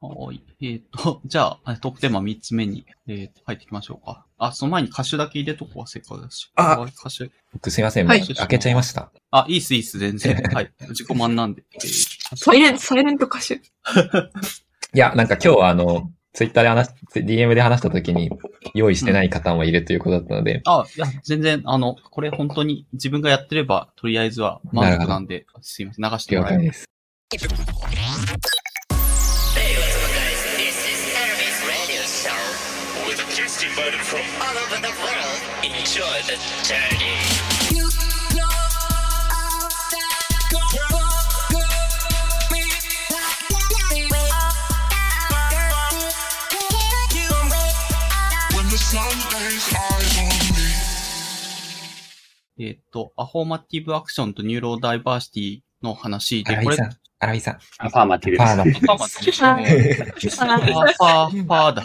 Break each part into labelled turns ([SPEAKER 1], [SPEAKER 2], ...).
[SPEAKER 1] はい。えっ、と、じゃあ、トークテーマ3つ目に、えー、と入っていきましょうか。あ、その前に歌手だけ入れとこう、せっかくだし。
[SPEAKER 2] あ
[SPEAKER 1] 歌手。
[SPEAKER 2] 僕すいません、
[SPEAKER 3] はい
[SPEAKER 2] 開けちゃいました。
[SPEAKER 1] あ、いいっす、いいっす、全然。はい。自己満なんで。えー
[SPEAKER 3] サイレント、サイレント歌手。
[SPEAKER 2] いや、なんか今日はあの、ツイッターで話し、DM で話した時に用意してない方もいるということだったので、
[SPEAKER 1] あ、いや、全然、あの、これ本当に自分がやってれば、とりあえずは満足なんで、すいません、流してもらえる。
[SPEAKER 2] 了解です。
[SPEAKER 4] Invited from all over the world. Enjoy the journey.
[SPEAKER 5] When the sun lays eyes on me.
[SPEAKER 1] えっ、と、アフォーマティブアクションとニューローダイバーシティの話で、これ、
[SPEAKER 2] 荒井さん、荒井さん。
[SPEAKER 6] アファーマティブです。
[SPEAKER 2] パーだ。
[SPEAKER 1] パーマティブ
[SPEAKER 3] あ
[SPEAKER 1] パー、パー、パーだ。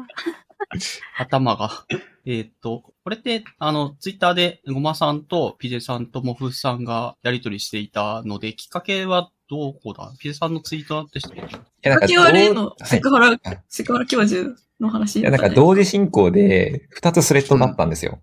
[SPEAKER 3] あ
[SPEAKER 1] 頭が。えっ、と、これって、あの、ツイッターで、ごまさんとピジェさんとモフさんがやりとりしていたので、きっかけはどこだ？ピジェさんのツイートでしたっけ？
[SPEAKER 2] いや、なんか
[SPEAKER 3] きっかけは例
[SPEAKER 2] どう
[SPEAKER 3] の
[SPEAKER 2] はい
[SPEAKER 3] セクハラ、セクハラ教授の話
[SPEAKER 2] いや、なんか
[SPEAKER 3] ね
[SPEAKER 2] 同時進行で2つスレッドだったんですよ。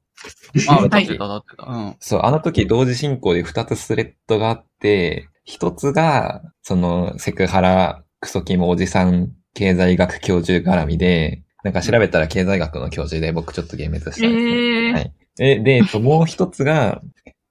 [SPEAKER 1] あ、
[SPEAKER 3] はい
[SPEAKER 1] だってた、だってた。うん。
[SPEAKER 2] そう、あの時同時進行で2つスレッドがあって、一つが、その、セクハラ、クソキモおじさん経済学教授絡みで、なんか調べたら経済学の教授で僕ちょっと幻滅したんですね。
[SPEAKER 3] ええ
[SPEAKER 2] はいえ、で、えっと、もう一つが、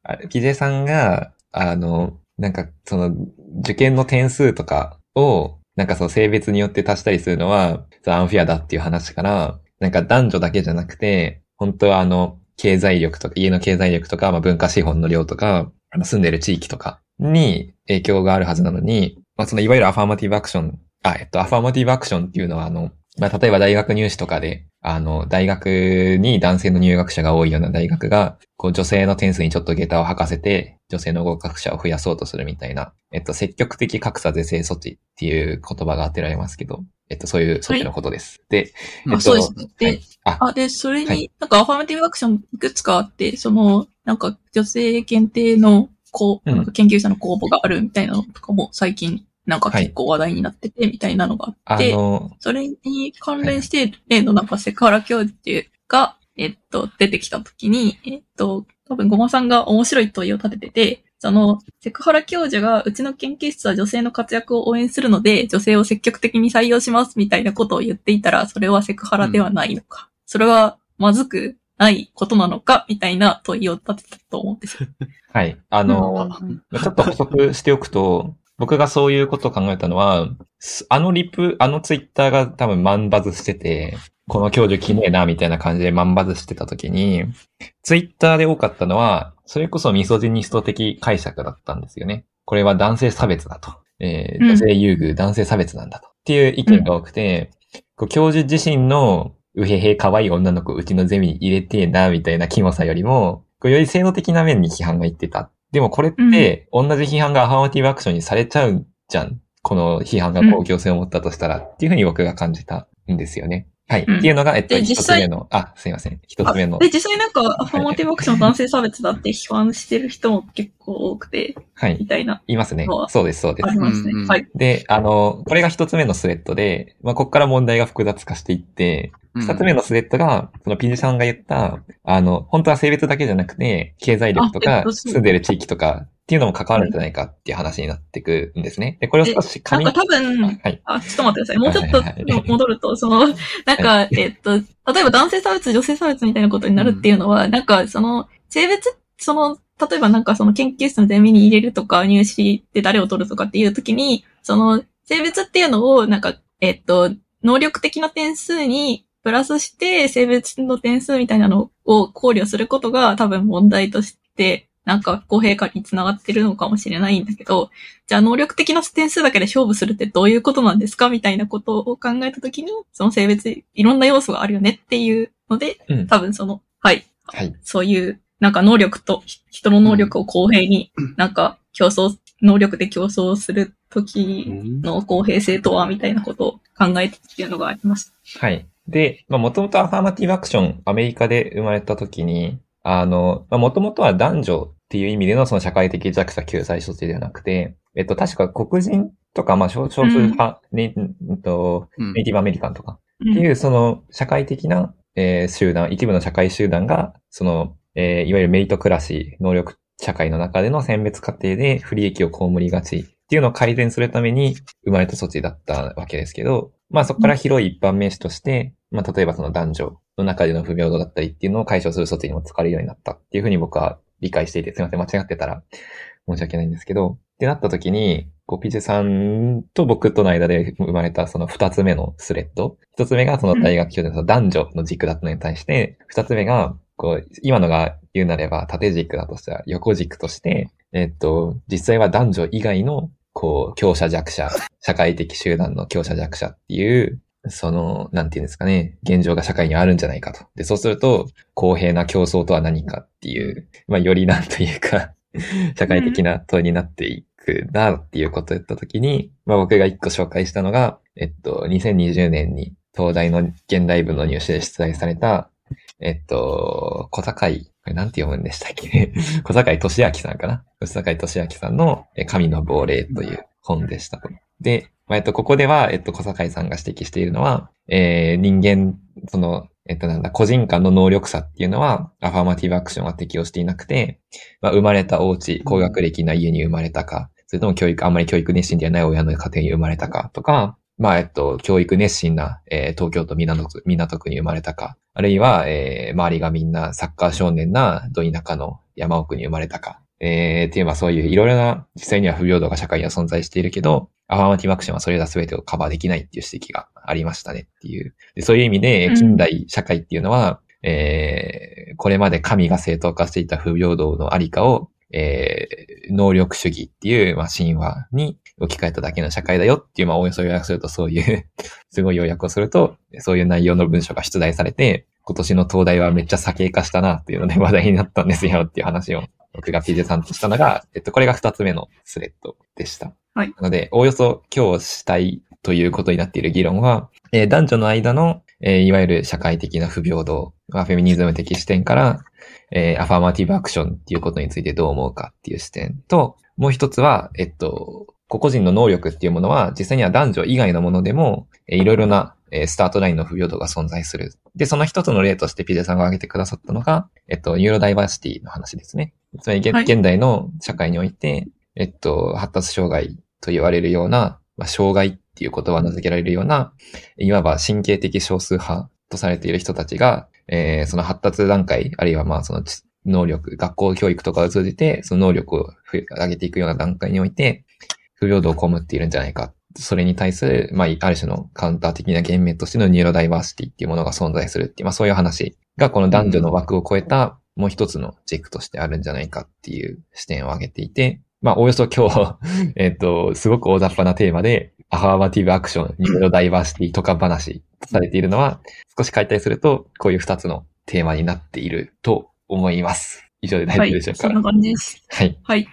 [SPEAKER 2] あピジェさんが、あの、なんか、その、受験の点数とかを、なんかその性別によって足したりするのは、アンフェアだっていう話から、なんか男女だけじゃなくて、本当はあの、経済力とか、家の経済力とか、まあ文化資本の量とか、あの住んでる地域とかに影響があるはずなのに、まあそのいわゆるアファーマティブアクション、あ、えっと、アファーマティブアクションっていうのはあの、まあ例えば大学入試とかで、あの、大学に男性の入学者が多いような大学が、こう女性の点数にちょっと下駄を吐かせて、女性の合格者を増やそうとするみたいな、えっと、積極的格差是正措置っていう言葉が当てられますけど、えっと、そういう措置のことです。で、えっ
[SPEAKER 3] あ、
[SPEAKER 2] と、
[SPEAKER 3] そうですね。で、
[SPEAKER 2] はいあ、
[SPEAKER 3] あ、で、それ
[SPEAKER 2] は
[SPEAKER 3] に、なんかアファーマティブアクションいくつかあって、その、なんか女性限定の、こう、研究者の公募があるみたいなのとかも最近、なんか結構話題になってて、みたいなのがあ
[SPEAKER 2] あ
[SPEAKER 3] って、
[SPEAKER 2] の、
[SPEAKER 3] それに関連して、例のなんかセクハラ教授が、えっと、出てきたときに、えっと、多分ごまさんが面白い問いを立ててて、その、セクハラ教授が、うちの研究室は女性の活躍を応援するので、女性を積極的に採用しますみたいなことを言っていたら、それはセクハラではないのか。それは、まずくないことなのかみたいな問いを立てたと思うんですよ。
[SPEAKER 2] はい。あの、ちょっと補足しておくと、僕がそういうことを考えたのは、すあのリプ、あのツイッターが多分マンバズしてて、この教授きねえな、みたいな感じでマンバズしてた時に、ツイッターで多かったのは、それこそミソジニスト的解釈だったんですよね。これは男性差別だと。えー
[SPEAKER 3] うん
[SPEAKER 2] 女性優遇、男性差別なんだと。っていう意見が多くて、こう教授自身の、うへへ、可愛い女の子うちのゼミに入れてえな、みたいなキモさよりも、こうより性能的な面に批判がいってた。でもこれって、同じ批判がアファーマティブアクションにされちゃうじゃん。この批判が公共性を持ったとしたら、っていうふうに僕が感じたんですよね。はい。
[SPEAKER 3] うん
[SPEAKER 2] っていうのが、えっと、一つ
[SPEAKER 3] で実際
[SPEAKER 2] 目の、あ、すいません。一つ目の
[SPEAKER 3] で、。実際なんか、アファーマティブアクション男性差別だって批判してる人も結構多くて、
[SPEAKER 2] はい。
[SPEAKER 3] みたいな、
[SPEAKER 2] いますね
[SPEAKER 3] そう。
[SPEAKER 2] です、そうです。
[SPEAKER 3] ありますね。
[SPEAKER 1] うんうん
[SPEAKER 3] はい。
[SPEAKER 2] で、あの、これが一つ目のスレッドで、まあ、ここから問題が複雑化していって、二つ目のスレッドが、そのピジさんが言った、あの、本当は性別だけじゃなくて、経済力とか住んでる地域とかっていうのも関わるんじゃないかっていう話になってくんですね。で、これを少し
[SPEAKER 3] なん
[SPEAKER 2] 紙
[SPEAKER 3] か多分、
[SPEAKER 2] はい。
[SPEAKER 3] あ、ちょっと待ってください。もうちょっと戻ると、その、なんか、えっと、例えば男性差別、女性差別みたいなことになるっていうのは、なんか、その、性別、その、例えばなんかその研究室のゼミに入れるとか、入試で誰を取るとかっていうときに、その、性別っていうのを、なんか、えっと、能力的な点数にプラスして、性別の点数みたいなのを考慮することが多分問題として、なんか公平化につながってるのかもしれないんだけど、じゃあ能力的な点数だけで勝負するってどういうことなんですかみたいなことを考えたときに、その性別、いろんな要素があるよねっていうので、
[SPEAKER 2] うん
[SPEAKER 3] 多分その、はい、
[SPEAKER 2] はい。
[SPEAKER 3] そういう、なんか能力と、ひ人の能力を公平に、なんか競争、能力で競争するときの公平性とは、みたいなことを考えたっていうのがあります。
[SPEAKER 2] はい。で、まあ、もともとアファーマティブアクション、アメリカで生まれた時に、あの、まあ、もともとは男女っていう意味でのその社会的弱者救済措置ではなくて、えっと、確か黒人とか、まあ、少少数派、ネイうんと
[SPEAKER 1] うん。
[SPEAKER 2] ネイティブアメリカンとか
[SPEAKER 3] うん。
[SPEAKER 2] っていう、その社会的な、えー集団、一部の社会集団が、その、えーいわゆるメリトクラシー、能力社会の中での選別過程で不利益を被りがちっていうのを改善するために生まれた措置だったわけですけど、まあそこから広い一般名詞として、まあ例えばその男女の中での不平等だったりっていうのを解消する措置にも使われるようになったっていうふうに僕は理解していて、すいません、間違ってたら申し訳ないんですけど、ってなった時に、こう、ピジさんと僕との間で生まれたその二つ目のスレッド。一つ目がその大学教での男女の軸だったのに対して、二つ目が、こう、今のが言うなれば縦軸だとしたら横軸として、えっと、実際は男女以外の、こう、強者弱者、社会的集団の強者弱者っていう、その、なんていうんですかね、現状が社会にあるんじゃないかと。で、そうすると、公平な競争とは何かっていう、まあ、よりなんというか、社会的な問いになっていくなっていうことを言ったときに、まあ僕が一個紹介したのが、えっと、2020年に東大の現代部の入試で出題された、えっと、小坂井、これなんて読むんでしたっけ？小坂井俊明さんかな？小坂井俊明さんの神の亡霊という本でしたと。で、まあえっと、ここでは、えっと、小坂井さんが指摘しているのは、えー、人間、その、えっと、なんだ、個人間の能力差っていうのは、アファーマティブアクションは適用していなくて、まあ、生まれたお家、高学歴な家に生まれたか、それとも教育、あんまり教育熱心ではない親の家庭に生まれたかとか、まあ、えっと、教育熱心な、えー東京都港区港区に生まれたか、あるいは、えー周りがみんなサッカー少年な、ど田舎の山奥に生まれたか、えー、っていう、まあそういういろいろな、実際には不平等が社会には存在しているけど、アファーマティブアクションはそれら全てをカバーできないっていう指摘がありましたねっていう。でそういう意味で、
[SPEAKER 3] うん
[SPEAKER 2] 近代社会っていうのは、えーこれまで神が正当化していた不平等のありかを、えー能力主義っていう、まあ、神話に置き換えただけの社会だよっていう、まあ、おおよそ要約するとそういう、すごい要約をすると、そういう内容の文章が出題されて、今年の東大はめっちゃ酒系化したなっていうので話題になったんですよっていう話を僕が PJ さんとしたのが、えっと、これが二つ目のスレッドでした。
[SPEAKER 3] はい
[SPEAKER 2] なので、おおよそ今日したいということになっている議論は、えー男女の間の、えーいわゆる社会的な不平等、まあ、フェミニズム的視点から、えーアファーマティブアクションっていうことについてどう思うかっていう視点と、もう一つは、えっと、個々人の能力っていうものは、実際には男女以外のものでも、えーいろいろな、えースタートラインの不平等が存在する。で、その一つの例としてピゼさんが挙げてくださったのが、えっと、ニューロダイバーシティの話ですね。つまり現、
[SPEAKER 3] はい
[SPEAKER 2] 現代の社会において、えっと、発達障害と言われるような、まあ、障害っていう言葉を名付けられるような、いわば神経的少数派とされている人たちが、えーその発達段階、あるいはまあその知能力、学校教育とかを通じて、その能力を上げていくような段階において、不平等を被っているんじゃないか。それに対する、まあ、ある種のカウンター的な言明としてのニューロダイバーシティっていうものが存在するっていう、まあそういう話がこの男女の枠を超えたもう一つの軸としてあるんじゃないかっていう視点を挙げていて、まあおよそ今日、えっと、すごく大雑把なテーマで、アファーマティブアクション、ニューロダイバーシティとか話とされているのは、少し解体すると、こういう二つのテーマになっていると思います。以上で大丈
[SPEAKER 3] はい。
[SPEAKER 2] 夫でしょうか？
[SPEAKER 3] そんな感じです。
[SPEAKER 2] はい。
[SPEAKER 3] はい。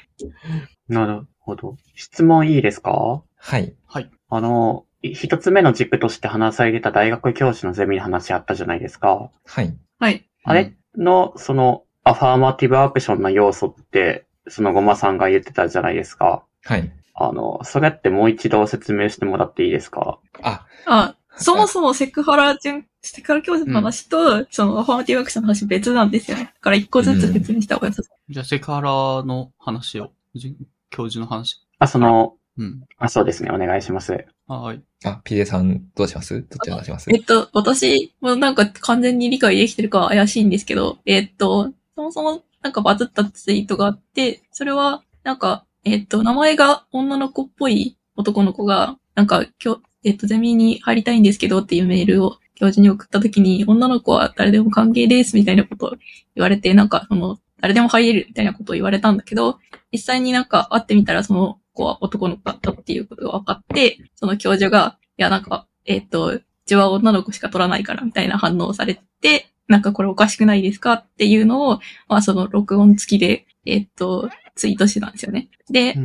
[SPEAKER 6] なるほど。質問いいですか？
[SPEAKER 2] はい。
[SPEAKER 1] はい。
[SPEAKER 6] あの、い一つ目の軸として話されてた大学教師のゼミの話あったじゃないですか。
[SPEAKER 2] はい。
[SPEAKER 3] はい。
[SPEAKER 6] あれの、その、アファーマティブアクションの要素って、そのごまさんが言ってたじゃないですか。
[SPEAKER 2] はい。
[SPEAKER 6] あの、それってもう一度説明してもらっていいですか？
[SPEAKER 2] あ、
[SPEAKER 3] あ、そもそもセクハラ順、セクハラ教授の話と、そのアファーマティブアクションの話別なんですよね。だから一個ずつ説明した方が良さそう。
[SPEAKER 1] じゃあ、セクハラの話を、じ教授の話。
[SPEAKER 6] あ、その、
[SPEAKER 1] うん。
[SPEAKER 6] あ、そうですね。お願いします。
[SPEAKER 1] はい。
[SPEAKER 2] あ、ピデさんどうします？どっちを出します？
[SPEAKER 3] えっと、私もなんか完全に理解できてるかは怪しいんですけど、えっと、そもそもなんかバズったツイートがあって、それは、なんか、えっと、名前が女の子っぽい男の子が、なんか、今日、えっと、ゼミに入りたいんですけどっていうメールを教授に送った時に、女の子は誰でも歓迎ですみたいなことを言われて、なんか、その、誰でも入れるみたいなことを言われたんだけど、実際になんか会ってみたらその子は男の子だったっていうことが分かって、その教授が、いやなんか、えっ、と、うちは女の子しか取らないからみたいな反応をされて、なんかこれおかしくないですかっていうのを、まあその録音付きで、えっ、と、ツイートしてたんですよね。で、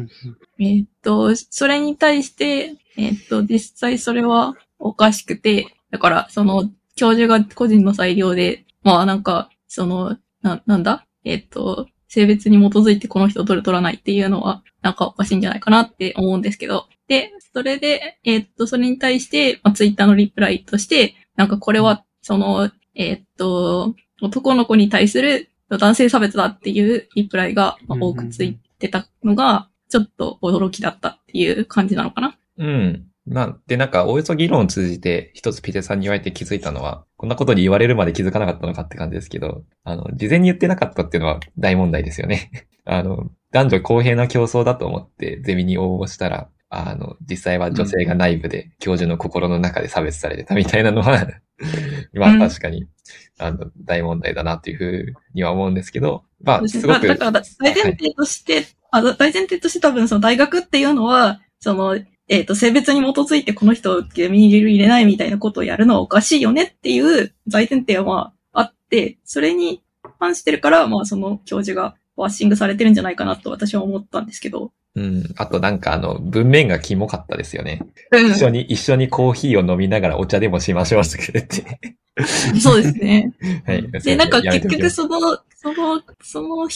[SPEAKER 3] えっ、と、それに対して、えっ、と、実際それはおかしくて、だから、その、教授が個人の裁量で、まあなんか、その、な、なんだ？えっ、と、性別に基づいてこの人を取る取らないっていうのは、なんかおかしいんじゃないかなって思うんですけど。で、それで、えーっと、それに対して、まあ、ツイッターのリプライとして、なんかこれは、その、えーっと、男の子に対する男性差別だっていうリプライがまあ多くついてたのが、ちょっと驚きだったっていう感じなのかな。
[SPEAKER 2] うん。まあ、で、なんか、およそ議論を通じて、一つピテさんに言われて気づいたのは、こんなことに言われるまで気づかなかったのかって感じですけど、あの、事前に言ってなかったっていうのは大問題ですよね。あの、男女公平な競争だと思ってゼミに応募したら、あの、実際は女性が内部で教授の心の中で差別されてたみたいなのは、ま
[SPEAKER 3] うん。
[SPEAKER 2] あ確かに、あの、大問題だなっていうふうには思うんですけど、まあ、すごく、
[SPEAKER 3] から、大前提として、あ大前提として多分その大学っていうのは、その、えっ、と、性別に基づいてこの人をゼミに入れる入れないみたいなことをやるのはおかしいよねっていう大前提はまああって、それに反してるから、まあその教授がワッシングされてるんじゃないかなと私は思ったんですけど。
[SPEAKER 2] うん。あとなんかあの、文面がキモかったですよね。
[SPEAKER 3] うん
[SPEAKER 2] 一緒に、一緒にコーヒーを飲みながらお茶でもしましょうってくれて。
[SPEAKER 3] そうですね。
[SPEAKER 2] はい。
[SPEAKER 3] で、なんか結局その、その、その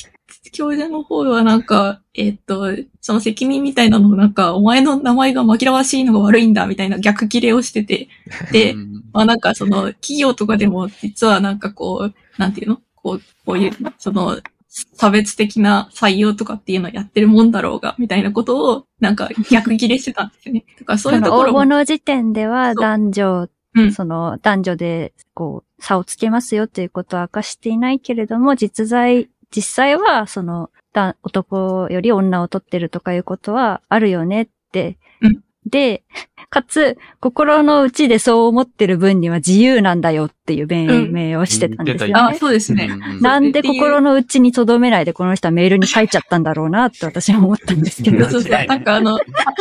[SPEAKER 3] 教授の方はなんか、えっと、その責任みたいなのをなんか、お前の名前が紛らわしいのが悪いんだみたいな逆切れをしてて、で
[SPEAKER 1] う、ん
[SPEAKER 3] まあなんかその企業とかでも実はなんかこう、なんていうの？こう、こういう、その、差別的な採用とかっていうのをやってるもんだろうが、みたいなことを、なんか逆切れしてたんですよね。だからそういうところも
[SPEAKER 7] 応募、の時点では男女、
[SPEAKER 3] うん
[SPEAKER 7] その男女でこう差をつけますよということは明かしていないけれども、実在、実際はそのだ男より女を取ってるとかいうことはあるよねって。
[SPEAKER 3] うん
[SPEAKER 7] で、かつ、心の内でそう思ってる分には自由なんだよっていう弁明をしてたんですよね。
[SPEAKER 3] あ、そうですね。
[SPEAKER 1] うんうん
[SPEAKER 7] なんで心の内に留めないでこの人はメールに書いちゃったんだろうなって私は思ったんですけど。
[SPEAKER 3] そうそう。なんかあの、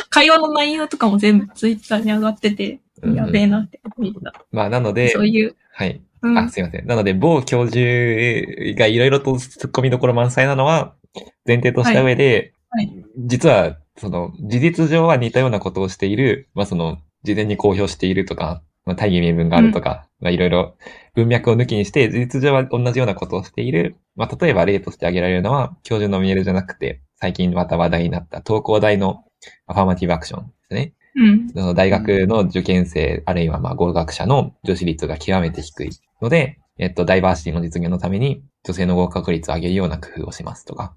[SPEAKER 3] 会話の内容とかも全部ツイッターに上がってて、
[SPEAKER 2] うん
[SPEAKER 3] やべえなって見てた。
[SPEAKER 2] まあ、なので
[SPEAKER 3] そ、ういう。
[SPEAKER 2] はい。
[SPEAKER 3] うん
[SPEAKER 2] あ、すいません。なので、某教授がいろいろと突っ込みどころ満載なのは、前提とした上で、
[SPEAKER 3] はいは
[SPEAKER 2] 実は、その、事実上は似たようなことをしている、まあ、その、事前に公表しているとか、まあ、大義名分があるとか、まあ、いろいろ文脈を抜きにして、事実上は同じようなことをしている。まあ、例えば例として挙げられるのは、教授のメールじゃなくて、最近また話題になった東工大のアファーマティブアクションですね。
[SPEAKER 3] うん。
[SPEAKER 2] その大学の受験生、あるいはまあ合格者の女子率が極めて低いので、えっと、ダイバーシティの実現のために女性の合格率を上げるような工夫をしますとか、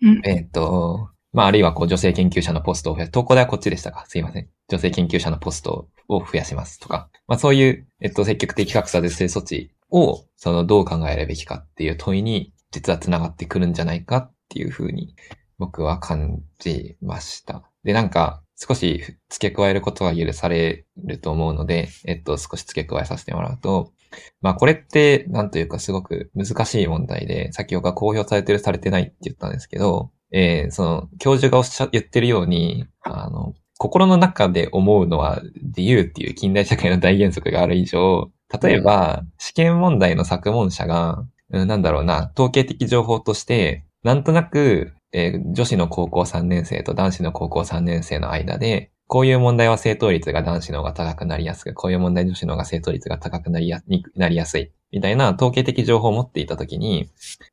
[SPEAKER 3] うん
[SPEAKER 2] えっと、まああるいはこう女性研究者のポストを増やす。東工大はこっちでしたか？すいません。女性研究者のポストを増やしますとか、まあそういう、えっと、積極的格差是正措置を、そのどう考えるべきかっていう問いに、実は繋がってくるんじゃないかっていうふうに僕は感じました。で、なんか、少し付け加えることが許されると思うので、えっと、少し付け加えさせてもらうと、まあこれって、なんというかすごく難しい問題で、先ほど公表されてるされてないって言ったんですけど、えーその、教授がおっしゃ、言ってるように、あの、心の中で思うのは自由っていう近代社会の大原則がある以上、例えば、試験問題の作問者が、うんなんだろうな、統計的情報として、なんとなく、えー女子の高校3年生と男子の高校3年生の間で、こういう問題は正答率が男子の方が高くなりやすく、こういう問題女子の方が正答率が高くなりやになりやすい、みたいな統計的情報を持っていたときに、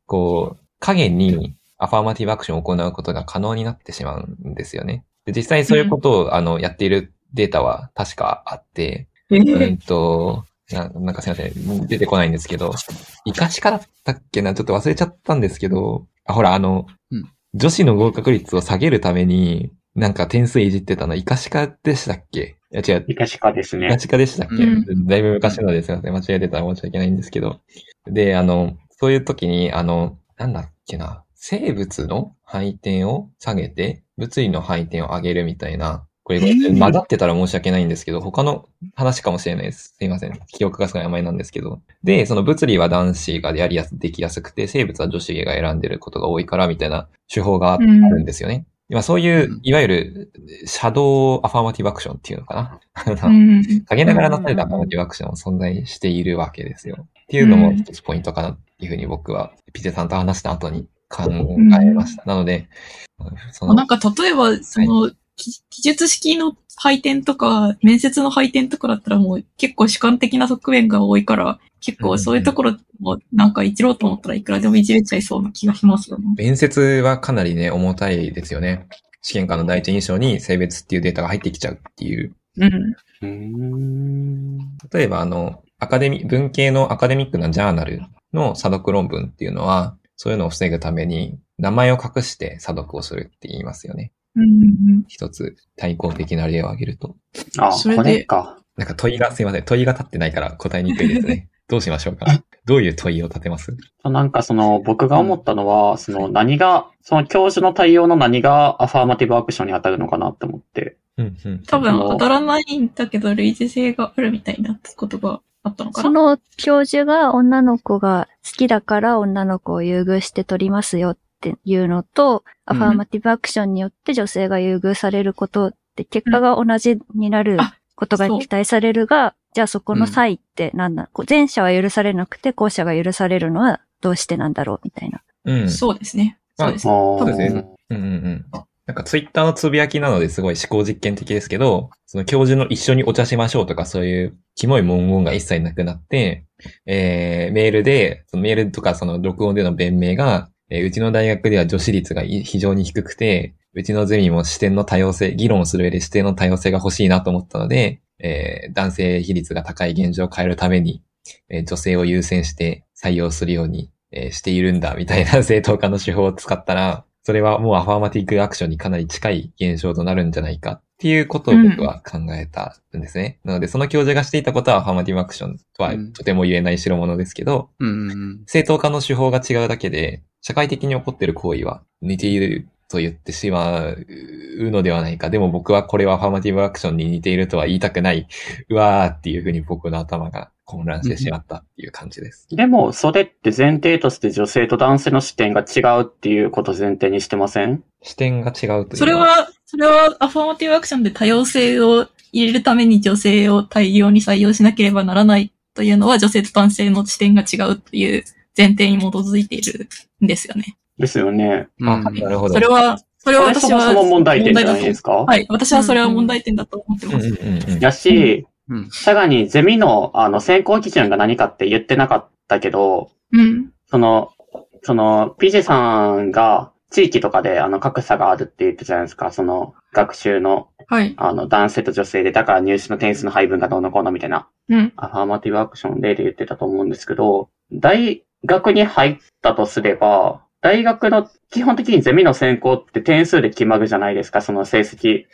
[SPEAKER 2] こう、影にアファーマティブアクションを行うことが可能になってしまうんですよね。で実際そういうことを、あの、やっているデータは確かあって、
[SPEAKER 3] え
[SPEAKER 2] うんと、ななんかすいません。出てこないんですけど、イカシカだったっけなちょっと忘れちゃったんですけど、あ、ほら、あの、
[SPEAKER 1] うん
[SPEAKER 2] 女子の合格率を下げるために、なんか点数いじってたの、イカシカでしたっけ？いや違う、
[SPEAKER 6] いかしかですね
[SPEAKER 2] イカ。シカでしたっけ、
[SPEAKER 3] うん
[SPEAKER 2] だいぶ昔のですいません。間違えてたら申し訳ないんですけど。で、あの、そういう時に、あの、なんだっけな、生物の配点を下げて、物理の配点を上げるみたいな、これ、
[SPEAKER 3] ー
[SPEAKER 2] 混ざってたら申し訳ないんですけど、他の話かもしれないです。すいません。記憶がすごい甘いなんですけど。で、その物理は男子がやりやす、できやすくて、生物は女子が選んでることが多いから、みたいな手法があるんですよね。まあそういうう、いわゆる、シャドウアファーマティブアクションっていうのかな。
[SPEAKER 3] うん。
[SPEAKER 2] 陰ながらなされたアファーマティブアクションも存在しているわけですよ。っていうのも一つポイントかなっていうふうに僕はピゼさんと話した後に考えました。なので、その
[SPEAKER 3] なんか例えば、その、き記述式の配点とか、面接の配点とかだったらもう結構主観的な側面が多いから、結構そういうところもなんか一ろうと思ったらいくらでもいじれちゃいそうな気がしますよね。
[SPEAKER 2] 面接はかなりね、重たいですよね。試験官の第一印象に性別っていうデータが入ってきちゃうっていう。
[SPEAKER 3] うん。
[SPEAKER 2] 例えばあの、アカデミ、文系のアカデミックなジャーナルの査読論文っていうのは、そういうのを防ぐために、名前を隠して査読をするって言いますよね。
[SPEAKER 3] うんうん
[SPEAKER 2] 一つ対抗的な例を挙げると。
[SPEAKER 6] あ、
[SPEAKER 3] それで
[SPEAKER 6] か。
[SPEAKER 2] なんか問いがすいません。問いが立ってないから答えにくいですね。どうしましょうか？どういう問いを立てます？
[SPEAKER 6] なんかその、僕が思ったのは、その何が、その教授の対応の何がアファーマティブアクションに当たるのかなって思って。
[SPEAKER 2] うんうん。
[SPEAKER 3] 多分当たらないんだけど類似性があるみたいなことがあったのかな？
[SPEAKER 7] その教授が女の子が好きだから女の子を優遇して取りますよっていうのと、アファーマティブアクションによって女性が優遇されることって結果が同じになる
[SPEAKER 3] あ
[SPEAKER 7] ことが期待されるが、じゃあそこの差異って何だ、こう前者は許されなくて後者が許されるのはどうしてなんだろうみたいな。
[SPEAKER 2] うん。
[SPEAKER 3] そうですね。
[SPEAKER 2] まあ
[SPEAKER 3] そうです。
[SPEAKER 2] そうですね。うんうんうん。なんかツイッターのつぶやきなのですごい思考実験的ですけど、その教授の一緒にお茶しましょうとかそういうキモい文言が一切なくなって、えー、メールで、そのメールとかその録音での弁明が、えーうちの大学では女子率が非常に低くて、うちのゼミも視点の多様性、議論をする上で視点の多様性が欲しいなと思ったので、えー男性比率が高い現状を変えるために、えー女性を優先して採用するように、えーしているんだ、みたいな正当化の手法を使ったら、それはもうアファーマティックアクションにかなり近い現象となるんじゃないかっていうことを僕は考えたんですね。なので、その教授がしていたことはアファーマティブアクションとは
[SPEAKER 1] うん
[SPEAKER 2] とても言えない代物ですけど、
[SPEAKER 1] うんうんうん。
[SPEAKER 2] 正当化の手法が違うだけで、社会的に起こっている行為は似ていると言ってしまうのではないか。でも僕はこれはアファーマティブアクションに似ているとは言いたくない。うわーっていうふうに僕の頭が混乱してしまったっていう感じです。
[SPEAKER 6] でも、それって前提として女性と男性の視点が違うっていうことを前提にしてません？
[SPEAKER 2] 視点が違うというの
[SPEAKER 3] それは、それはアファーマティブアクションで多様性を入れるために女性を大量に採用しなければならないというのは女性と男性の視点が違うという前提に基づいているんですよね。
[SPEAKER 6] ですよね。
[SPEAKER 2] あ、
[SPEAKER 1] うん
[SPEAKER 2] なるほど。
[SPEAKER 3] それは、それは私は
[SPEAKER 6] そもそも問題点じゃないですか？
[SPEAKER 3] はい。私はそれは問題点だと思って
[SPEAKER 2] うん
[SPEAKER 3] ます。
[SPEAKER 6] やし、
[SPEAKER 1] うん。
[SPEAKER 6] さらにゼミのあの選考基準が何かって言ってなかったけど、
[SPEAKER 3] うん。
[SPEAKER 6] その、その、PJ さんが地域とかであの格差があるって言ってたじゃないですか。その学習の
[SPEAKER 3] はい。
[SPEAKER 6] あの男性と女性で、だから入試の点数の配分がどうのこうのみたいな、
[SPEAKER 3] うん。
[SPEAKER 6] アファーマティブアクション例で言ってたと思うんですけど、大学に入ったとすれば、大学の基本的にゼミの選考って点数で決まるじゃないですか、その成績。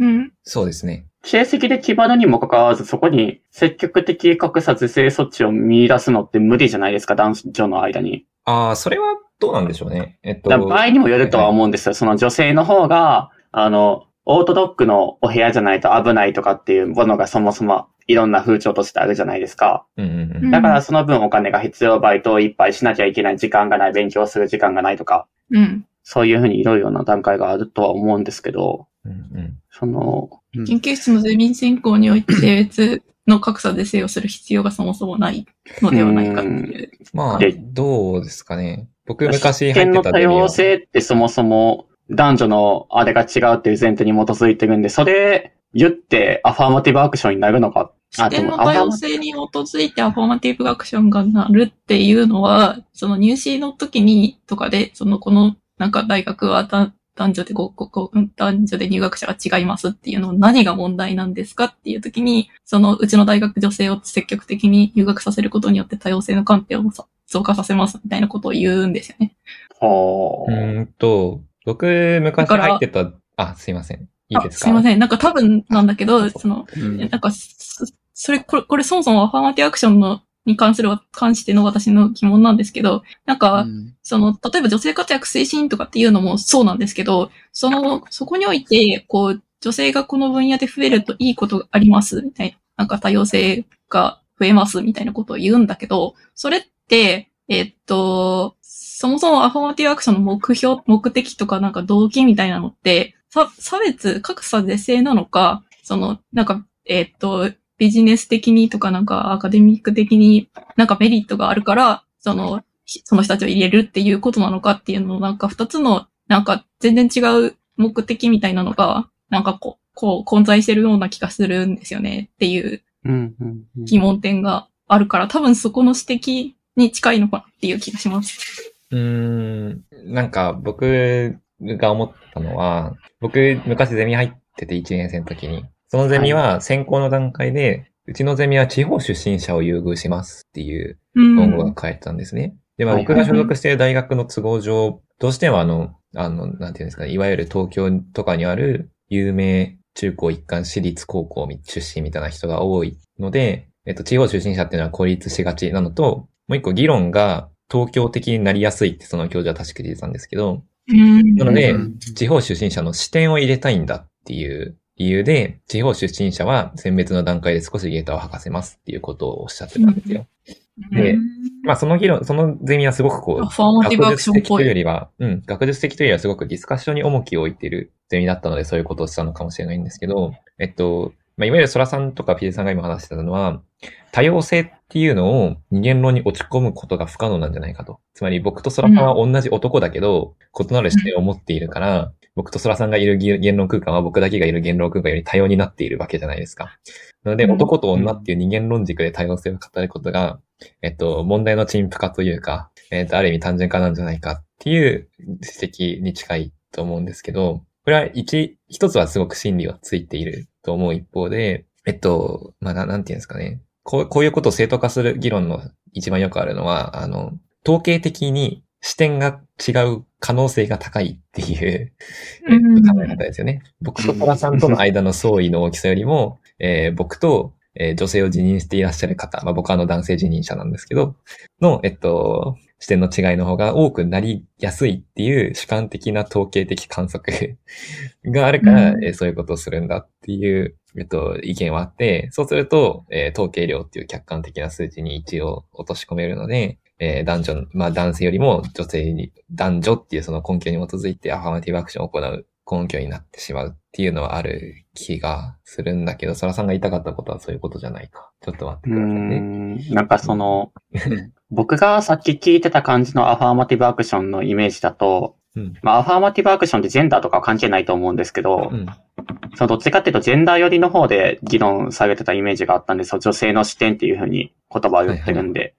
[SPEAKER 3] うん。
[SPEAKER 2] そうですね。
[SPEAKER 6] 成績で決まるにもかかわらず、そこに積極的格差是正措置を見出すのって無理じゃないですか、男女の間に。
[SPEAKER 2] ああ、それはどうなんでしょうね。えっと。
[SPEAKER 6] 場合にもよるとは思うんですよ。その女性の方が、あの、オートドックのお部屋じゃないと危ないとかっていうものがそもそもいろんな風潮としてあるじゃないですか。
[SPEAKER 2] うんうんうん。
[SPEAKER 3] うん
[SPEAKER 6] だからその分お金が必要、バイトをいっぱいしなきゃいけない、時間がない、勉強する時間がないとか、
[SPEAKER 3] うん。
[SPEAKER 6] そういうふうにいろいろな段階があるとは思うんですけど、
[SPEAKER 2] うんうん
[SPEAKER 6] その、
[SPEAKER 1] うん
[SPEAKER 3] 研究室のゼミ選考において性別の格差で制御する必要がそもそもないのではないかっていう。
[SPEAKER 2] まあ
[SPEAKER 6] で、
[SPEAKER 2] どうですかね。僕昔
[SPEAKER 6] 試
[SPEAKER 2] 入って
[SPEAKER 6] 験の多様性ってそもそも男女のあれが違うっていう前提に基づいてるんで、それ言ってアファーマティブアクションになるのか。
[SPEAKER 3] 視点の多様性に基づいてアフォーマティブアクションがなるっていうのは、その入試の時にとかで、そのこのなんか大学はだ男女でこうこうこう男女で入学者が違いますっていうの何が問題なんですかっていう時に、そのうちの大学女性を積極的に入学させることによって多様性の観点をさ増加させますみたいなことを言うんですよね。
[SPEAKER 2] う
[SPEAKER 6] ほー
[SPEAKER 2] ーんと、僕昔
[SPEAKER 3] だから
[SPEAKER 2] 入ってた、あ、すいません。いいですか？
[SPEAKER 3] あすいません。なんか多分なんだけど、その、
[SPEAKER 1] うん
[SPEAKER 3] なんか、そそれ、これ、これそもそもアファーマティブアクションの、に関する、関しての私の疑問なんですけど、なんか、
[SPEAKER 1] うん
[SPEAKER 3] その、例えば女性活躍推進とかっていうのもそうなんですけど、その、そこにおいて、こう、女性がこの分野で増えるといいことがあります、みたいな。なんか多様性が増えます、みたいなことを言うんだけど、それって、えっと、そもそもアファーマティブアクションの目標、目的とかなんか動機みたいなのって、さ差別、格差是正なのか、その、なんか、えっと、ビジネス的にとかなんかアカデミック的になんかメリットがあるから、その、ひその人たちを入れるっていうことなのかっていうのをなんか二つのなんか全然違う目的みたいなのが、なんかこう、こう混在してるような気がするんですよねっていう疑問点があるから、多分そこの指摘に近いのかなっていう気がします。
[SPEAKER 2] うーん、なんか僕が思ったのは、僕昔ゼミ入ってて1年生の時に、そのゼミは先行の段階で、うちのゼミは地方出身者を優遇しますっていう
[SPEAKER 3] うん。
[SPEAKER 2] 文言が書いてたんですね。で、まあ
[SPEAKER 6] はい
[SPEAKER 2] 僕が所属している大学の都合上、どうしてもあの、あの、なんていうんですかね、いわゆる東京とかにある有名中高一貫私立高校出身みたいな人が多いので、えっと、地方出身者っていうのは孤立しがちなのと、もう一個議論が東京的になりやすいってその教授は確か言ってたんですけど、
[SPEAKER 3] うん。
[SPEAKER 2] なので
[SPEAKER 1] うん
[SPEAKER 2] 地方出身者の視点を入れたいんだっていう理由で、地方出身者は選別の段階で少しデータを吐かせますっていうことをおっしゃってたんですよ。で
[SPEAKER 3] うん
[SPEAKER 2] まあその議論、そのゼミはすごくこう学術的。というよりは、うん、学術的というよりはすごくディスカッションに重きを置いているゼミだったので、そういうことをしたのかもしれないんですけど、えっと、まあ、いわゆるソラさんとかピデさんが今話してたのは、多様性っていうのを二元論に落ち込むことが不可能なんじゃないかと。つまり僕とソラさんは同じ男だけど、異なる視点を持っているから、僕とソラさんがいる言論空間は僕だけがいる言論空間より多様になっているわけじゃないですか。なので、
[SPEAKER 3] うん
[SPEAKER 2] 男と女っていう二元論軸で多様性を語ることが、えっと、問題の陳腐化というか、えっと、ある意味単純化なんじゃないかっていう指摘に近いと思うんですけど、これは一、一つはすごく真理はついていると思う一方で、えっと、まあ、ななんていうんですかね。こう、こういうことを正当化する議論の一番よくあるのは、あの、統計的に視点が違う可能性が高いっていう、えっと考え方ですよね。僕とトラさんとの間の相違の大きさよりも、えー僕と、えー女性を辞任していらっしゃる方、まあ、僕はあの男性辞任者なんですけど、の、えっと、視点の違いの方が多くなりやすいっていう主観的な統計的観測 があるから、
[SPEAKER 3] うん。
[SPEAKER 2] えーそういうことをするんだっていう、えっと、意見はあって、そうすると、えー統計量っていう客観的な数値に一応落とし込めるので、えー男女、まあ男性よりも女性に、男女っていうその根拠に基づいてアファーマティブアクションを行う根拠になってしまうっていうのはある気がするんだけど、そらさんが言いたかったことはそういうことじゃないか。ちょっと待って
[SPEAKER 6] う
[SPEAKER 2] くださいね。
[SPEAKER 6] ん。なんかその、僕がさっき聞いてた感じのアファーマティブアクションのイメージだと、
[SPEAKER 2] うん。
[SPEAKER 6] まあ、アファーマティブアクションってジェンダーとかは関係ないと思うんですけど、
[SPEAKER 2] うん。
[SPEAKER 6] そのどっちかっていうとジェンダー寄りの方で議論されてたイメージがあったんですよ。女性の視点っていう風に言葉を言ってるんで。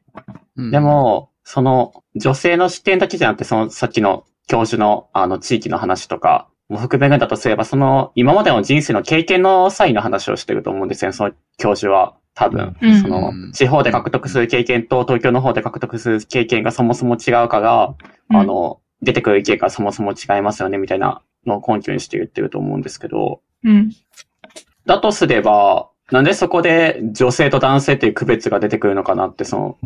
[SPEAKER 1] うん。
[SPEAKER 6] で、も、その女性の視点だけじゃなくて、そのさっきの教授のあの地域の話とかも含めるんだとすれば、その今までの人生の経験の際の話をしてると思うんですよね、その教授は。多分、
[SPEAKER 3] うん。
[SPEAKER 6] その地方で獲得する経験と東京の方で獲得する経験がそもそも違うから、あ、の、出てくる意見がそもそも違いますよね、みたいなのを根拠にして言ってると思うんですけど、
[SPEAKER 3] うん。
[SPEAKER 6] だとすれば、なんでそこで女性と男性っていう区別が出てくるのかなって、その、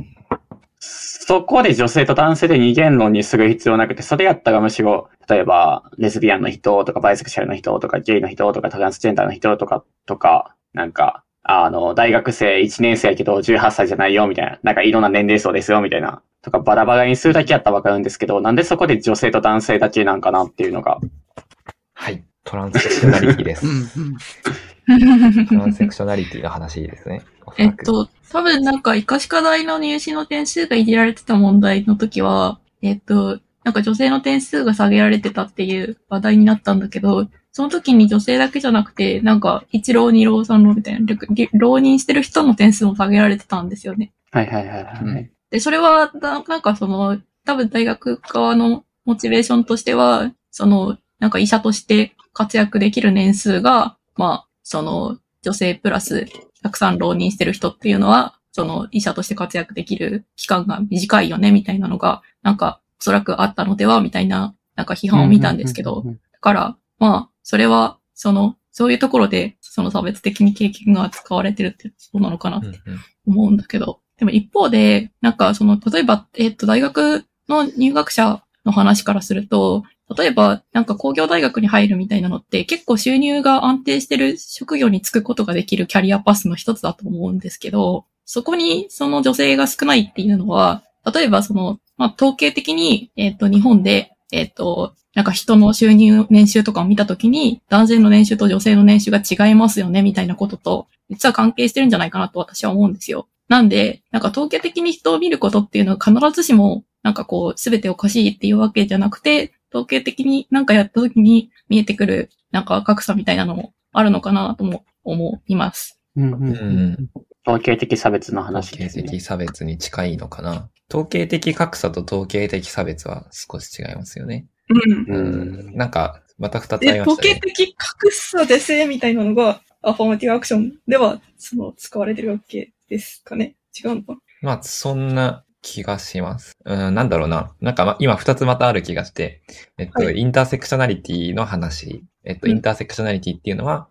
[SPEAKER 6] そこで女性と男性で二元論にする必要なくて、それやったらむしろ、例えば、レズビアンの人とか、バイセクシャルの人とか、ゲイの人とか、トランスジェンダーの人とか、とか、なんか、あの、大学生1年生やけど18歳じゃないよ、みたいな。なんかいろんな年齢層ですよ、みたいな。とか、バラバラにするだけやったらわかるんですけど、なんでそこで女性と男性だけなんかなっていうのが。
[SPEAKER 2] はい。トランセクショナリティですトランセクショナリティの話ですね。
[SPEAKER 3] えっと、多分なんか、医科歯科大の入試の点数がいじられてた問題の時は、えっと、なんか女性の点数が下げられてたっていう話題になったんだけど、その時に女性だけじゃなくて、なんか、一浪二浪三浪みたいな、り浪人してる人の点数も下げられてたんですよね。
[SPEAKER 6] はいはいはいはい。
[SPEAKER 3] で、それは、だなんかその、多分大学側のモチベーションとしては、その、なんか医者として活躍できる年数が、まあ、その、女性プラス、たくさん浪人してる人っていうのは、その、医者として活躍できる期間が短いよね、みたいなのが、なんか、おそらくあったのでは、みたいな、なんか批判を見たんですけど、だから、まあ、それは、その、そういうところで、その差別的に経験が扱われてるってことなのかなって思うんだけど、でも一方で、なんかその、例えば、えっと、大学の入学者の話からすると、例えば、なんか工業大学に入るみたいなのって結構収入が安定してる職業に就くことができるキャリアパスの一つだと思うんですけど、そこにその女性が少ないっていうのは、例えばその、まあ、統計的に、えっと、日本で、えっと、なんか人の収入、年収とかを見たときに、男性の年収と女性の年収が違いますよね、みたいなことと、実は関係してるんじゃないかなと私は思うんですよ。なんで、なんか統計的に人を見ることっていうのは必ずしも、なんかこう、すべておかしいっていうわけじゃなくて、統計的になんかやった時に見えてくる、なんか格差みたいなのもあるのかなとも思います。
[SPEAKER 6] うんうん
[SPEAKER 2] うん
[SPEAKER 6] 統計的差別の
[SPEAKER 2] 統計
[SPEAKER 6] 話ですね。
[SPEAKER 2] 的差別に近いのかな。統計的格差と統計的差別は少し違いますよね。
[SPEAKER 3] うん。
[SPEAKER 2] うん。なんか、また二つあ
[SPEAKER 3] で、
[SPEAKER 2] りましたね。
[SPEAKER 3] 統計的格差是正みたいなのが、アファーマティブアクションでは、その、使われてるわけですかね違うのかな
[SPEAKER 2] まあ、そんな気がします。うん、なんだろうな。なんか、ま、今二つまたある気がして、えっと、
[SPEAKER 3] はい
[SPEAKER 2] インターセクショナリティの話。えっと、
[SPEAKER 3] うん
[SPEAKER 2] インターセクショナリティっていうのは、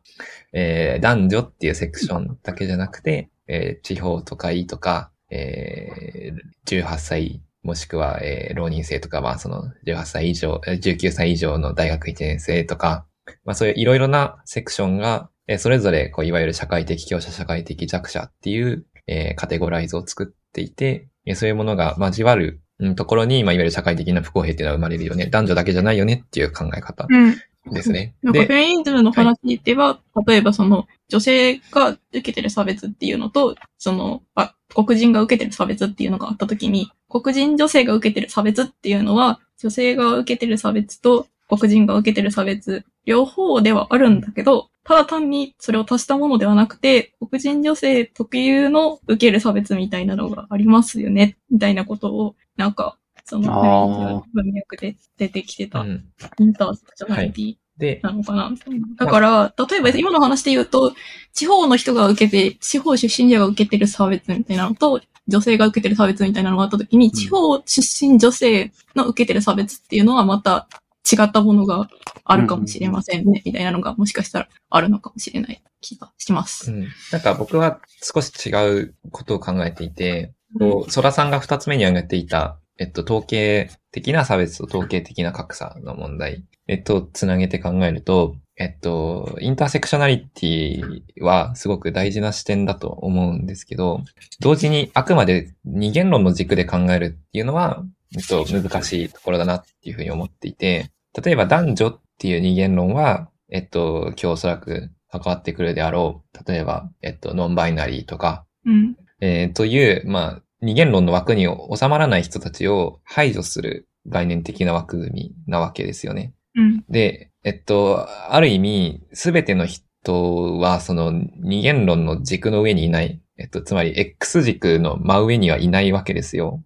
[SPEAKER 2] えー、男女っていうセクションだけじゃなくて、えー、地方とかいとか、えー、18歳、もしくは、えー、浪人生とか、まあ、その、18歳以上、えー19歳以上の大学1年生とか、まあ、そういういろいろなセクションが、えーそれぞれ、こう、いわゆる社会的強者、社会的弱者っていう、えーカテゴライズを作っていて、えーそういうものが交わる、うんところに、まあ、いわゆる社会的な不公平っていうのは生まれるよね。男女だけじゃないよねっていう考え方
[SPEAKER 3] うん。
[SPEAKER 2] ですね。
[SPEAKER 3] なんかフ
[SPEAKER 2] で、
[SPEAKER 3] ェミニズムの話では、例えばその、女性が受けてる差別っていうのと、その、あ、黒人が受けてる差別っていうのがあったときに、黒人女性が受けてる差別っていうのは、女性が受けてる差別と黒人が受けてる差別、両方ではあるんだけど、ただ単にそれを足したものではなくて、黒人女性特有の受ける差別みたいなのがありますよね、みたいなことを、なんか、その、文脈で出てきてた、
[SPEAKER 2] うん。
[SPEAKER 3] インターセクショナリティ
[SPEAKER 2] で、
[SPEAKER 3] なのかな。だから、例えば今の話で言うと、地方の人が受けて、地方出身者が受けてる差別みたいなのと、女性が受けてる差別みたいなのがあったときに、地方出身女性の受けてる差別っていうのはまた違ったものがあるかもしれませんね、みたいなのがもしかしたらあるのかもしれない気がします。
[SPEAKER 2] うん。なんか僕は少し違うことを考えていて、こう、ソラさんが二つ目に挙げていた、えっと、統計的な差別と統計的な格差の問題、えっと、つなげて考えると、えっと、インターセクショナリティはすごく大事な視点だと思うんですけど、同時にあくまで二元論の軸で考えるっていうのは、えっと、難しいところだなっていうふうに思っていて、例えば男女っていう二元論は、えっと、今日おそらく関わってくるであろう。例えば、えっと、ノンバイナリーとか、
[SPEAKER 3] うん。
[SPEAKER 2] えーという、まあ、二元論の枠に収まらない人たちを排除する概念的な枠組みなわけですよね。
[SPEAKER 3] うん。
[SPEAKER 2] で、えっと、ある意味、すべての人は、その二元論の軸の上にいない。えっと、つまり X 軸の真上にはいないわけですよ。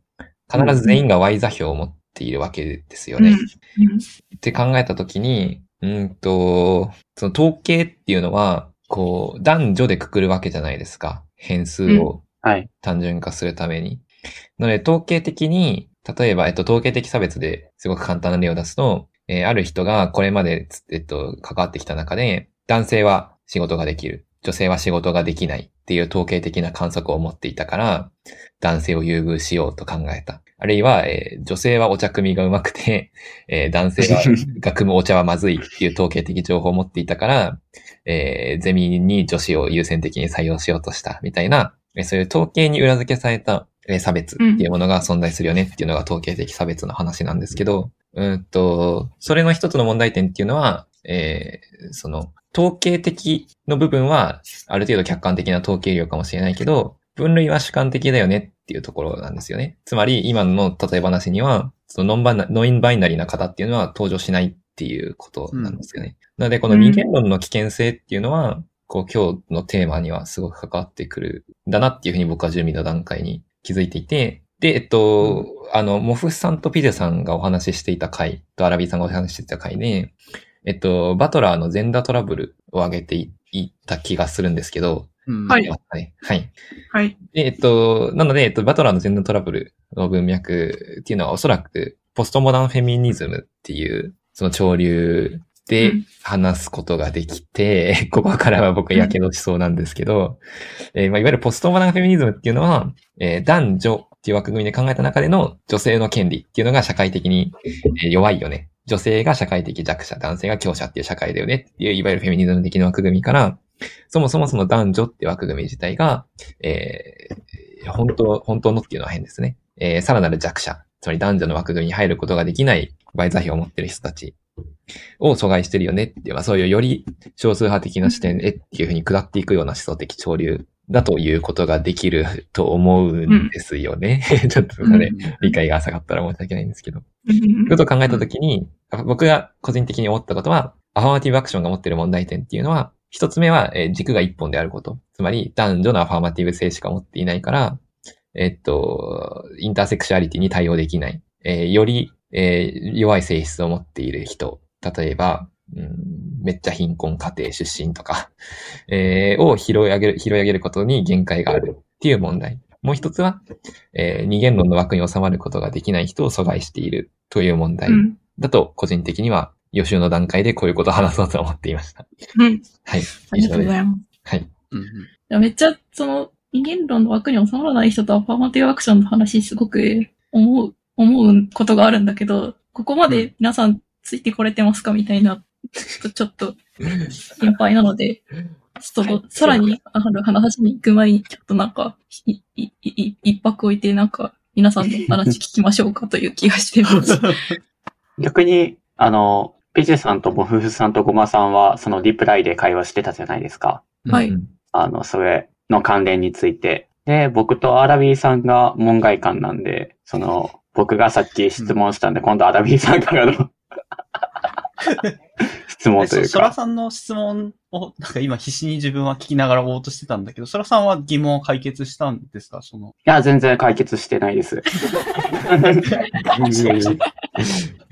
[SPEAKER 2] 必ず全員が Y 座標を持っているわけですよね。って考えたときに、うんと、その統計っていうのは、こう、男女でくくるわけじゃないですか。変数を
[SPEAKER 6] はい。
[SPEAKER 2] 単純化するために。なので、統計的に、例えば、えっと、統計的差別ですごく簡単な例を出すと、えーある人がこれまでつ、えっと、関わってきた中で、男性は仕事ができる。女性は仕事ができないっていう統計的な観測を持っていたから、男性を優遇しようと考えた。あるいは、えー女性はお茶組みがうまくて、えー男性が組むお茶はまずいっていう統計的情報を持っていたから、えーゼミに女子を優先的に採用しようとしたみたいな、そういう統計に裏付けされた、差別っていうものが存在するよねっていうのが統計的差別の話なんですけど、うーんと、それの一つの問題点っていうのは、えその、統計的の部分は、ある程度客観的な統計量かもしれないけど、分類は主観的だよねっていうところなんですよね。つまり、今の例え話には、そのノンバナノンバイナリーな方っていうのは登場しないっていうことなんですよね。なので、この二元論の危険性っていうのは、こう、今日のテーマにはすごく関わってくるんだなっていうふうに僕は準備の段階に気づいていて、で、えっと、あの、モフさんとピゼさんがお話ししていた回とアラビーさんがお話ししていた回で、えっと、バトラーの全裸トラブルを挙げていいった気がするんですけど、
[SPEAKER 1] うん
[SPEAKER 3] はい
[SPEAKER 2] はい。はい。
[SPEAKER 3] はい。
[SPEAKER 2] で、えっと、なので、えっと、バトラーの全裸トラブルの文脈っていうのはおそらく、ポストモダンフェミニズムっていう、その潮流で
[SPEAKER 3] うん
[SPEAKER 2] 話すことができて、ここからは僕は火傷しそうなんですけど、えーまあ、いわゆるポストモダンフェミニズムっていうのは、えー男女っていう枠組みで考えた中での女性の権利っていうのが社会的にえー弱いよね。女性が社会的弱者、男性が強者っていう社会だよねっていう、いわゆるフェミニズム的な枠組みから、そもそもその男女って枠組み自体が、えー本当、本当のっていうのは変ですね。えーさらなる弱者、つまり男女の枠組みに入ることができない倍座標を持ってる人たちを阻害してるよねっていう、まあそういうより少数派的な視点でっていうふうに下っていくような思想的潮流だということができると思うんですよね。ちょっとね、理解が浅かったら申し訳ないんですけど。
[SPEAKER 3] うん
[SPEAKER 2] ということを考えたときに、僕が個人的に思ったことは、アファーマティブアクションが持っている問題点っていうのは、一つ目は、えー軸が一本であること。つまり、男女のアファーマティブ性しか持っていないから、えっと、インターセクシュアリティに対応できない。えーより、えー弱い性質を持っている人。例えば、うん、めっちゃ貧困家庭出身とか、えーを拾い上げる、拾い上げることに限界があるっていう問題。もう一つは、えー二元論の枠に収まることができない人を阻害しているという問題。
[SPEAKER 3] うん。
[SPEAKER 2] だと、個人的には予習の段階でこういうことを話そうと思っていました。
[SPEAKER 3] うん。
[SPEAKER 2] はい。
[SPEAKER 3] ありがとうござ
[SPEAKER 2] い
[SPEAKER 3] います。
[SPEAKER 2] はい。
[SPEAKER 1] うんうん。
[SPEAKER 3] いやめっちゃ、その、人間論の枠に収まらない人とアファーマティブアクションの話すごく思う、思うことがあるんだけど、ここまで皆さんついてこれてますか？みたいな、ちょっと、ちょっと心配なので、ちょっと、さらに、あの、話に行く前に、ちょっとなんか、い、い、い、一泊置いて、なんか、皆さんの話聞きましょうかという気がしています。
[SPEAKER 6] 逆に、あの、ピジェさんとモフフさんとゴマさんは、そのリプライで会話してたじゃないですか。
[SPEAKER 3] はい
[SPEAKER 2] うん
[SPEAKER 6] あの、それの関連について。で、僕とアラビーさんが門外漢なんで、その、僕がさっき質問したんで、今度アラビーさんからの質問という
[SPEAKER 1] えそそら
[SPEAKER 6] か。
[SPEAKER 1] さんの質問を、なんか今必死に自分は聞きながら追おうとしてたんだけど、そらさんは疑問を解決したんですか？その。
[SPEAKER 6] いや、全然解決してないです。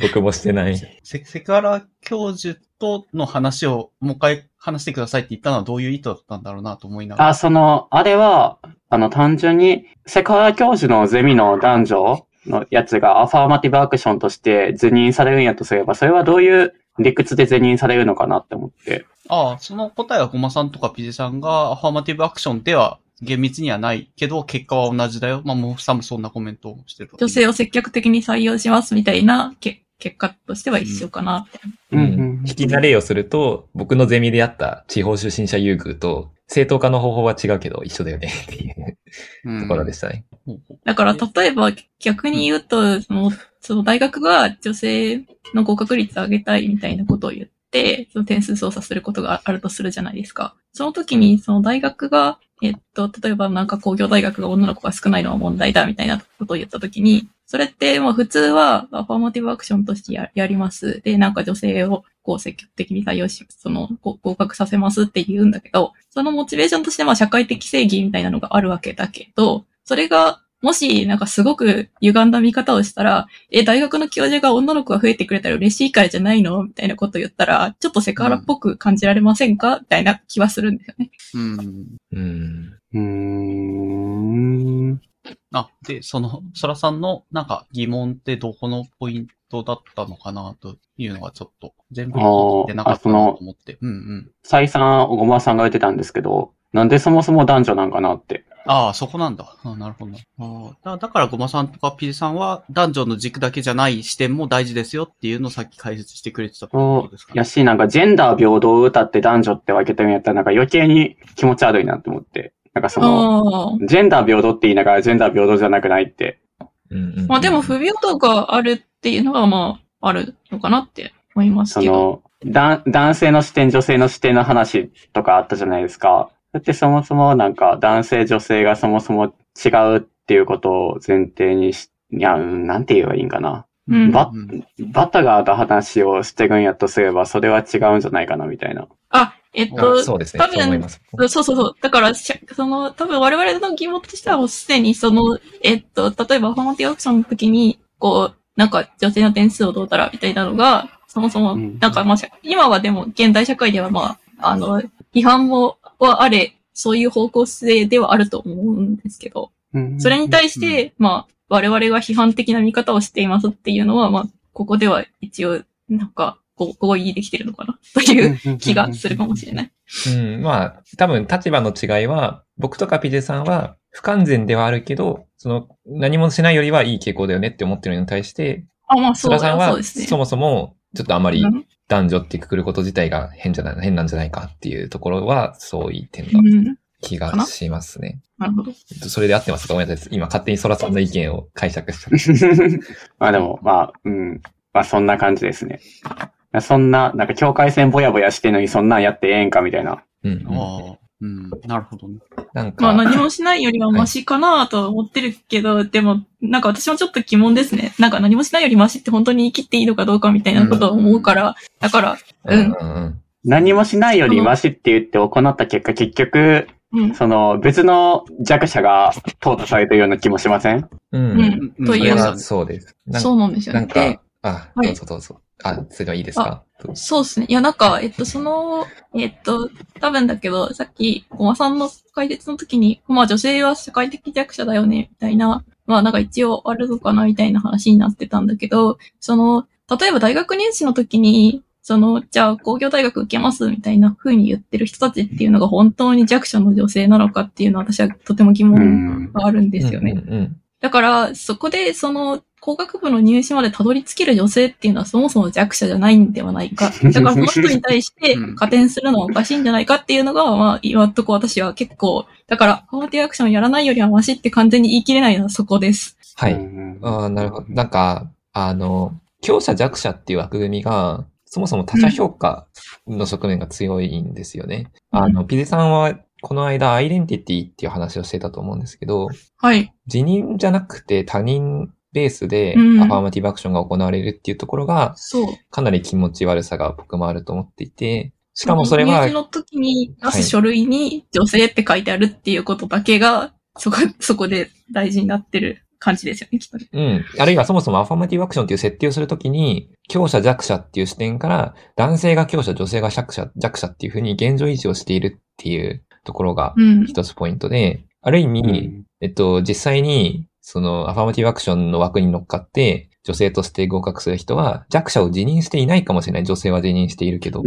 [SPEAKER 2] 僕もしてない。
[SPEAKER 1] セセクハラ教授との話をもう一回話してくださいって言ったのはどういう意図だったんだろうなと思いながら。
[SPEAKER 6] あ、その、あれは、あの、単純に、セクハラ教授のゼミの男女のやつがアファーマティブアクションとして辞任されるんやとすれば、それはどういう理屈で辞任されるのかなって思って。
[SPEAKER 1] ああ、その答えはゴマさんとかピジェさんがアファーマティブアクションでは厳密にはないけど、結果は同じだよ。まあ、モフさんもそんなコメントをしてる。
[SPEAKER 3] 女性を積極的に採用しますみたいなけ結果としては一緒かなって。
[SPEAKER 2] うん引きな例をすると、僕のゼミであった地方出身者優遇と、正当化の方法は違うけど一緒だよねっていう
[SPEAKER 1] うん
[SPEAKER 2] ところでしたね。
[SPEAKER 1] ほうほう
[SPEAKER 3] だから、例えば逆に言うと、その、その大学が女性の合格率を上げたいみたいなことを言って、その点数操作することがあるとするじゃないですか。その時に、その大学が、えっと、例えばなんか工業大学が女の子が少ないのは問題だみたいなことを言った時に、それってもう普通はアファーマティブアクションとしてややります。で、なんか女性をこう積極的に採用し、そのご合格させますって言うんだけど、そのモチベーションとしてまあ社会的正義みたいなのがあるわけだけど、それがもし、なんかすごく歪んだ見方をしたら、え、大学の教授が女の子が増えてくれたら嬉しいからじゃないのみたいなこと言ったら、ちょっとセクハラっぽく感じられませんか？みたいな気はするんですよね。
[SPEAKER 1] うん。
[SPEAKER 2] うん。
[SPEAKER 6] うーん。
[SPEAKER 1] あ、で、その、そらさんのなんか疑問ってどこのポイントだったのかなというのがちょっと全部聞いてなかったなと思って。うんうん。
[SPEAKER 6] 再三、ごまさんが言ってたんですけど、なんでそもそも男女なんかなって。
[SPEAKER 1] ああ、そこなんだ。あなるほど。ああだだから、ごまさんとかピジさんは、男女の軸だけじゃない視点も大事ですよっていうのをさっき解説してくれてたことですか？ね。
[SPEAKER 6] やし、なんかジェンダー平等を歌って男女って分けてるんやったら、なんか余計に気持ち悪いなって思って。なんかその、
[SPEAKER 3] ああ。
[SPEAKER 6] ジェンダー平等って言いながらジェンダー平等じゃなくないって。
[SPEAKER 2] うんうん
[SPEAKER 3] まあでも不平等があるっていうのはまあ、あるのかなって思いますけど。
[SPEAKER 6] その、だ男性の視点、女性の視点の話とかあったじゃないですか。だってそもそもなんか男性、女性がそもそも違うっていうことを前提にし、いや、うんなんて言えばいいんかな。
[SPEAKER 3] うん
[SPEAKER 6] バ
[SPEAKER 1] うん
[SPEAKER 6] バタがの話をしてるんやとすれば、それは違うんじゃないかな、みたいな。
[SPEAKER 3] あ、えっと、
[SPEAKER 2] あそうですね。
[SPEAKER 3] 多分
[SPEAKER 2] そう。
[SPEAKER 3] そうそうそう。だから、しゃその、多分我々の疑問としてはもうすでにその、えっと、例えばフォーマティブアクションの時に、こう、なんか女性の点数をどうたらみたいなのが、そもそも、
[SPEAKER 6] うん
[SPEAKER 3] なんかまあ、社今はでも現代社会ではまあ、あの、批判も、はあれ、そういう方向性ではあると思うんですけど、それに対して、まあ、我々が批判的な見方をしていますっていうのは、まあ、ここでは一応、なんか、合意できてるのかな？という気がするかもしれない。
[SPEAKER 2] うん、まあ、多分立場の違いは、僕とかピジェさんは不完全ではあるけど、その、何もしないよりはいい傾向だよねって思ってるのに対して、
[SPEAKER 3] あ、まあ、そう
[SPEAKER 2] さんは
[SPEAKER 3] そうですね。
[SPEAKER 2] そもそも、ちょっとあまり
[SPEAKER 3] うん
[SPEAKER 2] 男女ってくくること自体が変じゃない、変なんじゃないかっていうところは、そうい点が
[SPEAKER 3] うん。
[SPEAKER 2] 気がしますね。
[SPEAKER 3] なるほど。
[SPEAKER 2] それで合ってますか？ごめんなさい。今勝手にソラさんの意見を解釈した。
[SPEAKER 6] まあでも、まあ、うん。まあそんな感じですね。そんな、なんか境界線ぼやぼやしてんのにそんなんやってええんかみたいな。
[SPEAKER 2] うんうん、
[SPEAKER 1] ああ、うん、なるほどね。
[SPEAKER 2] なんか、
[SPEAKER 3] まあ何もしないよりはマシかなとは思ってるけど、でも、なんか私もちょっと疑問ですね。なんか何もしないよりマシって本当に生きていいのかどうかみたいなことを思うから、だから、うん。
[SPEAKER 2] うんうん
[SPEAKER 6] 何もしないよりマシって言って行った結果、結局、
[SPEAKER 3] うん。
[SPEAKER 6] その別の弱者が淘汰されてるような気もしません？
[SPEAKER 2] う。
[SPEAKER 3] うんん。
[SPEAKER 1] うん
[SPEAKER 3] という
[SPEAKER 2] そ
[SPEAKER 1] う
[SPEAKER 2] です。
[SPEAKER 3] そうなんですよね。
[SPEAKER 2] なん
[SPEAKER 3] で
[SPEAKER 2] か、あ、
[SPEAKER 3] はい
[SPEAKER 2] どうぞどうぞ。あ、それではいいですか？
[SPEAKER 3] そうですね。いや、なんか、えっと、その、えっと、多分だけど、さっき、ごまさんの解説の時に、まあ女性は社会的弱者だよね、みたいな、まあなんか一応あるのかな、みたいな話になってたんだけど、その、例えば大学入試の時に、その、じゃあ工業大学受けます、みたいな風に言ってる人たちっていうのが本当に弱者の女性なのかっていうのは私はとても疑
[SPEAKER 6] う
[SPEAKER 3] 問
[SPEAKER 6] ん。
[SPEAKER 3] があるんですよね。だから、そこで、その、工学部の入試までたどり着ける女性っていうのはそもそも弱者じゃないんではないか。だからその人に対して
[SPEAKER 1] うん
[SPEAKER 3] 加点するのはおかしいんじゃないかっていうのが、まあ、今んとこ私は結構、だから、パーティーアクションやらないよりはマシって完全に言い切れないのはそこです。
[SPEAKER 2] はい。
[SPEAKER 6] うん
[SPEAKER 2] ああ、なるほど。なんか、あの、強者弱者っていう枠組みが、そもそも他者評価の側面が強いんですよね。
[SPEAKER 3] うん
[SPEAKER 2] あの、ピゼさんは、この間、アイデンティティっていう話をしてたと思うんですけど、
[SPEAKER 3] はい。
[SPEAKER 2] 辞任じゃなくて他人ベースで
[SPEAKER 3] うん
[SPEAKER 2] アファーマティブアクションが行われるっていうところが、
[SPEAKER 3] そう。
[SPEAKER 2] かなり気持ち悪さが僕もあると思っていて、しかもそれは
[SPEAKER 3] 入試、の時に出す書類に女性って書いてあるっていうことだけが、そこ、そこで大事になってる感じですよね、きっとね。
[SPEAKER 2] うん。あるいはそもそもアファーマティブアクションっていう設定をするときに、強者弱者っていう視点から、男性が強者、女性が弱者、弱者っていうふうに現状維持をしているっていうところが
[SPEAKER 3] うん。
[SPEAKER 2] 一つポイントで、ある意味、
[SPEAKER 6] うん
[SPEAKER 2] えっと、実際に、その、アファーマティブアクションの枠に乗っかって、女性として合格する人は、弱者を辞任していないかもしれない。女性は辞任しているけど。っ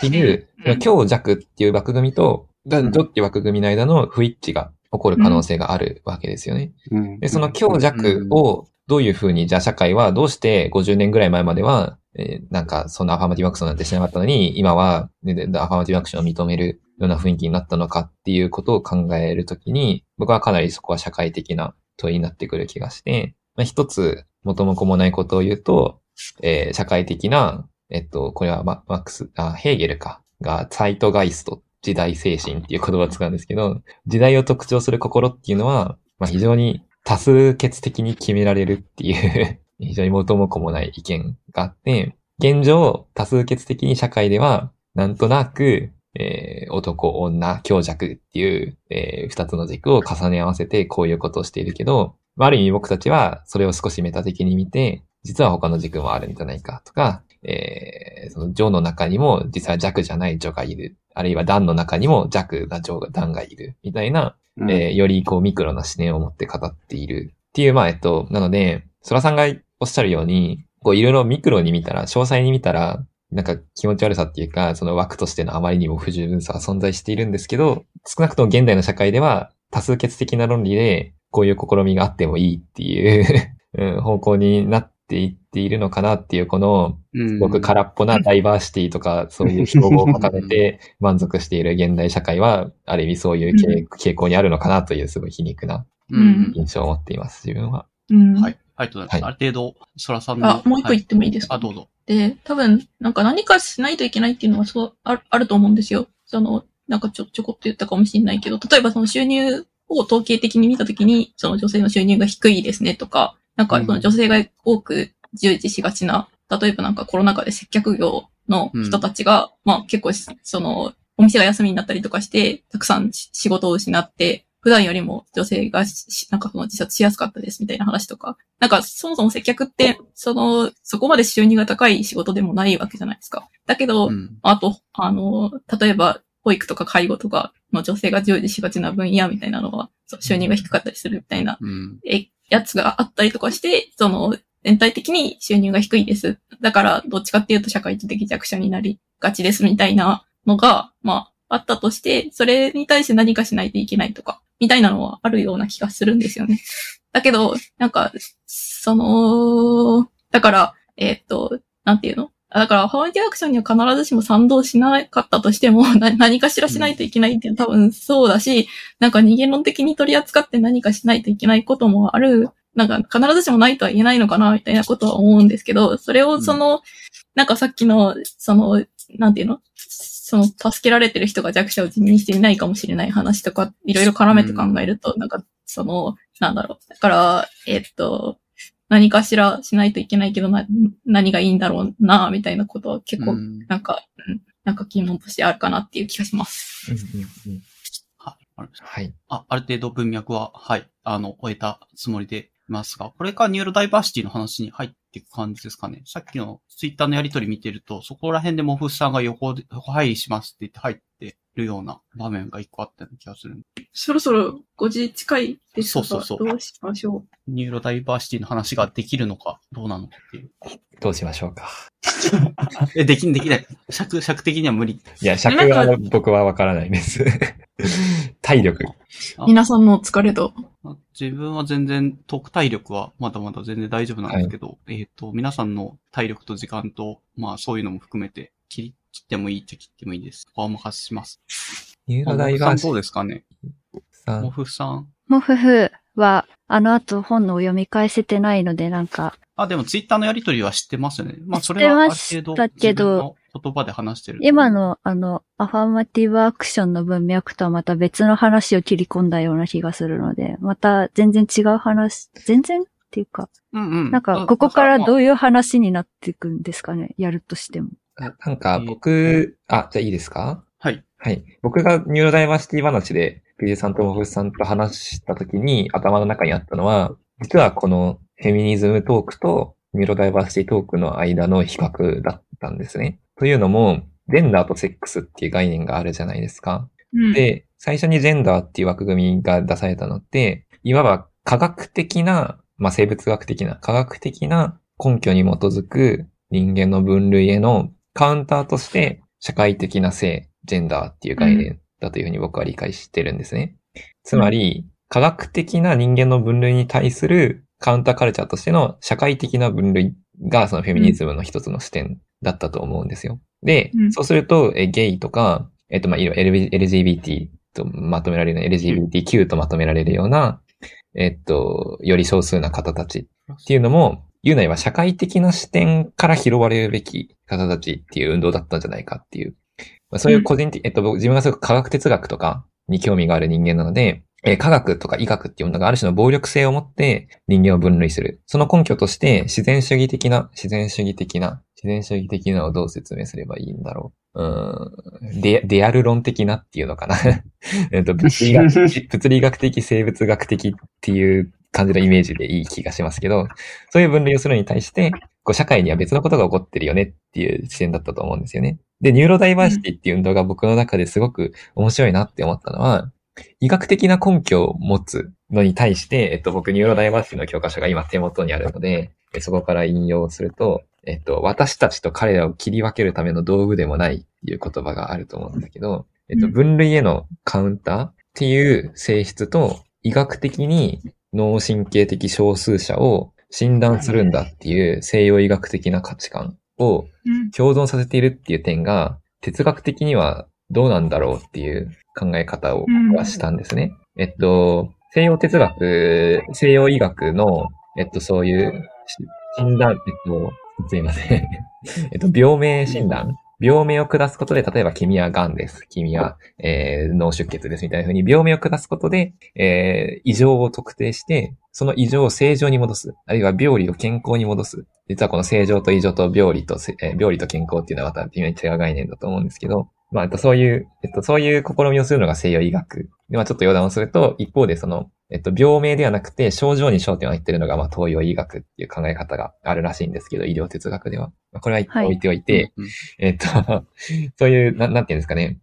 [SPEAKER 2] ていう
[SPEAKER 3] う、ん
[SPEAKER 2] 強弱っていう枠組みと、男女っていう枠組みの間の不一致が起こる可能性があるわけですよね。
[SPEAKER 6] うん
[SPEAKER 2] で、その強弱をどういうふうに、じゃあ社会はどうして50年ぐらい前までは、えーなんかそんなアファーマティブアクションなんてしなかったのに、今は、ね、でアファーマティブアクションを認めるような雰囲気になったのかっていうことを考えるときに、僕はかなりそこは社会的な問いになってくる気がして、まあ、一つ元も子もないことを言うと、えー社会的な、えっと、これはマックス、あ、ヘーゲルか、が、サイトガイスト、時代精神っていう言葉を使うんですけど、時代を特徴する心っていうのは、まあ、非常に多数決的に決められるっていう、非常に元も子もない意見があって、現状、多数決的に社会では、なんとなく、えー男、女、強弱っていう、えー二つの軸を重ね合わせてこういうことをしているけど、まあある意味僕たちはそれを少しメタ的に見て、実は他の軸もあるんじゃないかとか、えーその女の中にも実は弱じゃない女がいる。あるいは段の中にも弱な女が、段がいる。みたいな、
[SPEAKER 6] うん
[SPEAKER 2] えーよりこうミクロな視点を持って語っているっていう、まあ、えっと、なので、ソラさんがおっしゃるように、こういろいろミクロに見たら、詳細に見たら、なんか気持ち悪さっていうか、その枠としてのあまりにも不十分さが存在しているんですけど、少なくとも現代の社会では多数決的な論理で、こういう試みがあってもいいっていう うん方向になっていっているのかなっていう、この、
[SPEAKER 1] うん
[SPEAKER 2] 僕空っぽな ダイバーシティとか、そういう標語を掲げて 満足している現代社会は、ある意味そういう傾傾向にあるのかなという、すごい皮肉な
[SPEAKER 1] うん。
[SPEAKER 2] 印象を持っています、自分は。
[SPEAKER 3] うん。
[SPEAKER 1] はい。ありがとうございます。
[SPEAKER 2] はい
[SPEAKER 1] ある程度、ソラさんの。
[SPEAKER 3] あ、もう一個言ってもいいですか、
[SPEAKER 1] あ、どうぞ。
[SPEAKER 3] で、多分、なんか何かしないといけないっていうのはそう、ああると思うんですよ。その、なんかちょ、ちょこっと言ったかもしれないけど、例えばその収入を統計的に見たときに、その女性の収入が低いですねとか、なんかその女性が多く従事しがちな、例えばなんかコロナ禍で接客業の人たちが、まあ結構し、その、お店が休みになったりとかして、たくさんし仕事を失って、普段よりも女性がなんかその自殺しやすかったですみたいな話とか、なんか、そもそも接客って、その、そこまで収入が高い仕事でもないわけじゃないですか。だけど、
[SPEAKER 1] うん。
[SPEAKER 3] あと、あの、例えば、保育とか介護とかの女性が従事しがちな分野みたいなのは、収入が低かったりするみたいな、
[SPEAKER 1] うん。
[SPEAKER 3] え、やつがあったりとかして、その、全体的に収入が低いです。だから、どっちかっていうと社会的弱者になりがちですみたいなのが、まあ、あったとして、それに対して何かしないといけないとか、みたいなのはあるような気がするんですよね。だけど、なんか、その、だから、えーっと、なんていうの？あだから、ハワイディアクションには必ずしも賛同しなかったとしても、な何かしらしないといけないっていうのは多分そうだし、なんか二元論的に取り扱って何かしないといけないこともある、なんか必ずしもないとは言えないのかな、みたいなことは思うんですけど、それをその、なんかさっきの、その、なんていうの？その、助けられてる人が弱者を自認していないかもしれない話とか、いろいろ絡めて考えると、なんか、その、なんだろう。だから、えっと、何かしらしないといけないけど、な、何がいいんだろうな、みたいなことは結構、
[SPEAKER 1] うん
[SPEAKER 3] なんか、うんなんか疑問としてあるかなっていう気がします。
[SPEAKER 2] うんうんうん
[SPEAKER 1] はい。わかりました
[SPEAKER 2] はい。
[SPEAKER 1] あ、ある程度文脈は、はい、あの、追えたつもりでいますが、これからニューロダイバーシティの話に入っていく感じですかね。さっきのツイッターのやりとり見てると、そこら辺でモフさんが横で、横入りしますって言って入ってるような場面が一個あったような気がする。
[SPEAKER 3] そろそろ5時近いですが、
[SPEAKER 1] そうそうそう
[SPEAKER 3] どうしましょ
[SPEAKER 1] ニューロダイバーシティの話ができるのか、どうなのかっていう。
[SPEAKER 2] どうしましょうか。
[SPEAKER 1] え、できん、できない。尺、尺的には無理。
[SPEAKER 2] いや、尺は僕はわからないです。体力。
[SPEAKER 3] う。皆さんのお疲れと。
[SPEAKER 1] 自分は全然、特体力はまだまだ全然大丈夫なんですけど、えっ、と、皆さんの体力と時間と、まあそういうのも含めて、切り、切ってもいいっちゃ切ってもいいです。ここはお任せします。
[SPEAKER 2] ニューロダ
[SPEAKER 1] モフさんどうですかね
[SPEAKER 2] さん
[SPEAKER 1] モフさん。
[SPEAKER 7] もふふは、あの後本の読み返せてないので、なんか、
[SPEAKER 1] あ、でもツイッターのやりとりは知ってますよね。まあそれ
[SPEAKER 7] 知って
[SPEAKER 1] はある程度、
[SPEAKER 7] けど
[SPEAKER 1] 自分の言葉で話してる。
[SPEAKER 7] 今の、あの、アファーマティブアクションの文脈とはまた別の話を切り込んだような気がするので、また全然違う話、全然っていうか、
[SPEAKER 1] うんうん。
[SPEAKER 7] なんか、ここからど
[SPEAKER 1] う
[SPEAKER 7] ういう話になっていくんですかね、やるとしても。
[SPEAKER 2] なんか僕、あ、じゃあいいですか？
[SPEAKER 1] はい。
[SPEAKER 2] はい。僕がニューロダイバーシティ話で、ピジさんとモフさんと話した時に頭の中にあったのは、実はこのフェミニズムトークとニューロダイバーシティトークの間の比較だったんですね。というのも、ジェンダーとセックスっていう概念があるじゃないですか。
[SPEAKER 3] うん。
[SPEAKER 2] で、最初にジェンダーっていう枠組みが出されたのって、いわば科学的な、まあ、生物学的な、科学的な根拠に基づく人間の分類へのカウンターとして社会的な性、ジェンダーっていう概念だというふうに僕は理解してるんですね。つまり、科学的な人間の分類に対するカウンターカルチャーとしての社会的な分類がそのフェミニズムの一つの視点だったと思うんですよ。で、
[SPEAKER 3] うん
[SPEAKER 2] そうすると、えゲイとか、えっと、まあ、いろいろ LGBT とまとめられる LGBTQ とまとめられるような、えっと、より少数な方たちっていうのも、言うなれば社会的な視点から拾われるべき方たちっていう運動だったんじゃないかっていう。まあそういう個人的、えっと、僕自分がすごく科学哲学とかに興味がある人間なので、えー科学とか医学っていうものがある種の暴力性を持って人間を分類する。その根拠として自然主義的な、自然主義的な、自然主義的なのをどう説明すればいいんだろう。うーん、デデアル論的なっていうのかな。えっと、物理学、物理学的、生物学的っていう感じのイメージでいい気がしますけど、そういう分類をするに対して、こう社会には別のことが起こってるよねっていう視点だったと思うんですよね。で、ニューロダイバーシティっていう運動が僕の中ですごく面白いなって思ったのは、医学的な根拠を持つのに対して、えっと、僕、ニューロダイバーシティの教科書が今手元にあるので、えそこから引用すると、えっと、私たちと彼らを切り分けるための道具でもないっていう言葉があると思うんだけど、えっと、
[SPEAKER 3] うん
[SPEAKER 2] 分類へのカウンターっていう性質と、医学的に脳神経的少数者を診断するんだっていう西洋医学的な価値観を
[SPEAKER 3] うん。
[SPEAKER 2] 共存させているっていう点が、哲学的にはどうなんだろうっていう考え方をしたんですね。えっと、西洋哲学、西洋医学の、えっと、そういう診断、えっと、すいません。えっと、病名診断病名を下すことで、例えば君は癌です。君は、えー脳出血ですみたいな風に病名を下すことで、えー異常を特定して、その異常を正常に戻す。あるいは病理を健康に戻す。実はこの正常と異常と病理と、えー病理と健康っていうのはまた微妙に違う概念だと思うんですけど、まあ、えっと、そういう、えっと、そういう試みをするのが西洋医学。で、まあ、ちょっと余談をすると、一方でその、えっと、病名ではなくて、症状に焦点を当ててるのが、まあ、東洋医学っていう考え方があるらしいんですけど、医療哲学では。まあ、これは置いておいて、
[SPEAKER 1] うんうん
[SPEAKER 2] えっと、そういう、ななんていうんですかね。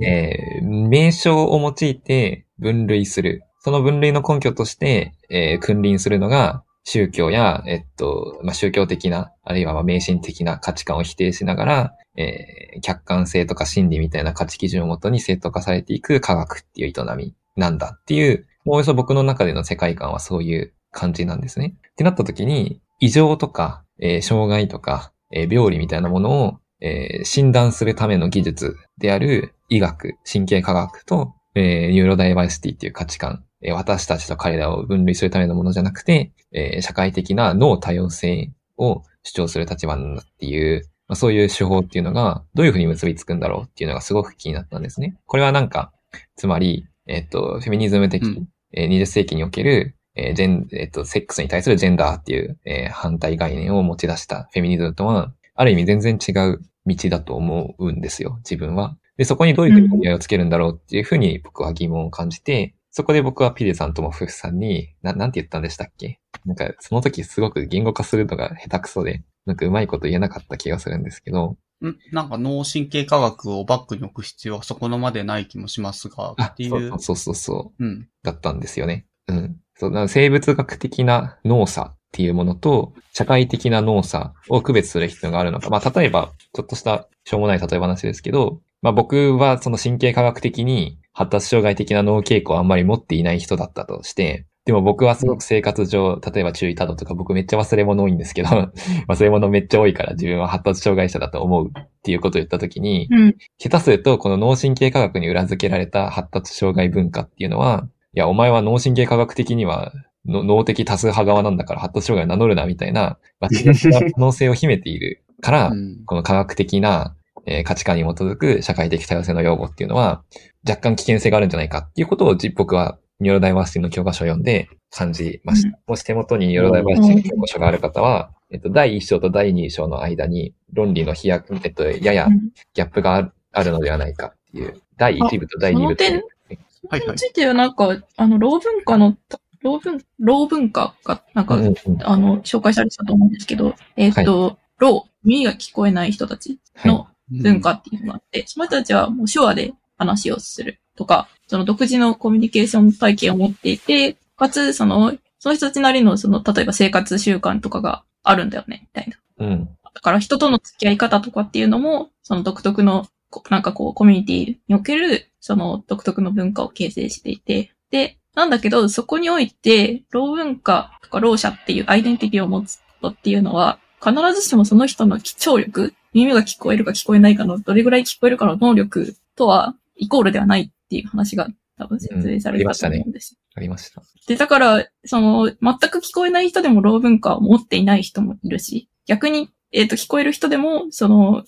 [SPEAKER 2] えー名称を用いて分類する。その分類の根拠として、えー君臨するのが、宗教や、えっと、まあ、宗教的な、あるいはまあ迷信的な価値観を否定しながら、えー客観性とか真理みたいな価値基準をもとに正当化されていく科学っていう営みなんだっていう、おおよそ僕の中での世界観はそういう感じなんですね。ってなった時に、異常とか、えー障害とか、えー病理みたいなものを、えー診断するための技術である医学、神経科学と、えーニューロダイバーシティっていう価値観、えー私たちと彼らを分類するためのものじゃなくて、えー社会的な脳多様性を主張する立場なんだっていう、まあ、そういう手法っていうのがどういうふうに結びつくんだろうっていうのがすごく気になったんですね。これはなんか、つまり、えっ、と、フェミニズム的、
[SPEAKER 1] うん
[SPEAKER 2] えー20世紀における、えージェン、えっ、と、セックスに対するジェンダーっていう、えー反対概念を持ち出したフェミニズムとは、ある意味全然違う道だと思うんですよ、自分は。で、そこにどういうふうに折り合いをつけるんだろうっていうふうに僕は疑問を感じて、そこで僕はピデさんともフフさんに、な、なんて言ったんでしたっけ？なんか、その時すごく言語化するのが下手くそで、なんかうまいこと言えなかった気がするんですけど、
[SPEAKER 1] ん？なんか脳神経科学をバックに置く必要はそこのまでない気もしますが、
[SPEAKER 2] あ
[SPEAKER 1] ってい。
[SPEAKER 2] そううそうそうそう、
[SPEAKER 1] うん。
[SPEAKER 2] だったんですよね。うん。そう、生物学的な脳差っていうものと、社会的な脳差を区別する必要があるのか。まあ、例えば、ちょっとしたしょうもない例え話ですけど、まあ僕はその神経科学的に発達障害的な脳傾向をあんまり持っていない人だったとして、でも僕はすごく生活上、例えば注意多度とか僕めっちゃ忘れ物多いんですけど、忘れ物めっちゃ多いから自分は発達障害者だと思うっていうことを言ったときに、
[SPEAKER 3] うん。
[SPEAKER 2] 下手すると、この脳神経科学に裏付けられた発達障害文化っていうのは、いや、お前は脳神経科学的には、の脳的多数派側なんだから発達障害を名乗るな、みたいな、間違った可能性を秘めているから、
[SPEAKER 1] うん
[SPEAKER 2] この科学的な、えー価値観に基づく社会的多様性の擁護っていうのは、若干危険性があるんじゃないかっていうことをじ僕はニューロダイバーシティの教科書を読んで感じました。もし手元にニューロダイバーシティの教科書がある方は、えっと、第1章と第2章の間に論理の飛躍、えっと、やや
[SPEAKER 3] うん。
[SPEAKER 2] ギャップがあるあるのではないかっていう、第1部と第2部と
[SPEAKER 3] その
[SPEAKER 1] はいはい。
[SPEAKER 3] についてはなんか、あの、老文化の、老文、老文化が、なんか、
[SPEAKER 2] うんうん
[SPEAKER 3] あの、紹介されてたと思うんですけど、えっ、と、老、耳が聞こえない人たちの文化っていうのがあって、その人たちはもう手話で話をするとか、その独自のコミュニケーション体系を持っていて、かつ、その、その人たちなりの、その、例えば生活習慣とかがあるんだよね、みたいな。
[SPEAKER 2] うん。
[SPEAKER 3] だから人との付き合い方とかっていうのも、その独特の、こなんかこう、コミュニティにおける、その独特の文化を形成していて、で、なんだけど、そこにおいて、老文化とか老者っていうアイデンティティを持つことっていうのは、必ずしもその人の聴力、耳が聞こえるか聞こえないかの、どれぐらい聞こえるかの能力とは、イコールではないっていう話が多分説明されてたと思うんですよ
[SPEAKER 2] ありました。
[SPEAKER 3] で、だから、その、全く聞こえない人でも老文化を持っていない人もいるし、逆に、えっ、と、聞こえる人でも、その、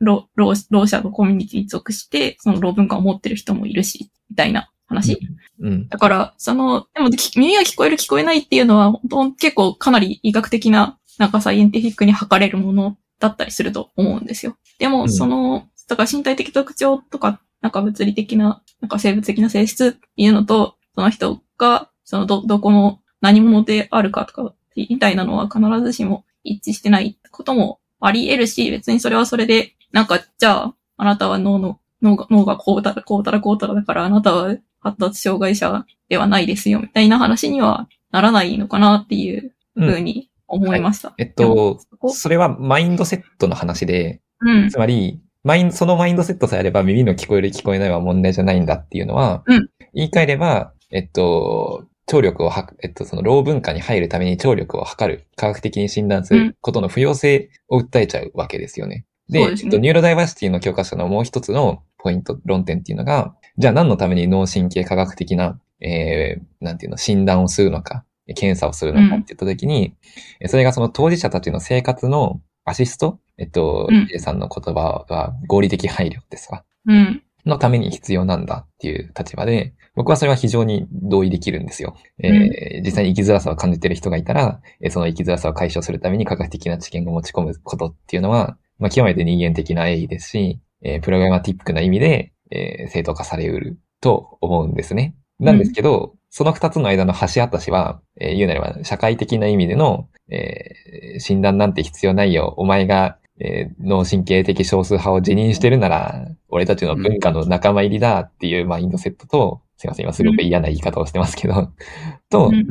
[SPEAKER 3] 老、老、老者のコミュニティに属して、その老文化を持ってる人もいるし、みたいな話。
[SPEAKER 2] うん。
[SPEAKER 3] だから、その、でも、き耳が聞こえる聞こえないっていうのは、本当結構かなり医学的な、なんかサイエンティフィックに測れるものだったりすると思うんですよ。でも、
[SPEAKER 2] うん
[SPEAKER 3] その、だから身体的特徴とか、なんか物理的な、なんか生物的な性質っていうのと、その人が、そのど、どこの何者であるかとか、みたいなのは必ずしも一致してないこともあり得るし、別にそれはそれで、なんか、じゃあ、あなたは脳の、脳が、脳がこうたら、こうたらこうたらだから、あなたは発達障害者ではないですよ、みたいな話にはならないのかなっていう
[SPEAKER 2] うん
[SPEAKER 3] ふうに思いました。
[SPEAKER 2] えっと、
[SPEAKER 3] そ
[SPEAKER 2] れはマインドセットの話で、
[SPEAKER 3] うん。
[SPEAKER 2] つまり、マインそのマインドセットさえあれば耳の聞こえる聞こえないは問題じゃないんだっていうのは、
[SPEAKER 3] うん。
[SPEAKER 2] 言い換えれば、えっと、聴力をはく、えっと、その老文化に入るために聴力を測る、科学的に診断することの不要性を訴えちゃうわけですよね。
[SPEAKER 3] うですね。
[SPEAKER 2] えっと、ニューロダイバーシティの教科書のもう一つのポイント、論点っていうのが、じゃあ何のために脳神経科学的な、えー、なんていうの、診断をするのか、検査をするのかって言ったときに、えそれがその当事者たちの生活のアシスト？えっと、
[SPEAKER 3] うん
[SPEAKER 2] A さんの言葉は合理的配慮ですか？
[SPEAKER 3] うん。
[SPEAKER 2] のために必要なんだっていう立場で、僕はそれは非常に同意できるんですよ。えー実際に生きづらさを感じている人がいたら、えーその生きづらさを解消するために科学的な知見を持ち込むことっていうのは、まあ、極めて人間的な営為ですし、えープラグマティックな意味で、えー正当化されうると思うんですね。なんですけど、その二つの間の橋渡しは、えー言うなれば社会的な意味での、えー診断なんて必要ないよ。お前が、えー脳神経的少数派を辞任してるなら、俺たちの文化の仲間入りだっていうマインドセットと、すいません、今すごく嫌な言い方をしてますけど、と、
[SPEAKER 3] うん。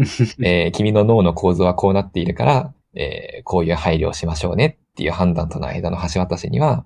[SPEAKER 2] えー君の脳の構造はこうなっているから、えーこういう配慮をしましょうねっていう判断との間の橋渡しには、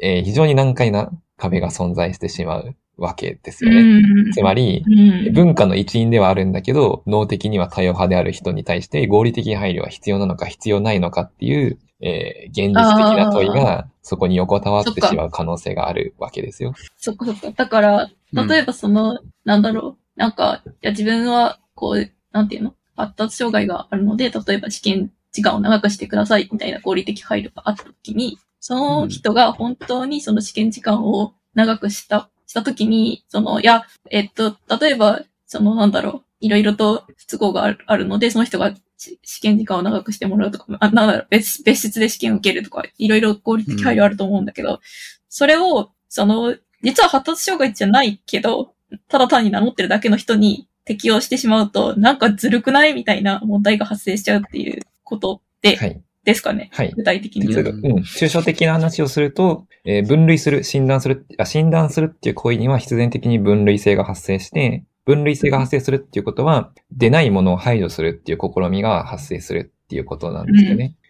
[SPEAKER 2] えー非常に難解な壁が存在してしまうわけですよね。
[SPEAKER 3] うん
[SPEAKER 2] つまり、
[SPEAKER 3] うん
[SPEAKER 2] 文化の一員ではあるんだけど、脳的には多様派である人に対して合理的配慮は必要なのか必要ないのかっていう、えー現実的な問いがそこに横たわってしまう可能性があるわけですよ。
[SPEAKER 3] そっかそっか。だから、
[SPEAKER 1] うん
[SPEAKER 3] 例えばその、なんだろう。なんか、いや自分は、こう、なんていうの？発達障害があるので、例えば試験時間を長くしてくださいみたいな合理的配慮があったときに、その人が本当にその試験時間を長くした、したときに、その、いや、えっと、例えば、その、なんだろう。いろいろと不都合があるので、その人が試験時間を長くしてもらうとか、あなんだろう別、別室で試験を受けるとか、いろいろ合理的配慮あると思うんだけど、それを、その、実は発達障害じゃないけど、ただ単に名乗ってるだけの人に適用してしまうと、なんかずるくないみたいな問題が発生しちゃうっていうことで、
[SPEAKER 2] はい。
[SPEAKER 3] ですかね。
[SPEAKER 2] はい。
[SPEAKER 3] 具体的に言う
[SPEAKER 2] うん、抽象的な話をすると、えー分類する、診断するあ、診断するっていう行為には必然的に分類性が発生して、分類性が発生するっていうことは、出ないものを排除するっていう試みが発生するっていうことなんですよね。
[SPEAKER 3] うん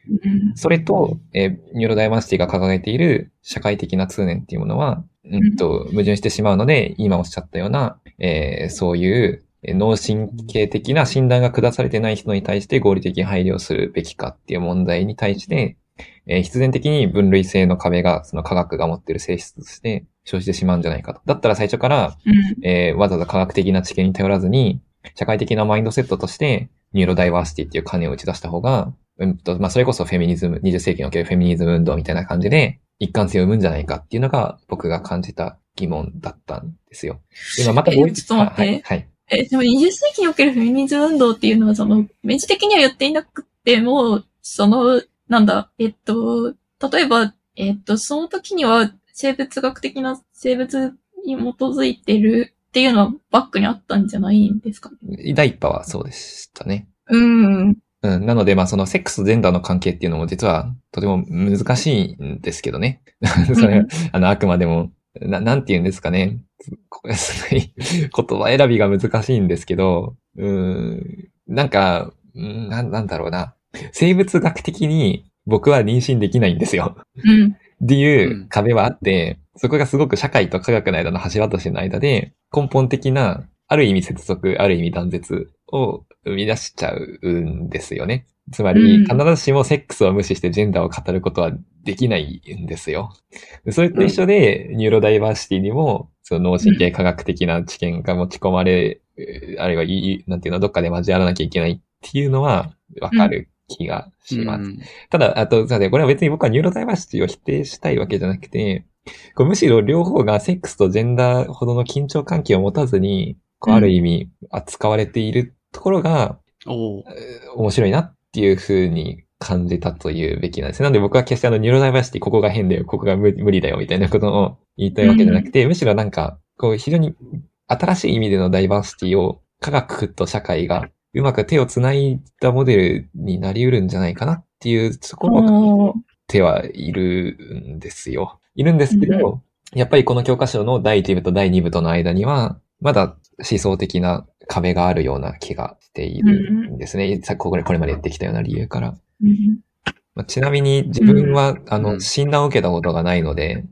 [SPEAKER 2] それと、えーニューロダイバーシティが掲げている社会的な通念っていうものは、うんと、矛盾してしまうので、今おっしゃったような、えーそういうえー脳神経的な診断が下されてない人に対して合理的配慮をするべきかっていう問題に対して、えー必然的に分類性の壁が、その科学が持っている性質として生じてしまうんじゃないかと。だったら最初から、
[SPEAKER 3] うん
[SPEAKER 2] えーわざわざ科学的な知見に頼らずに、社会的なマインドセットとして、ニューロダイバーシティっていう概念を打ち出した方が、うんと、まあ、それこそフェミニズム、20世紀におけるフェミニズム運動みたいな感じで、一貫性を生むんじゃないかっていうのが、僕が感じた疑問だったんですよ。今また
[SPEAKER 3] え
[SPEAKER 2] もう一
[SPEAKER 3] ちょっと待って
[SPEAKER 2] はい。はい。
[SPEAKER 3] え、でも20世紀におけるフェミニズム運動っていうのは、その、明示的には言っていなくても、その、なんだ、えっと、例えば、えっと、その時には生物学的な生物に基づいてるっていうのはバックにあったんじゃないんですかね？
[SPEAKER 2] 第一波はそうでしたね。
[SPEAKER 3] うん。
[SPEAKER 2] うん。なので、まあ、そのセックスとジェンダーの関係っていうのも実はとても難しいんですけどね。それは、あの、あくまでも、な、なんて言うんですかね。い 言葉選びが難しいんですけど、うーん、なんか、うんなん、なんだろうな。生物学的に僕は妊娠できないんですよ。
[SPEAKER 3] うん。
[SPEAKER 2] っていううん壁はあって、そこがすごく社会と科学の間の橋渡しの間で、根本的な、ある意味接続、ある意味断絶を生み出しちゃうんですよね。つまり、
[SPEAKER 3] うん
[SPEAKER 2] 必ずしもセックスを無視してジェンダーを語ることはできないんですよ。それと一緒で、ニューロダイバーシティにも、その脳神経科学的な知見が持ち込まれ、えーあるいはいい、なんていうの、どっかで交わらなきゃいけないっていうのは、わかる気がします。
[SPEAKER 1] うん
[SPEAKER 2] ただ、あと、さて、これは別に僕はニューロダイバーシティを否定したいわけじゃなくて、こうむしろ両方がセックスとジェンダーほどの緊張関係を持たずに、こう
[SPEAKER 3] うん
[SPEAKER 2] ある意味扱われているところが、面白いなっていうふうに感じたというべきなんです。なので僕は決してあのニューロダイバーシティここが変だよ、ここが無無理だよみたいなことを言いたいわけじゃなくて、むしろなんか、こう非常に新しい意味でのダイバーシティを科学と社会がうまく手をつないだモデルになり得るんじゃないかなっていうところを
[SPEAKER 3] おー
[SPEAKER 2] てはいるんですよ。いるんですけど、やっぱりこの教科書の第1部と第2部との間には、まだ思想的な壁があるような気がしているんですね。さこれこれまで言ってきたような理由から。
[SPEAKER 3] うん
[SPEAKER 2] まあちなみに自分は、あの、
[SPEAKER 1] うん
[SPEAKER 2] 診断を受けたことがないので、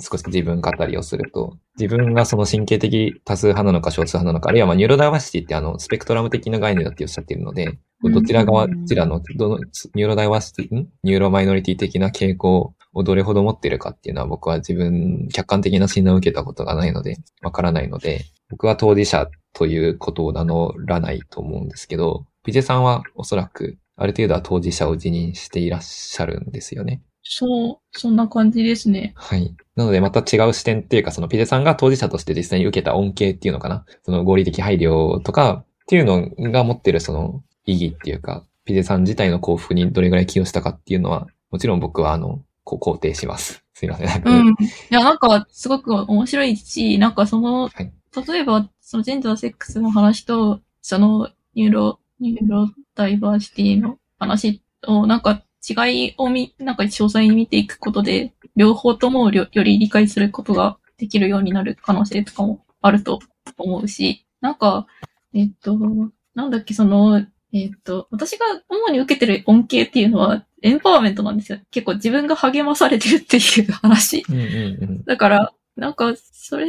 [SPEAKER 2] 少し自分語りをすると、自分がその神経的多数派なのか少数派なのか、あるいはまあニューロダイバーシティってあの、スペクトラム的な概念だっておっしゃっているので、どちら側、
[SPEAKER 7] うん
[SPEAKER 2] どちらの、どの、ニューロダイバーシティ、ん？ニューロマイノリティ的な傾向をどれほど持っているかっていうのは僕は自分、客観的な診断を受けたことがないので、わからないので、僕は当事者ということを名乗らないと思うんですけど、ピジェさんはおそらく、ある程度は当事者を自認していらっしゃるんですよね。
[SPEAKER 3] そう、そんな感じですね。
[SPEAKER 2] はい。なのでまた違う視点っていうか、そのピジェさんが当事者として実際に受けた恩恵っていうのかな。その合理的配慮とかっていうのが持ってるその意義っていうか、ピジェさん自体の幸福にどれぐらい寄与したかっていうのは、もちろん僕はあの、こう肯定します。すいません。
[SPEAKER 3] うん。いや、なんか、すごく面白いし、なんかその、
[SPEAKER 2] はい
[SPEAKER 3] 例えば、そのジェンダーセックスの話と、その、ニューロ、ニューロダイバーシティの話を、なんか違いを見、なんか詳細に見ていくことで、両方ともよより理解することができるようになる可能性とかもあると思うし、なんか、えっと、なんだっけ、その、えっと、私が主に受けてる恩恵っていうのは、エンパワーメントなんですよ。結構自分が励まされてるっていう話。
[SPEAKER 2] うんうん。
[SPEAKER 3] だから、なんか、それ、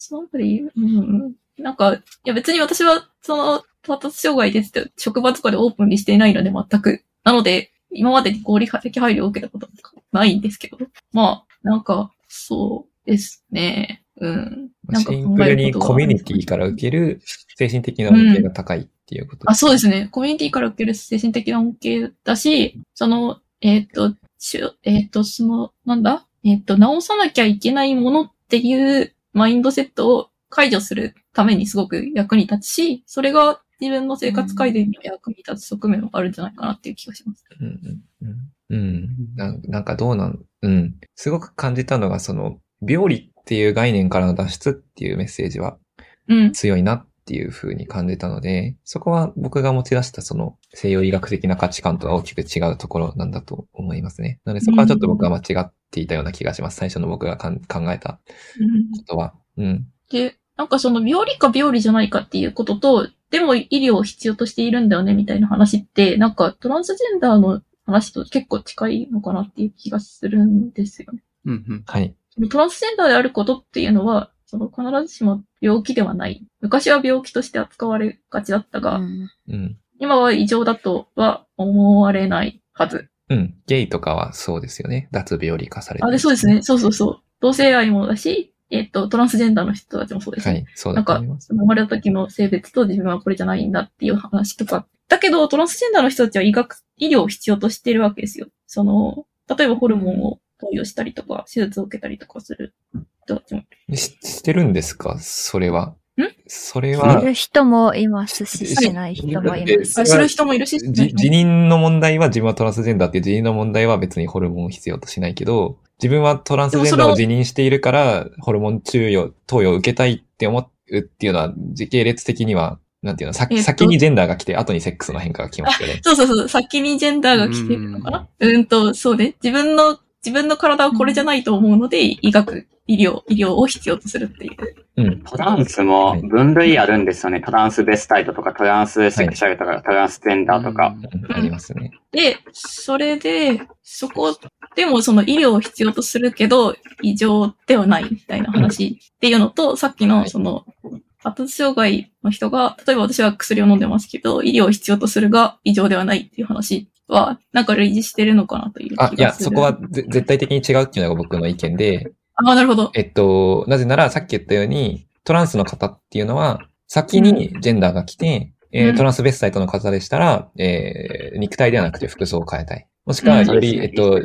[SPEAKER 3] そのあたり、う？ん、なんか、いや別に私は、その、発達障害ですって、職場とかでオープンにしていないので全く。なので、今までに合理的配慮を受けたことないんですけど。まあ、なんか、そうですね。うん。なんか
[SPEAKER 2] シンプルにコミュニティから受ける精神的な恩恵が高いっていうこと。
[SPEAKER 3] あ、そうですね。コミュニティから受ける精神的な恩恵だし、その、えっ、と、しゅえっ、と、その、なんだ？えっ、と、直さなきゃいけないものっていうマインドセットを解除するためにすごく役に立つし、それが自分の生活改善には役に立つ側面もあるんじゃないかなっていう気がします。
[SPEAKER 2] うんうんうんうんななんかどうなん、うん。すごく感じたのが、その、病理っていう概念からの脱出っていうメッセージは
[SPEAKER 3] うん。
[SPEAKER 2] 強いなっていう風に感じたので、そこは僕が持ち出したその西洋医学的な価値観とは大きく違うところなんだと思いますね。なのでそこはちょっと僕は間違っていたような気がします。最初の僕が考えた
[SPEAKER 3] うん
[SPEAKER 2] ことは。うん。
[SPEAKER 3] で、なんかその病理か病理じゃないかっていうことと、でも医療を必要としているんだよねみたいな話って、なんかトランスジェンダーの話と結構近いのかなっていう気がするんですよね。
[SPEAKER 1] うんうん。
[SPEAKER 2] はい。
[SPEAKER 3] トランスジェンダーであることっていうのは、その必ずしも病気ではない。昔は病気として扱われがちだったが、
[SPEAKER 7] うん
[SPEAKER 2] うん。
[SPEAKER 3] 今は異常だとは思われないはず。
[SPEAKER 2] うん。ゲイとかはそうですよね。脱病理化されて
[SPEAKER 3] あ、で、そうですね。そうそうそう。同性愛もだし、えっ、と、トランスジェンダーの人たちもそうですね。
[SPEAKER 2] はい。そう
[SPEAKER 3] なんか
[SPEAKER 2] だと思います。、
[SPEAKER 3] 生まれた時の性別と自分はこれじゃないんだっていう話とか。だけど、トランスジェンダーの人たちは医学、医療を必要としているわけですよ。その、例えばホルモンを投与したりとか、手術を受けたりとかする人たちも。
[SPEAKER 2] ししてるんですか？それは。
[SPEAKER 3] ん？
[SPEAKER 2] それは
[SPEAKER 7] す、る人もいますし、しない人もいます。
[SPEAKER 3] あする人もいるし、
[SPEAKER 2] じ辞任の問題は自分はトランスジェンダーっていう辞任の問題は別にホルモンを必要としないけど、自分はトランスジェンダーを辞任しているから、ホルモン治療、投与を受けたいって思うっていうのは、時系列的には、なんていうの、さ
[SPEAKER 3] えっと
[SPEAKER 2] 先にジェンダーが来て、後にセックスの変化が来ますよね。
[SPEAKER 3] そうそうそう、先にジェンダーが来てるのかな？うんと、そうね。自分の、自分の体はこれじゃないと思うので、医学、医療、医療を必要とするっていう。
[SPEAKER 2] うん。
[SPEAKER 6] トランスも分類あるんですよね。トランスベスタイトとか、トランスセクシャルとか、トランスジェンダーとか。
[SPEAKER 2] うんありますね。
[SPEAKER 3] で、それで、そこでもその医療を必要とするけど、異常ではないみたいな話っていうのと、さっきのその、発達障害の人が、例えば私は薬を飲んでますけど、医療を必要とするが異常ではないっていう話は、なんか類似してるのかなという気がす、る。
[SPEAKER 2] あいや、そこはぜ絶対的に違うっていうのが僕の意見で、
[SPEAKER 3] あ、なるほど。
[SPEAKER 2] えっと、なぜならさっき言ったように、トランスの方っていうのは、先にジェンダーが来て、えー
[SPEAKER 3] うん
[SPEAKER 2] トランスベスタイトの方でしたら、えー肉体ではなくて服装を変えたい。もしくは、
[SPEAKER 3] うん
[SPEAKER 2] より、えっと、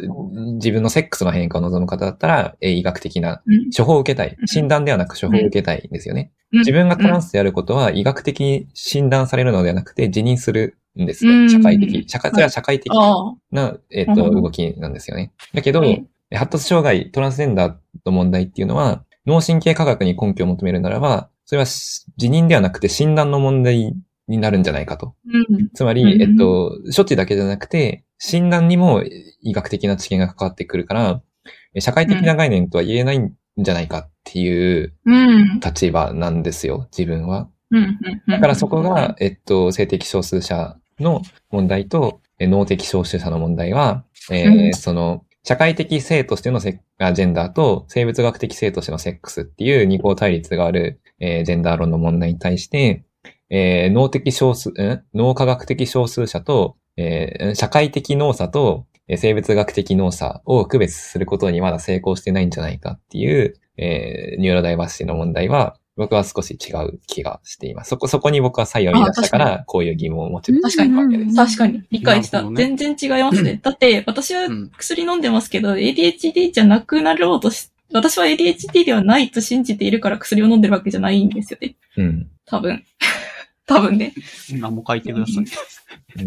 [SPEAKER 2] 自分のセックスの変化を望む方だったら、えー医学的な
[SPEAKER 3] うん
[SPEAKER 2] 処方を受けたい
[SPEAKER 3] うん。
[SPEAKER 2] 診断ではなく処方を受けたいんですよね。
[SPEAKER 3] うん
[SPEAKER 2] 自分がトランスであることは医学的に診断されるのではなくて、辞任するんですよ。
[SPEAKER 3] うん
[SPEAKER 2] 社会的。社会、それは社会的
[SPEAKER 3] ああ。
[SPEAKER 2] な、えっ、と、
[SPEAKER 3] うん
[SPEAKER 2] 動きなんですよね。だけど、
[SPEAKER 3] はい
[SPEAKER 2] 発達障害、トランスジェンダーの問題っていうのは、脳神経科学に根拠を求めるならば、それはし辞任ではなくて診断の問題になるんじゃないかと。
[SPEAKER 3] うん。
[SPEAKER 2] つまり、
[SPEAKER 3] うん
[SPEAKER 2] えっと、処置だけじゃなくて、診断にも医学的な知見が関わってくるから、え社会的な概念とは言えないんじゃないかっていう
[SPEAKER 3] うん。
[SPEAKER 2] 立場なんですよ、自分は。
[SPEAKER 3] うん。
[SPEAKER 2] だからそこが、えっと、性的少数者の問題と、え脳的少数者の問題は、えー
[SPEAKER 3] うん
[SPEAKER 2] その、社会的性としてのセあジェンダーと生物学的性としてのセックスっていう二項対立がある、えージェンダー論の問題に対して、えー脳的少数、ん？脳科学的少数者と、えー社会的脳差と、生物学的脳差を区別することにまだ成功してないんじゃないかっていう、えーニューロダイバーシティの問題は、僕は少し違う気がしています。そこ、そこに僕は差異を見出したか
[SPEAKER 3] あ
[SPEAKER 2] ら、こういう疑問を持ちる。
[SPEAKER 3] 確かに
[SPEAKER 7] うんうんうん
[SPEAKER 3] 確かに。理解した。
[SPEAKER 1] ね
[SPEAKER 3] 全然違いますね。だって、私は
[SPEAKER 1] うん
[SPEAKER 3] 薬飲んでますけど、ADHD じゃなくなろうとし、私は ADHD ではないと信じているから薬を飲んでるわけじゃないんですよね。
[SPEAKER 2] うん。
[SPEAKER 3] 多分。多分ね。
[SPEAKER 1] 何も書いてください。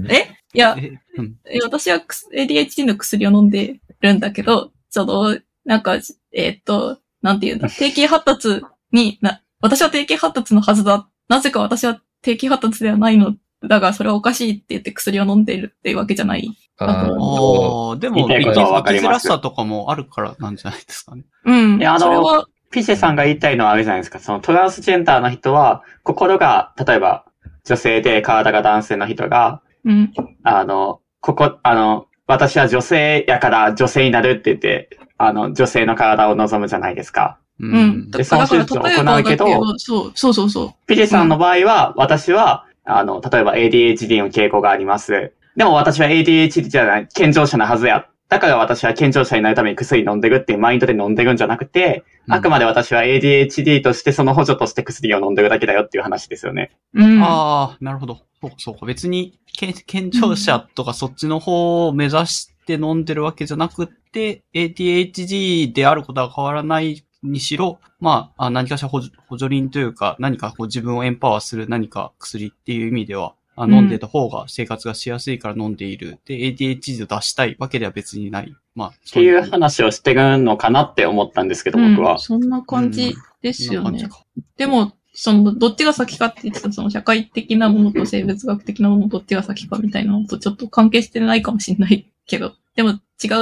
[SPEAKER 3] え？いや、
[SPEAKER 1] えうん
[SPEAKER 3] え私は ADHD の薬を飲んでるんだけど、その、なんか、えーっと、なんていうんだ、定型発達にな、私は定型発達のはずだ。なぜか私は定型発達ではないのだが、それはおかしいって言って薬を飲んでいるっていうわけじゃない。
[SPEAKER 2] あー
[SPEAKER 1] ああ、でも、生きづらさとかもあるからなんじゃないですかね。
[SPEAKER 3] うん。
[SPEAKER 6] いやあのピシェさんが言いたいのはあれじゃないですか。そのトランスジェンダーの人は、心が、例えば、女性で体が男性の人が、
[SPEAKER 3] うん。
[SPEAKER 6] あの、ここ、あの、私は女性やから女性になるって言って、あの、女性の体を望むじゃないですか。
[SPEAKER 1] う
[SPEAKER 3] うん。だ
[SPEAKER 6] で
[SPEAKER 3] から、
[SPEAKER 6] その手術を行うけど
[SPEAKER 3] ど、そう、そうそうそう。
[SPEAKER 6] ピジェさんの場合は、私は、あの、例えば ADHD の傾向があります。でも私は ADHD じゃない、健常者なはずや。だから私は健常者になるために薬飲んでるっていうマインドで飲んでるんじゃなくて、あくまで私は ADHD としてその補助として薬を飲んでるだけだよっていう話ですよね。
[SPEAKER 3] うん。
[SPEAKER 1] ああ、なるほど。そうか、そうか。別に、健健常者とかそっちの方を目指して飲んでるわけじゃなくって、ADHD であることは変わらないにしろ、まあ、あ何かしら補助補助輪というか、何かこう自分をエンパワーする何か薬っていう意味では、あ飲んでた方が生活がしやすいから飲んでいる。で、ADHD を出したいわけでは別にない。まあ、
[SPEAKER 6] っていう話をしてるのかなって思ったんですけど、僕は
[SPEAKER 3] うん。そんな感じですよね。でも、その、どっちが先かって言ってた、その社会的なものと生物学的なものどっちが先かみたいなのとちょっと関係してないかもしれないけど、でも違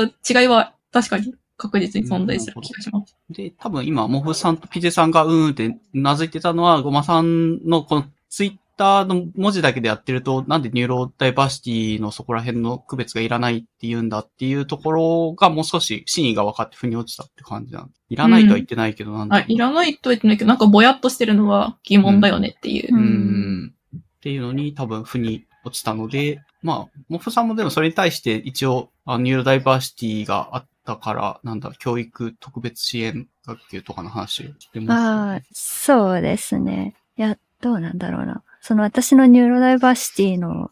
[SPEAKER 3] う、違いは確かに確実に存在する気がします。
[SPEAKER 1] で、多分今、モフさんとピゼさんがうーんってうなずいてたのは、ゴマさんのこのツイッターの文字だけでやってると、なんでニューロダイバーシティのそこら辺の区別がいらないって言うんだっていうところがもう少し真意が分かって腑に落ちたって感じなんいらないとは言ってないけど、なんだ
[SPEAKER 3] あ、いらないとは言ってないけど、なんかぼやっとしてるのは疑問だよねっていう。
[SPEAKER 1] う
[SPEAKER 7] うん
[SPEAKER 1] ん。っていうのに多分腑に落ちたので、まあ、モフさんもでもそれに対して一応、あニューロダイバーシティがあったから、なんだ、教育特別支援学級とかの話をしてます。
[SPEAKER 7] ああ、そうですね。いや、どうなんだろうな。その私のニューロダイバーシティの、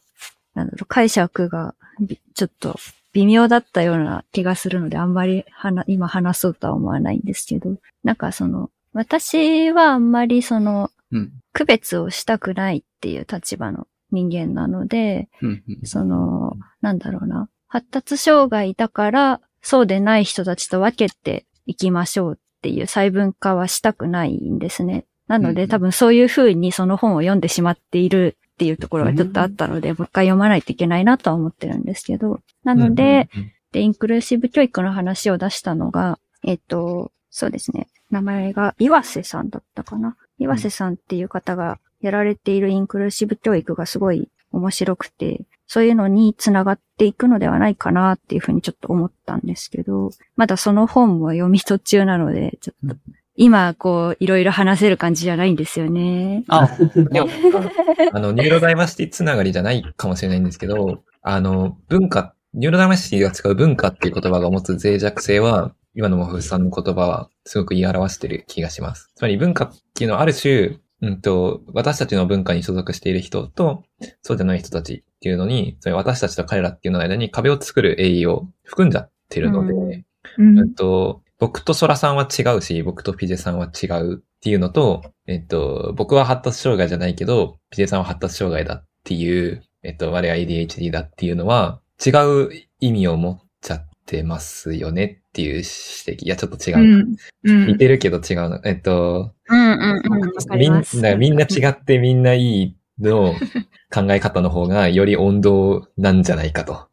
[SPEAKER 7] なんだろう、解釈がびちょっと微妙だったような気がするので、あんまりはな今話そうとは思わないんですけど、なんかその、私はあんまりその、
[SPEAKER 1] うん。
[SPEAKER 7] 区別をしたくないっていう立場の人間なので、
[SPEAKER 1] うん。うん
[SPEAKER 7] その、なんだろうな。発達障害だから、そうでない人たちと分けていきましょうっていう細分化はしたくないんですね。なので、
[SPEAKER 1] うんうん
[SPEAKER 7] 多分そういう風にその本を読んでしまっているっていうところがちょっとあったので、もう一回読まないといけないなとは思ってるんですけど。なので、
[SPEAKER 2] うんうん
[SPEAKER 7] で、インクルーシブ教育の話を出したのが、えっと、そうですね。名前が岩瀬さんだったかな。岩瀬さんっていう方がやられているインクルーシブ教育がすごい面白くて、そういうのにつながっていくのではないかなっていうふうにちょっと思ったんですけど、まだその本も読み途中なので、ちょっと、今、こう、いろいろ話せる感じじゃないんですよね。
[SPEAKER 1] あ、
[SPEAKER 2] でもあの、ニューロダイバーシティつながりじゃないかもしれないんですけど、あの、文化、ニューロダイバーシティが使う文化っていう言葉が持つ脆弱性は、今のモフさんの言葉はすごく言い表してる気がします。つまり文化っていうのはある種、うんと、私たちの文化に所属している人と、そうじゃない人たちっていうのに、つまり私たちと彼らっていうのの間に壁を作る栄養を含んじゃってるので、
[SPEAKER 3] うん。
[SPEAKER 2] えっと、僕とソラさんは違うし、僕とピジェさんは違うっていうのと、えっと、僕は発達障害じゃないけど、ピジェさんは発達障害だっていう、えっと、我は ADHD だっていうのは、違う意味を持っってますよねっていう指摘。いや、ちょっと違う。
[SPEAKER 3] うん。うん。
[SPEAKER 2] 似てるけど違うの。えっと、
[SPEAKER 7] うんうんうん。
[SPEAKER 2] みん。なみんな違ってみんないいの 考え方の方がより温度なんじゃないかと。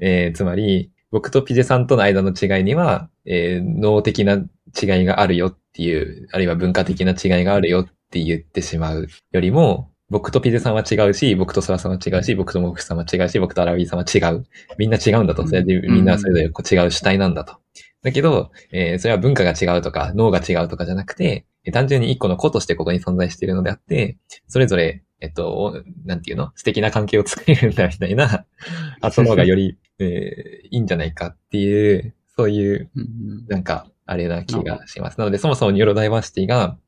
[SPEAKER 2] えーつまり、僕とピジェさんとの間の違いには、えー脳的な違いがあるよっていう、あるいは文化的な違いがあるよって言ってしまうよりも、僕とピジェさんは違うし、僕とソラさんは違うし、僕とモフさんは違うし、僕とアラビーさんは違う。みんな違うんだと。それでみんなそれぞれ違う主体なんだと。だけど、えーそれは文化が違うとか、脳が違うとかじゃなくて、えー単純に一個の個としてここに存在しているのであって、それぞれ、えっと、おなんていうの？素敵な関係を作れるんだみたいな 発想の方がより、えーいいんじゃないかっていう、そういう、なんか、あれな気がします。なので、そもそもニューロダイバーシティが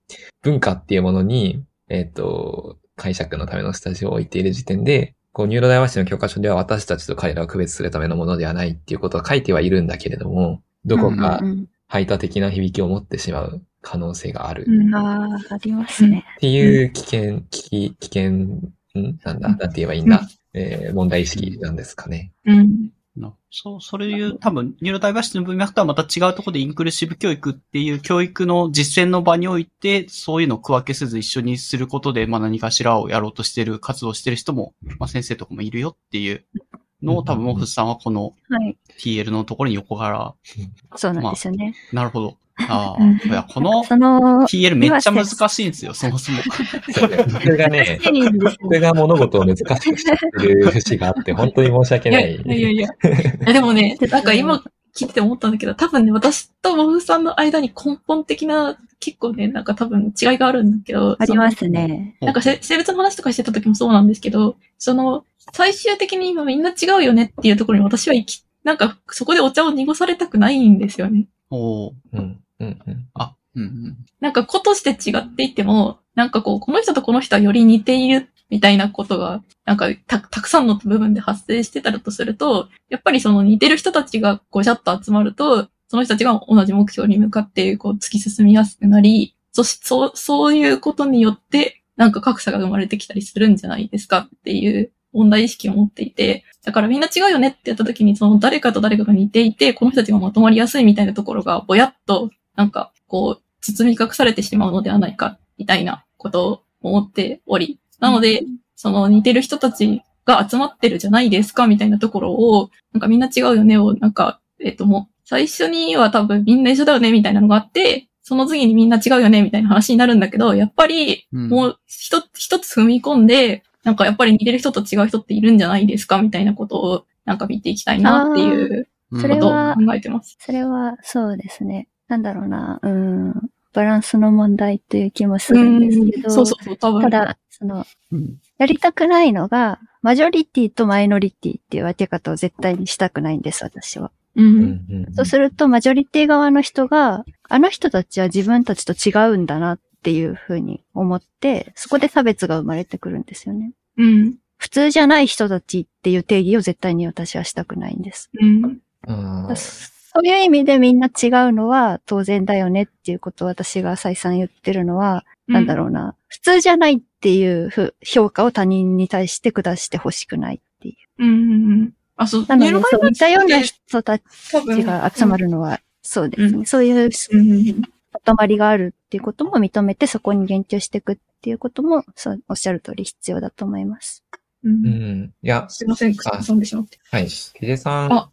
[SPEAKER 2] 文化っていうものに、えっ、と、解釈のためのスタジオを置いている時点で、こう、ニューロダイバーシティの教科書では私たちと彼らを区別するためのものではないっていうことは書いてはいるんだけれども、どこか
[SPEAKER 7] うんうん
[SPEAKER 2] 排他的な響きを持ってしまう可能性がある。
[SPEAKER 3] うん
[SPEAKER 7] うんああ、ありますね。
[SPEAKER 2] っていう危険、危機、危険、ん？なんだ、なんて言えばいいんだ、えー問題意識なんですかね。
[SPEAKER 3] うん。
[SPEAKER 1] なそう、それいう、多分、ニューロダイバーシティの文脈とはまた違うところでインクルーシブ教育っていう教育の実践の場において、そういうのを区分けせず一緒にすることで、まあ何かしらをやろうとしてる、活動してる人も、まあ先生とかもいるよっていうのを多分、モフさんはこの
[SPEAKER 7] はい。
[SPEAKER 1] TL のところに横から、
[SPEAKER 7] そうなんですよね。
[SPEAKER 1] なるほど。ああ、
[SPEAKER 3] うん
[SPEAKER 1] いや、この
[SPEAKER 7] その、
[SPEAKER 1] TL めっちゃ難しいんですよ、そもそも。
[SPEAKER 2] そうね僕がね、
[SPEAKER 7] いいんです
[SPEAKER 2] 僕が物事を難しくしちゃってる節があって、本当に申し訳ない。
[SPEAKER 3] いやいやいや。いやでもね、なんか今聞いてて思ったんだけど、多分ね、私とモフさんの間に根本的な、結構ね、なんか多分違いがあるんだけど。
[SPEAKER 7] ありますね。
[SPEAKER 3] なんかせ性別の話とかしてた時もそうなんですけど、その、最終的に今みんな違うよねっていうところに私は行き、なんかそこでお茶を濁されたくないんですよね。
[SPEAKER 1] おー
[SPEAKER 2] うん、うん、うん。
[SPEAKER 1] あ、うんうん。
[SPEAKER 3] なんか子として違っていても、なんかこう、この人とこの人はより似ているみたいなことが、なんかた、たくさんの部分で発生してたらとすると、やっぱりその似てる人たちがごちゃっと集まると、その人たちが同じ目標に向かって、こう、突き進みやすくなり、そし、そう、そういうことによって、なんか格差が生まれてきたりするんじゃないですかっていう問題意識を持っていて、だからみんな違うよねってやった時に、その誰かと誰かが似ていて、この人たちがまとまりやすいみたいなところが、ぼやっと、なんか、こう、包み隠されてしまうのではないか、みたいなことを思っており。なので、その似てる人たちが集まってるじゃないですか、みたいなところを、なんかみんな違うよねを、なんか、えっ、ともう、最初には多分みんな一緒だよね、みたいなのがあって、その次にみんな違うよね、みたいな話になるんだけど、やっぱり、
[SPEAKER 1] うん
[SPEAKER 3] もう一つ、一つ踏み込んで、なんかやっぱり似てる人と違う人っているんじゃないですか、みたいなことを、なんか見ていきたいなっていう
[SPEAKER 1] うん
[SPEAKER 3] ことを
[SPEAKER 7] それは
[SPEAKER 3] 考えてます。
[SPEAKER 7] それは、そうですね。なんだろうな、うん、バランスの問題という気もするんですけど、
[SPEAKER 3] そうそうそう、多分。
[SPEAKER 7] ただ、その、
[SPEAKER 1] うん
[SPEAKER 7] やりたくないのが、マジョリティとマイノリティっていう分け方を絶対にしたくないんです、私は。
[SPEAKER 3] う。
[SPEAKER 2] うんんうん
[SPEAKER 7] そうすると、マジョリティ側の人が、あの人たちは自分たちと違うんだなっていうふうに思って、そこで差別が生まれてくるんですよね。
[SPEAKER 3] うん。
[SPEAKER 7] 普通じゃない人たちっていう定義を絶対に私はしたくないんです。
[SPEAKER 3] うん。
[SPEAKER 7] そういう意味でみんな違うのは当然だよねっていうことを私が再三言ってるのは、なんだろうな。普通じゃないっていうふ評価を他人に対して下してほししくないっていう。
[SPEAKER 3] うん。うん。うん。あ、そう。
[SPEAKER 7] なので、そう似たような人たちが集まるのは、そうですね。
[SPEAKER 3] うん
[SPEAKER 7] そういう
[SPEAKER 3] うん。
[SPEAKER 7] まとまりがあるっていうことも認めて、そこに言及していくっていうことも、そう、おっしゃる通り必要だと思います。
[SPEAKER 3] う。
[SPEAKER 2] うんん。いや、
[SPEAKER 3] すいません、口挟んでしまって。
[SPEAKER 2] はい。ヒデさん、
[SPEAKER 3] あ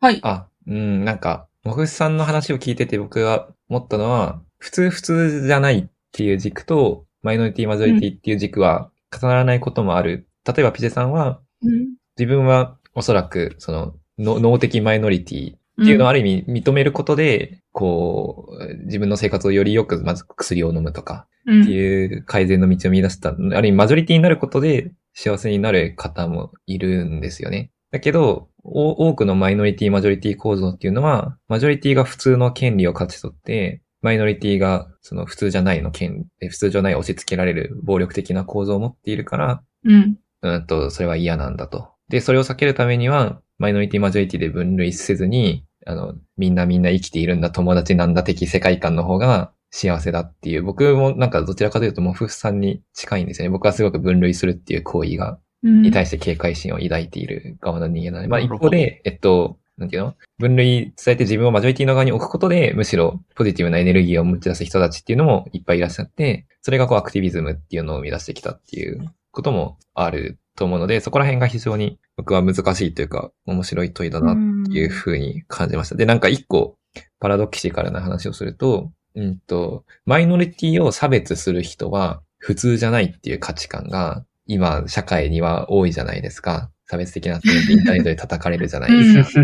[SPEAKER 3] はい。
[SPEAKER 2] あ、うん、なんか、もぐさんの話を聞いてて僕が思ったのは、普通普通じゃないっていう軸と、マイノリティマジョリティっていう軸は重ならないこともある。例えばピゼさんは、
[SPEAKER 3] うん。
[SPEAKER 2] 自分はおそらく、その、の脳的マイノリティっていうのをある意味認めることで、こう、自分の生活をよりよく、まず薬を飲むとか、
[SPEAKER 3] うん
[SPEAKER 2] っていう改善の道を見出した、ある意味マジョリティになることで幸せになる方もいるんですよね。だけど、お多くのマイノリティマジョリティ構造っていうのは、マジョリティが普通の権利を勝ち取って、マイノリティがその普通じゃないの権、え普通じゃない押し付けられる暴力的な構造を持っているから、
[SPEAKER 3] うん。
[SPEAKER 2] うんと、それは嫌なんだと。で、それを避けるためには、マイノリティマジョリティで分類せずに、あの、みんなみんな生きているんだ、友達なんだ的世界観の方が幸せだっていう、僕もなんかどちらかというとモフさんに近いんですよね。僕はすごく分類するっていう行為が、
[SPEAKER 3] うん。
[SPEAKER 2] に対して警戒心を抱いている側の人間なので、まあ一方で、えっと、なんていうの？分類伝えて自分をマジョリティの側に置くことで、むしろポジティブなエネルギーを持ち出す人たちっていうのもいっぱいいらっしゃって、それがこうアクティビズムっていうのを生み出してきたっていうこともあると思うので、そこら辺が非常に僕は難しいというか、面白い問いだなっていうふうに感じました。で、なんか一個パラドキシカルな話をすると、うんと、マイノリティを差別する人は普通じゃないっていう価値観が今社会には多いじゃないですか。差別的な点でインターネットで叩かれるじゃないですか。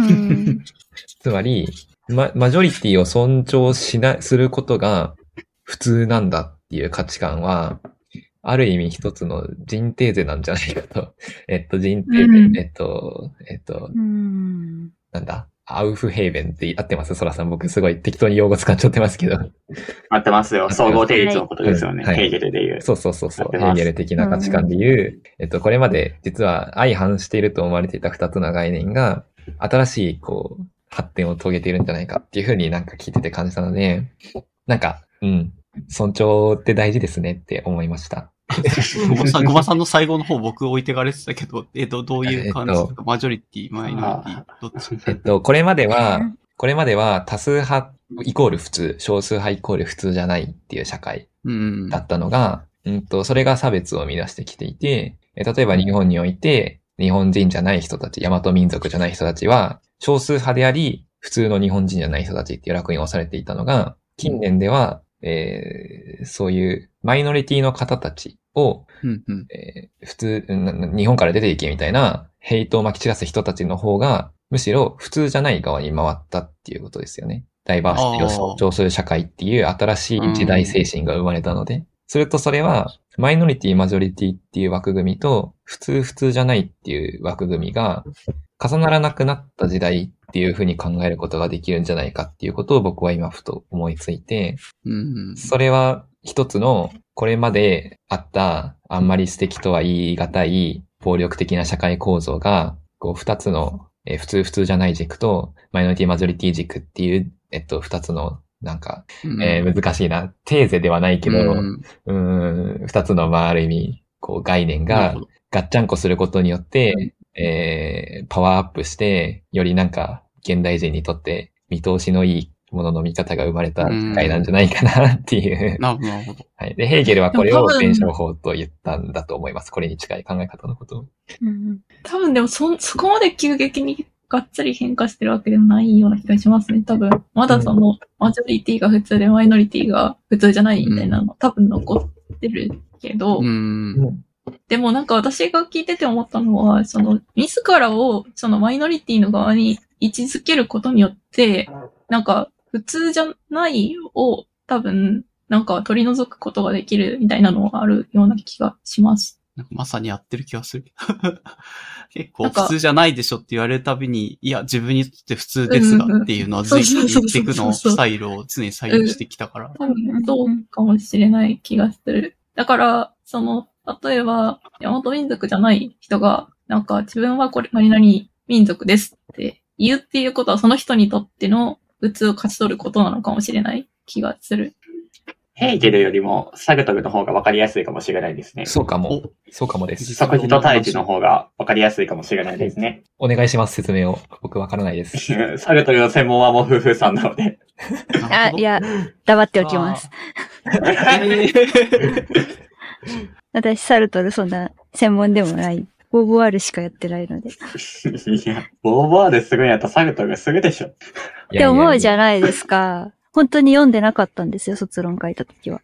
[SPEAKER 7] うん。
[SPEAKER 2] つまり、ま、マジョリティを尊重しな、することが普通なんだっていう価値観は、ある意味一つの人定税なんじゃないかと。えっと、人定税、
[SPEAKER 3] うん
[SPEAKER 2] えっと、えっと、
[SPEAKER 7] うん。
[SPEAKER 2] なんだ？アウフヘーベンって合ってます？ソラさん。僕すごい適当に用語使っちゃってますけど。
[SPEAKER 6] 合ってますよ。総合定律のことですよね。
[SPEAKER 2] はい
[SPEAKER 6] ヘーゲルで言う。
[SPEAKER 2] そうそうそうそう。ヘーゲル的な価値観で言う、えっと、これまで実は相反していると思われていた二つの概念が、新しい、こう、発展を遂げているんじゃないかっていうふうになんか聞いてて感じたので、なんか、うん、尊重って大事ですねって思いました。
[SPEAKER 1] ごまさん、さんの最後の方僕置いてかれてたけど、えっと、どういう感じ？です
[SPEAKER 2] え
[SPEAKER 1] か、マジョリティ、マイノリティ、どっち？
[SPEAKER 2] えっと、これまでは、これまでは多数派イコール普通、少数派イコール普通じゃないっていう社会
[SPEAKER 1] うん。
[SPEAKER 2] だったのが、うんと、それが差別を生み出してきていて、え例えば日本において、日本人じゃない人たち、大和民族じゃない人たちは、少数派であり、普通の日本人じゃない人たちっていう楽に押されていたのが、近年では、えーそういうマイノリティの方たちを、
[SPEAKER 1] うんうん。
[SPEAKER 2] えー普通日本から出ていけみたいなヘイトを撒き散らす人たちの方が、むしろ普通じゃない側に回ったっていうことですよね。ダイバーシティを尊重する社会っていう新しい時代精神が生まれたので。するとそれは、マイノリティ、マジョリティっていう枠組みと、普通、普通じゃないっていう枠組みが、重ならなくなった時代っていうふうに考えることができるんじゃないかっていうことを僕は今ふと思いついて。それは一つの、これまであった、あんまり素敵とは言い難い、暴力的な社会構造が、こう、二つの、えー普通普通じゃない軸と、マイノリティマジョリティ軸っていう、えっと、二つの、なんか、
[SPEAKER 1] うん
[SPEAKER 2] えー難しいな。テーゼではないけど、
[SPEAKER 1] うん
[SPEAKER 2] 二つの、まあ、ある意味、こう、概念が
[SPEAKER 1] なるほど
[SPEAKER 2] ガッチャンコすることによって、えー、パワーアップして、よりなんか、現代人にとって見通しのいいものの見方が生まれた世界なんじゃないかなっていう。
[SPEAKER 1] なるほど、なるほど。
[SPEAKER 2] はい。で、ヘーゲルはこれを弁証法と言ったんだと思います。これに近い考え方のことを。
[SPEAKER 7] うん
[SPEAKER 3] 多分でもそ、そこまで急激にがっつり変化してるわけでもないような気がしますね。多分、まだその、マジョリティが普通でマイノリティが普通じゃないみたいなの多分残ってるけど、
[SPEAKER 1] うん。
[SPEAKER 3] でもなんか私が聞いてて思ったのは、その、自らを、そのマイノリティの側に位置づけることによって、なんか、普通じゃないを多分、なんか取り除くことができるみたいなのがあるような気がします。
[SPEAKER 1] なんかまさにやってる気がする。結構普通じゃないでしょって言われるたびに、いや、自分にとって普通ですがっていうのは随時言っていくのスタイルを常に採用してきたから。
[SPEAKER 3] 多分、そうかもしれない気がする。だから、その、例えば、山本民族じゃない人が、なんか自分はこれ、何々民族ですって言うっていうことは、その人にとっての普通を勝ち取ることなのかもしれない気がする。
[SPEAKER 6] ヘーゲルよりもサグトルの方が分かりやすいかもしれないですね。
[SPEAKER 2] そうかも
[SPEAKER 1] お。
[SPEAKER 2] そうかもです。
[SPEAKER 6] 即時と対峙の方が分かりやすいかもしれないですね。
[SPEAKER 2] お願いします、説明を。僕わからないです。
[SPEAKER 6] サグトルの専門はもう夫婦さんなので。
[SPEAKER 7] あ、いや、黙っておきます。私、サルトルそんな専門でもない。ボーボワールしかやってないので。っ
[SPEAKER 6] いや、ボーボワールすぐんやったらサグトルがすぐでしょ。
[SPEAKER 7] て思うじゃ
[SPEAKER 2] ん。
[SPEAKER 7] ないですか。本当に読んでなかったんですよ、卒論書いた時は。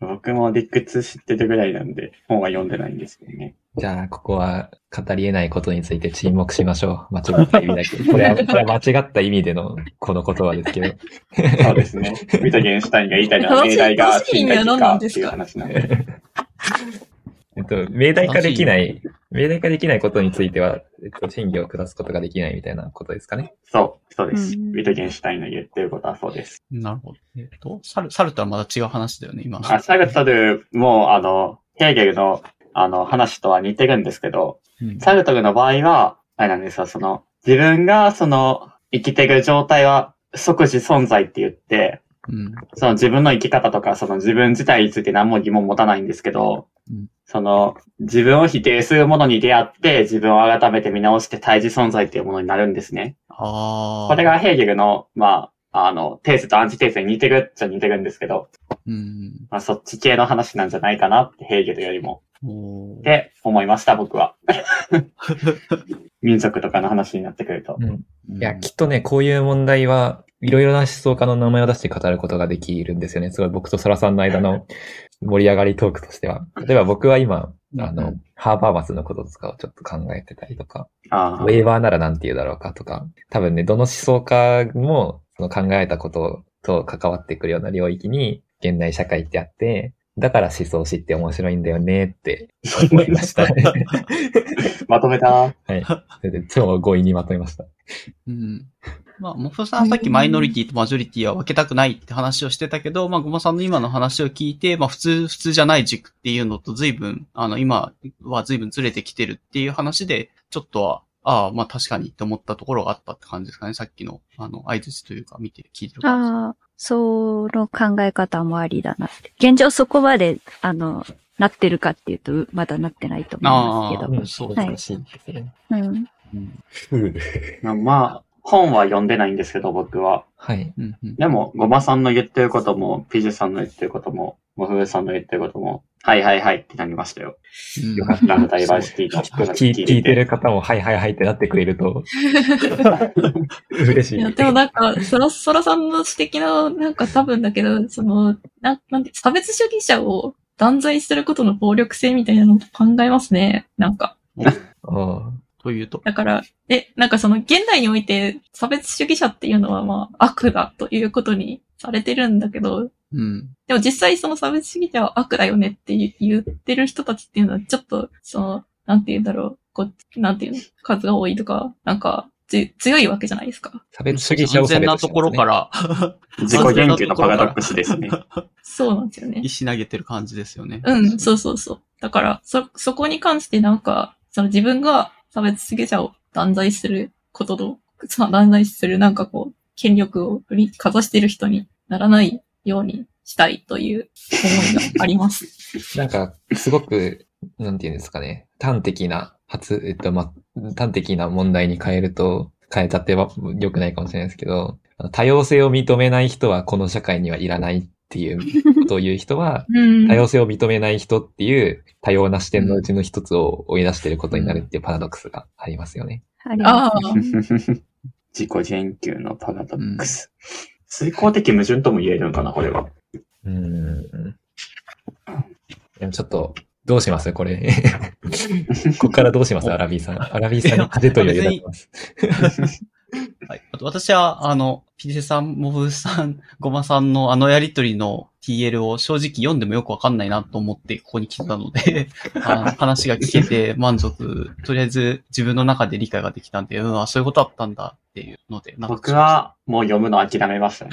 [SPEAKER 6] 僕も理屈知ってるぐらいなんで、本は読んでないんですけどね。
[SPEAKER 2] じゃあ、ここは語り得ないことについて沈黙しましょう。間違った意味だけど。これは、これは間違った意味でのこの言葉ですけど。
[SPEAKER 6] そうですね。ミトゲンシュタインが言いたいのは、命題が
[SPEAKER 3] 正しい意味は何なんですか
[SPEAKER 6] っていう話なんで。
[SPEAKER 2] えっと、命題化できない、命題化できないことについては、えっと、審議を下すことができないみたいなことですかね。
[SPEAKER 6] そう、そうです。
[SPEAKER 7] うん
[SPEAKER 6] ミトゲンシュタインの言ってることはそうです。
[SPEAKER 1] なるほど。えっ、と、サル、サルとはまた違う話だよね、今の。
[SPEAKER 6] あサグトルも、あの、ヘーゲルの、あの、話とは似てるんですけど、
[SPEAKER 1] うん
[SPEAKER 6] サグトルの場合は、あれなんですよ、その、自分が、その、生きてる状態は即時存在って言って、
[SPEAKER 1] うん。
[SPEAKER 6] その自分の生き方とか、その自分自体について何も疑問持たないんですけど、
[SPEAKER 1] うん
[SPEAKER 6] その、自分を否定するものに出会って、自分を改めて見直して対峙存在っていうものになるんですね。
[SPEAKER 1] ああ。
[SPEAKER 6] これがヘーゲルの、まあ、あの、テーゼとアンチテーゼに似てるっちゃ似てるんですけど、
[SPEAKER 1] うん。
[SPEAKER 6] まあ、そっち系の話なんじゃないかなって、ヘーゲルよりも。って思いました、僕は。民族とかの話になってくると。
[SPEAKER 2] いや、きっとね、こういう問題は、いろいろな思想家の名前を出して語ることができるんですよね。すごい僕とソラさんの間の 盛り上がりトークとしては。例えば僕は今、あの、ハーバーマスのこととかをちょっと考えてたりとか、
[SPEAKER 6] あ
[SPEAKER 2] ウェーバーならなんて言うだろうかとか、多分ね、どの思想家もその考えたことと関わってくるような領域に現代社会ってあって、だから思想史って面白いんだよねって思いました。は
[SPEAKER 6] まとめた。
[SPEAKER 2] い。それで超強引にまとめました。
[SPEAKER 1] うん。まあ、モフさんさっきマイノリティとマジョリティは分けたくないって話をしてたけど、まあ、ゴマさんの今の話を聞いて、まあ、普通、普通じゃない軸っていうのと随分、あの、今は随分ずれてきてるっていう話で、ちょっとは、ああ、まあ確かにって思ったところがあったって感じですかね。さっきの、あの、合図というか見て、聞いてる感じ。
[SPEAKER 7] ああ、その考え方もありだなって。現状そこまで、あの、なってるかっていうと、まだなってないと思いますけど。
[SPEAKER 1] ああそう
[SPEAKER 2] ですね。
[SPEAKER 7] うん。
[SPEAKER 6] まあ、本は読んでないんですけど、僕は。
[SPEAKER 2] はい。
[SPEAKER 1] うんうん
[SPEAKER 6] でも、ごまさんの言ってることも、ピジさんの言ってることも、モフさんの言ってることも、はいはいはいってなりましたよ。
[SPEAKER 1] うん
[SPEAKER 2] よかった
[SPEAKER 6] ダイバーシティの
[SPEAKER 2] 聞い聞いてる方も、はいはいはいってなってくれると、嬉しい。
[SPEAKER 3] いや、でもなんか、そら、そらさんの指摘の、なんか多分だけど、その、な、なんて、差別主義者を断罪することの暴力性みたいなのを考えますね。なんか。
[SPEAKER 2] あ
[SPEAKER 1] というと？
[SPEAKER 3] だから、え、なんかその現代において差別主義者っていうのはまあ悪だということにされてるんだけど、
[SPEAKER 1] うん。
[SPEAKER 3] でも実際その差別主義者は悪だよねって言言ってる人たちっていうのはちょっと、その、なんて言うんだろう、こう、なんていうの、数が多いとか、なんか、つ強いわけじゃないですか。
[SPEAKER 2] 差別主義者を
[SPEAKER 1] 安全なところか。ら、
[SPEAKER 6] 自己言及のパラドックスですね。
[SPEAKER 3] そうなんですよね。
[SPEAKER 1] 石投げてる感じですよね。
[SPEAKER 3] うん、そうそうそう。だから、そ、そこに関してなんか、その自分が差別主義者を断罪することの、さあ、断罪するなんかこう、権力を振りかざしてる人にならないようにしたいという思いがあります。
[SPEAKER 2] なんか、すごく、なんていうんですかね、端的な、初、えっと、ま、端的な問題に変えると、変えたっては良くないかもしれないですけど、多様性を認めない人はこの社会にはいらないっていうことを言う人は、
[SPEAKER 3] うん
[SPEAKER 2] 多様性を認めない人っていう多様な視点のうちの一つを追い出していることになるっていうパラドックスがありますよね。
[SPEAKER 7] ありま
[SPEAKER 3] ああ、
[SPEAKER 6] 自己言及のパラドックス。遂行的矛盾とも言えるのかな、これは。
[SPEAKER 2] うーん。でもちょっと、どうします？これ。ここからどうします？アラビーさん。アラビーさんに風と余裕だってます。
[SPEAKER 1] はい。あと私は、あの、ピリセさん、モブさん、ゴマさんのあのやりとりの TL を正直読んでもよくわかんないなと思ってここに来たので、あの話が聞けて満足、とりあえず自分の中で理解ができたんで、うん、あそういうことだったんだっていうので、
[SPEAKER 6] 僕はもう読むの諦めましたね。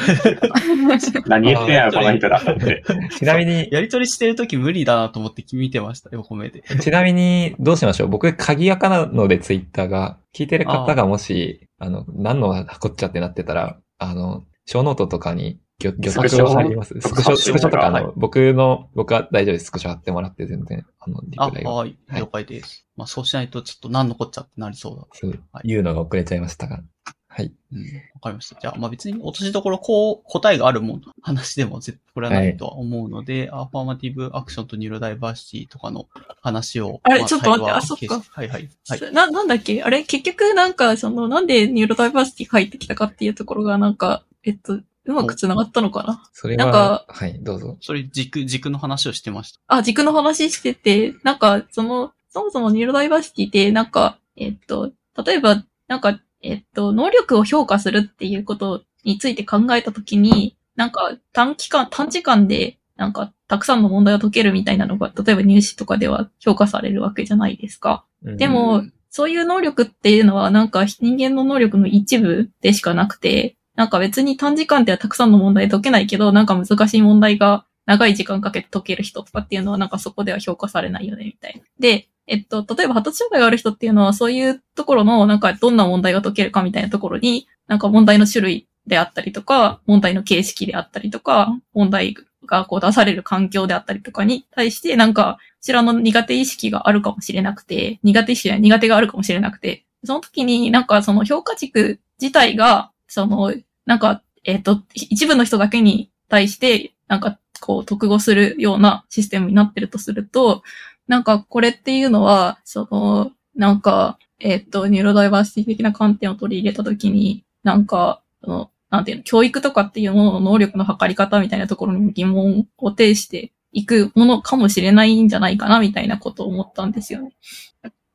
[SPEAKER 6] 何言ってんやろ、この人らって。
[SPEAKER 2] ちなみに、
[SPEAKER 1] やりとりしてるとき無理だなと思って見てました、横目で。
[SPEAKER 2] ちなみに、どうしましょう？僕、鍵垢なので、ツイッターが。聞いてる方がもし、あの、何のこっちゃってなってたら、あの、ショーノートとかに、魚、魚拓を貼ります？スクショ、スクショとか、あの、
[SPEAKER 1] はい
[SPEAKER 2] 僕の、僕は大丈夫です。スクショ貼ってもらって全然、あの、リ
[SPEAKER 1] あ、
[SPEAKER 2] プライを。
[SPEAKER 1] はい、了解です。まあそうしないとちょっと何のこっちゃってなりそうだ。
[SPEAKER 2] そう
[SPEAKER 1] はい
[SPEAKER 2] 言うのが遅れちゃいましたが。はい。
[SPEAKER 1] うん。わかりました。じゃあ、まあ別に落としどころ、こう、答えがあるもん、話でも絶対これはないとは思うので、アファーマティブアクションとニューロダイバーシティとかの話を。ま
[SPEAKER 3] あれちょっと待ってあそっか
[SPEAKER 1] はいはい。はい。
[SPEAKER 3] な、なんだっけあれ結局なんか、その、なんでニューロダイバーシティ入ってきたかっていうところがなんか、えっと、うまく繋がったのかな？
[SPEAKER 2] それ
[SPEAKER 3] なん
[SPEAKER 2] は
[SPEAKER 3] か、
[SPEAKER 2] はい、どうぞ。
[SPEAKER 1] それ軸、軸の話をしてました。
[SPEAKER 3] あ、軸の話してて、なんか、その、そもそもニューロダイバーシティって、なんか、えっと、例えば、なんか、えっと、能力を評価するっていうことについて考えたときに、なんか、短期間、短時間で、なんか、たくさんの問題を解けるみたいなのが、例えば入試とかでは評価されるわけじゃないですか。
[SPEAKER 2] うん
[SPEAKER 3] でも、そういう能力っていうのはなんか人間の能力の一部でしかなくて、なんか別に短時間ではたくさんの問題解けないけど、なんか難しい問題が長い時間かけて解ける人とかっていうのはなんかそこでは評価されないよね、みたいな。で、えっと、例えば発達障害がある人っていうのはそういうところのなんかどんな問題が解けるかみたいなところに、なんか問題の種類であったりとか、問題の形式であったりとか、問題がこう出される環境であったりとかに対して、なんか、こちらの苦手意識があるかもしれなくて、苦手意識や苦手があるかもしれなくて、その時になんかその評価軸自体が、その、なんか、えっ、と、一部の人だけに対して、なんか、こう、得するようなシステムになってるとすると、なんか、これっていうのは、その、なんか、えっ、と、ニューロダイバーシティ的な観点を取り入れたときに、なんか、その、なんていうの、教育とかっていうものの能力の測り方みたいなところにも疑問を呈していくものかもしれないんじゃないかな、みたいなことを思ったんですよね。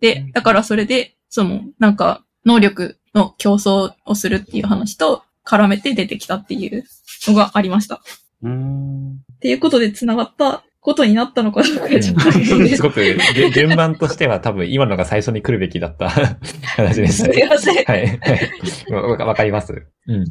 [SPEAKER 3] で、だからそれで、その、なんか、能力の競争をするっていう話と絡めて出てきたっていうのがありました。
[SPEAKER 6] うーん。
[SPEAKER 3] っていうことで繋がったことになったのかどうか
[SPEAKER 2] うん
[SPEAKER 3] ちょっと
[SPEAKER 2] すごく、げ順番としては多分今のが最初に来るべきだった話でした
[SPEAKER 3] すい
[SPEAKER 2] ね。
[SPEAKER 3] ません。
[SPEAKER 2] はい。はいわわかります。うん。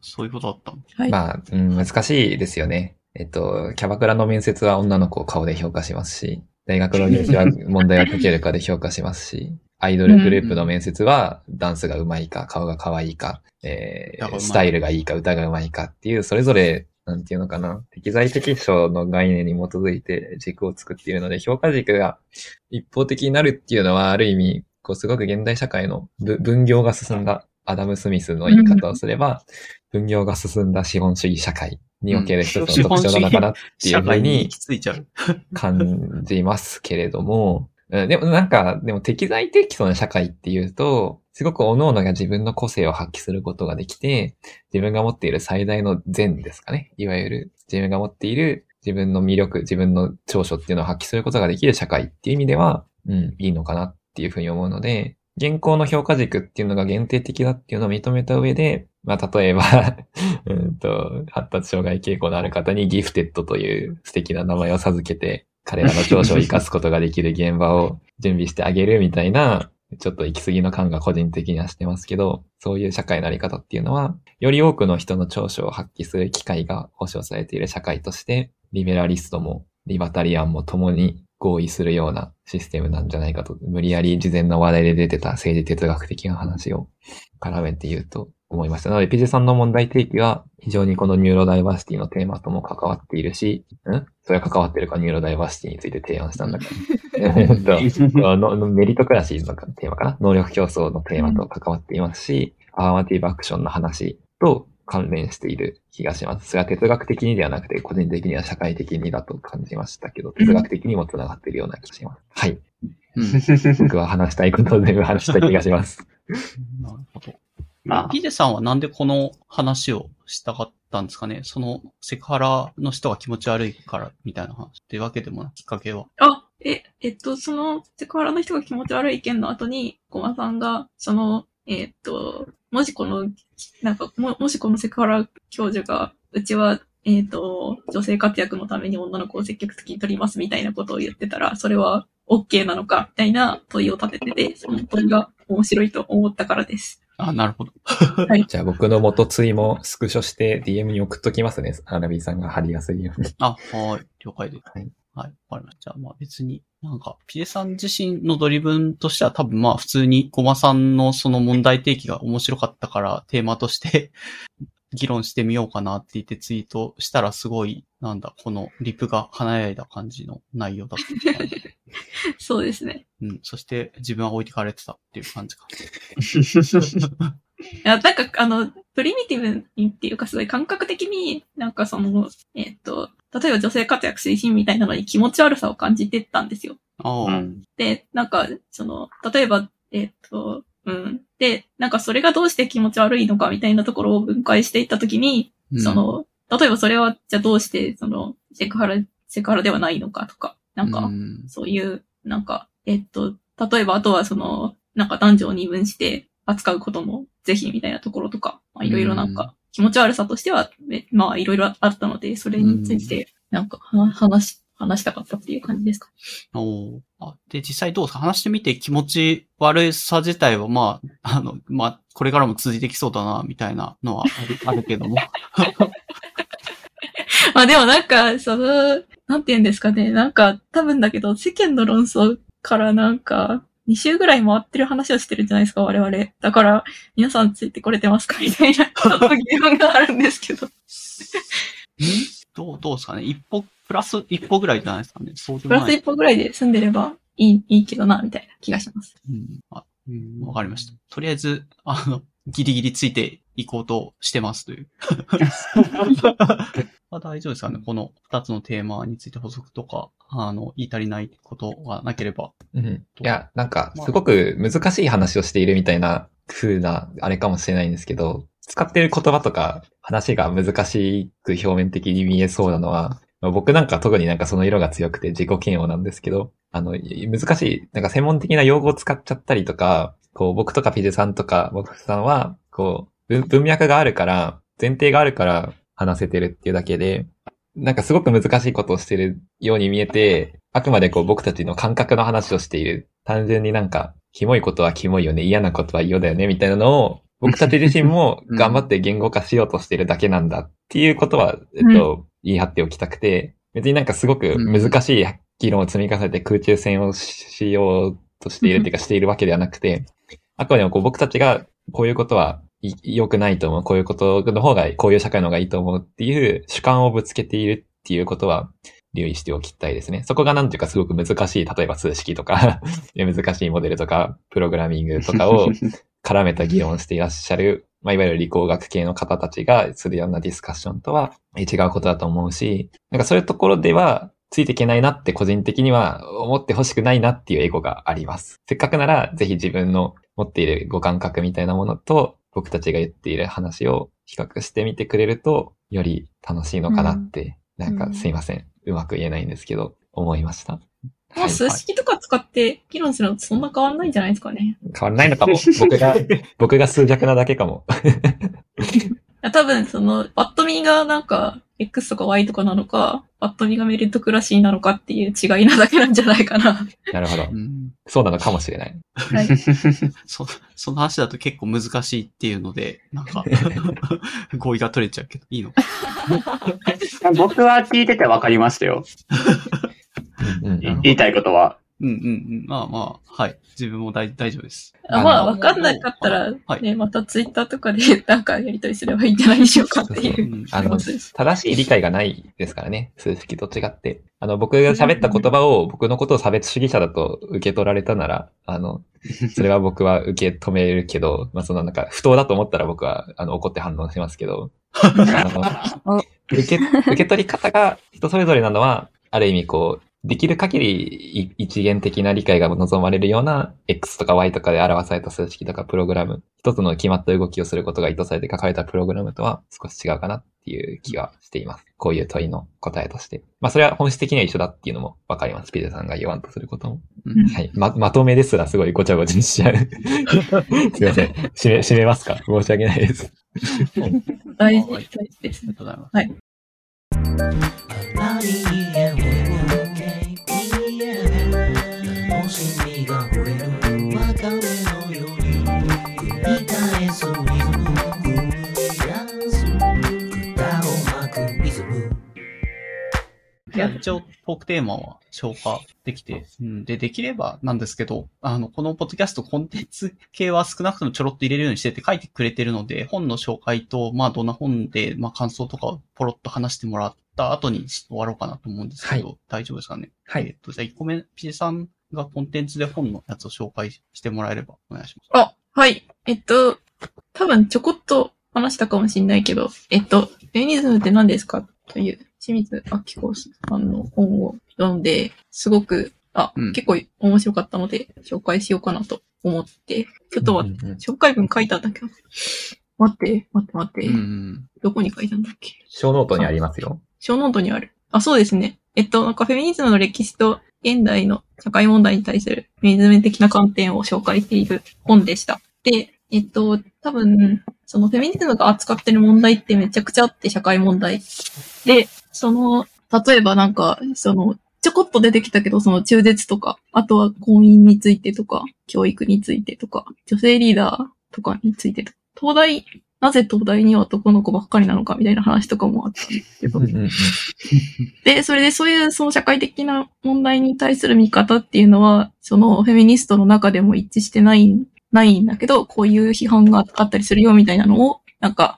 [SPEAKER 1] そういうことだったの
[SPEAKER 3] はい。
[SPEAKER 2] まあ、うん、難しいですよね。えっと、キャバクラの面接は女の子を顔で評価しますし、大学の入試は問題を解けるかで評価しますし、アイドルグループの面接はダンスが上手いか、顔が可愛いか、えー、スタイルがいいか、歌が上手いかっていう、それぞれ、なんていうのかな、適材適所の概念に基づいて軸を作っているので、評価軸が一方的になるっていうのは、ある意味、こう、すごく現代社会のぶ分業が進んだ、アダム・スミスの言い方をすれば、分業が進んだ資本主義社会における一つの特徴なのかなっていう
[SPEAKER 1] 社
[SPEAKER 2] ふうに。感じますけれども、でもなんか、でも適材適所な社会っていうと、すごく各々が自分の個性を発揮することができて、自分が持っている最大の善ですかね。いわゆる自分が持っている自分の魅力、自分の長所っていうのを発揮することができる社会っていう意味では、うん、いいのかなっていうふうに思うので、現行の評価軸っていうのが限定的だっていうのを認めた上で、まあ、例えば、うんと、発達障害傾向のある方にギフテッドという素敵な名前を授けて、彼らの長所を活かすことができる現場を準備してあげるみたいな、ちょっと行き過ぎの感が個人的にはしてますけど、そういう社会のあり方っていうのは、より多くの人の長所を発揮する機会が保障されている社会として、リベラリストもリバタリアンも共に合意するようなシステムなんじゃないかと、無理やり事前の話題で出てた政治哲学的な話を絡めて言うと思いました。なので、ピジさんの問題提起は非常にこのニューロダイバーシティのテーマとも関わっているし、ん？それは関わってるかニューロダイバーシティについて提案したんだから。えっとメリトクラシーのテーマかな？能力競争のテーマと関わっていますし、アーマティブアクションの話と関連している気がします。それは哲学的にではなくて、個人的には社会的にだと感じましたけど、哲学的にも繋がっているような気がします。はい。
[SPEAKER 1] うん。
[SPEAKER 2] 僕は話したいことを全部話した気がします。
[SPEAKER 1] なるほど。
[SPEAKER 6] まあ
[SPEAKER 1] ピデさんはなんでこの話をしたかったんですかね？そのセクハラの人が気持ち悪いからみたいな話っていうわけでもなきっかけは。
[SPEAKER 3] あ、え、えっと、その、セクハラの人が気持ち悪い意見の後に、ごまさんが、その、えっと、もしこの、なんか、も、もしこのセクハラ教授が、うちは、えっと、女性活躍のために女の子を積極的に取りますみたいなことを言ってたら、それは OK なのか、みたいな問いを立ててて、その問いが面白いと思ったからです。
[SPEAKER 1] あ、なるほど。
[SPEAKER 2] じゃあ僕の元ツイもスクショして DM に送っときますね。アラビーさんが貼りやすいように。
[SPEAKER 1] あ、はい。了解です。
[SPEAKER 2] はい。
[SPEAKER 1] はい。わかりました。じゃあ、まあ別に、なんか、ピエさん自身のドリブンとしては多分まあ普通にゴマさんのその問題提起が面白かったからテーマとして議論してみようかなって言ってツイートしたらすごい、なんだ、このリプが華やいだ感じの内容だった。
[SPEAKER 3] そうですね。
[SPEAKER 1] うん。そして自分は置いてかれてたっていう感じか。
[SPEAKER 3] いや、なんか、あの、プリミティブにっていうか、すごい感覚的に、なんかその、えっと、例えば女性活躍推進みたいなのに気持ち悪さを感じてたんですよ。で、なんか、その、例えば、えっと、うん。で、なんかそれがどうして気持ち悪いのかみたいなところを分解していったときに、
[SPEAKER 1] うん。
[SPEAKER 3] そ、の、例えばそれは、じゃあどうして、その、セクハラ、セクハラではないのかとか、なんか、
[SPEAKER 1] うん。
[SPEAKER 3] そういう、なんか、えっと、例えばあとはその、なんか男女を二分して扱うこともぜひみたいなところとか、まあいろいろなん
[SPEAKER 1] うん。
[SPEAKER 3] か、気持ち悪さとしては、めまあいろいろあったので、それについて、なんかは話し、話したかったっていう感じですか？
[SPEAKER 1] おで、実際どうですか？話してみて気持ち悪さ自体は、まあ、あの、まあ、これからも続いてきそうだな、みたいなのはあるあるけども。
[SPEAKER 3] まあでもなんか、その、なんて言うんですかね、なんか多分だけど世間の論争からなんか、2週ぐらい回ってる話をしてるじゃないですか、我々。だから、皆さんついてこれてますか？みたいな、ちょっと疑問があるんですけど。
[SPEAKER 1] んどう、どうですかね？一歩、プラス一歩ぐらいじゃないですかね？そうで
[SPEAKER 3] プ
[SPEAKER 1] もない。
[SPEAKER 3] ラス一歩ぐらいで住んでればいい、いいけどな、みたいな気がします。
[SPEAKER 1] うん。あうんわかりました。とりあえず、あの、ギリギリついていこうとしてますという。まあ大丈夫ですかね？この二つのテーマについて補足とか、あの、言い足りないことがなければ。
[SPEAKER 2] うん。いや、なんか、すごく難しい話をしているみたいな風な、あれかもしれないんですけど、使ってる言葉とか話が難しく表面的に見えそうなのは、僕なんか特になんかその色が強くて自己嫌悪なんですけど、あの、難しい、なんか専門的な用語を使っちゃったりとか、こう僕とかピジさんとか僕さんは、こう、文脈があるから、前提があるから話せてるっていうだけで、なんかすごく難しいことをしてるように見えて、あくまでこう僕たちの感覚の話をしている。単純になんか、キモいことはキモいよね、嫌なことは嫌だよね、みたいなのを、僕たち自身も
[SPEAKER 1] うん。
[SPEAKER 2] 頑張って言語化しようとしてるだけなんだっていうことは、えっと、言い張っておきたくて、別になんかすごく難しい議論を積み重ねて空中戦をしようとしているっていうかしているわけではなくて、あくまでもこう僕たちがこういうことはい良くないと思う、こういうことの方が、こういう社会の方がいいと思うっていう主観をぶつけているっていうことは留意しておきたいですね。そこがなんていうかすごく難しい、例えば数式とか、難しいモデルとか、プログラミングとかを絡めた議論をしていらっしゃる、まあ、いわゆる理工学系の方たちがするようなディスカッションとはえ違うことだと思うし、なんかそういうところでは、ついていけないなって個人的には思ってほしくないなっていうエゴがあります。せっかくなら、ぜひ自分の持っているご感覚みたいなものと、僕たちが言っている話を比較してみてくれると、より楽しいのかなって、なんかすいません。うまく言えないんですけど、思いました。
[SPEAKER 3] まあ、数式とか使って議論するのとそんな変わんないんじゃないですかね。
[SPEAKER 2] 変わらないのかも。僕が、僕が数弱なだけかも。
[SPEAKER 3] い や多分、その、パッと見がなんか、X とか Y とかなのか、パッと見がメリットクラシーなのかっていう違いなだけなんじゃないかな。
[SPEAKER 2] なるほど
[SPEAKER 1] う。ん。
[SPEAKER 2] そうなのかもしれない。
[SPEAKER 3] はい。
[SPEAKER 1] そ、その話だと結構難しいっていうので、なんか、合意が取れちゃうけど、いいのか。
[SPEAKER 6] 僕は聞いてて分かりましたよ。言いたいことは。
[SPEAKER 1] うんうんうん。まあまあ、はい。自分も大大丈夫です。
[SPEAKER 3] あまあ、わかんなかったら、
[SPEAKER 1] はい
[SPEAKER 3] ね、またツイッターとかでなんかやりとりすればいいんじゃないでしょうかっていうう。
[SPEAKER 1] ん
[SPEAKER 2] あの。正しい理解がないですからね、数式と違って。あの、僕が喋った言葉を、僕のことを差別主義者だと受け取られたなら、あの、それは僕は受け止めるけど、まあ、そのなんか、不当だと思ったら僕は、あの、怒って反応しますけど、あの受け、受け取り方が人それぞれなのは、ある意味こう、できる限りい一元的な理解が望まれるような X とか Y とかで表された数式とかプログラム、一つの決まった動きをすることが意図されて書かれたプログラムとは少し違うかなっていう気がしています。こういう問いの答えとして。まあそれは本質的には一緒だっていうのもわかります。ピゼさんが言わんとすることも。
[SPEAKER 1] うん
[SPEAKER 2] はい。ま、まとめですらすごいごちゃごちゃにしちゃう。すいません。締め、締めますか？申し訳ないです。
[SPEAKER 3] 大事、大事です
[SPEAKER 1] ありがとうございます。
[SPEAKER 8] も
[SPEAKER 1] いや、一応、トークテーマは消化できて、うん、で、できればなんですけど、あの、このポッドキャストコンテンツ系は少なくともちょろっと入れるようにしてて書いてくれてるので、本の紹介と、まあ、どんな本で、まあ、感想とかをポロッと話してもらった後に終わろうかなと思うんですけど、
[SPEAKER 2] は
[SPEAKER 1] 大丈夫ですかね？
[SPEAKER 2] はい。
[SPEAKER 1] えっと、じゃあ1個目、ピジさんがコンテンツで本のやつを紹介してもらえればお願いします。
[SPEAKER 3] あ、はい。えっと、多分ちょこっと話したかもしれないけど、えっと、フェミニズムって何ですか？という清水晶子さんの本を読んで、すごく、あ、
[SPEAKER 1] うん
[SPEAKER 3] 結構面白かったので紹介しようかなと思って、ちょっと待って、
[SPEAKER 2] うんうん
[SPEAKER 3] 紹介文書いたんだけど、待って、待って待って、
[SPEAKER 1] うん。
[SPEAKER 3] どこに書いたんだっけ？
[SPEAKER 2] ショーノートにありますよ。
[SPEAKER 3] ショーノートにある。あ、そうですね。えっと、なんかフェミニズムの歴史と現代の社会問題に対するフェミニズム的な観点を紹介している本でした。で、えっと、多分、そのフェミニズムが扱ってる問題ってめちゃくちゃあって社会問題。で、その、例えばなんか、その、ちょこっと出てきたけど、その中絶とか、あとは婚姻についてとか、教育についてとか、女性リーダーとかについてとか、東大、なぜ東大には男の子ばっかりなのかみたいな話とかもあった。んですけど、で、それでそういうその社会的な問題に対する見方っていうのは、そのフェミニストの中でも一致してない、ないんだけど、こういう批判があったりするよみたいなのを、なんか、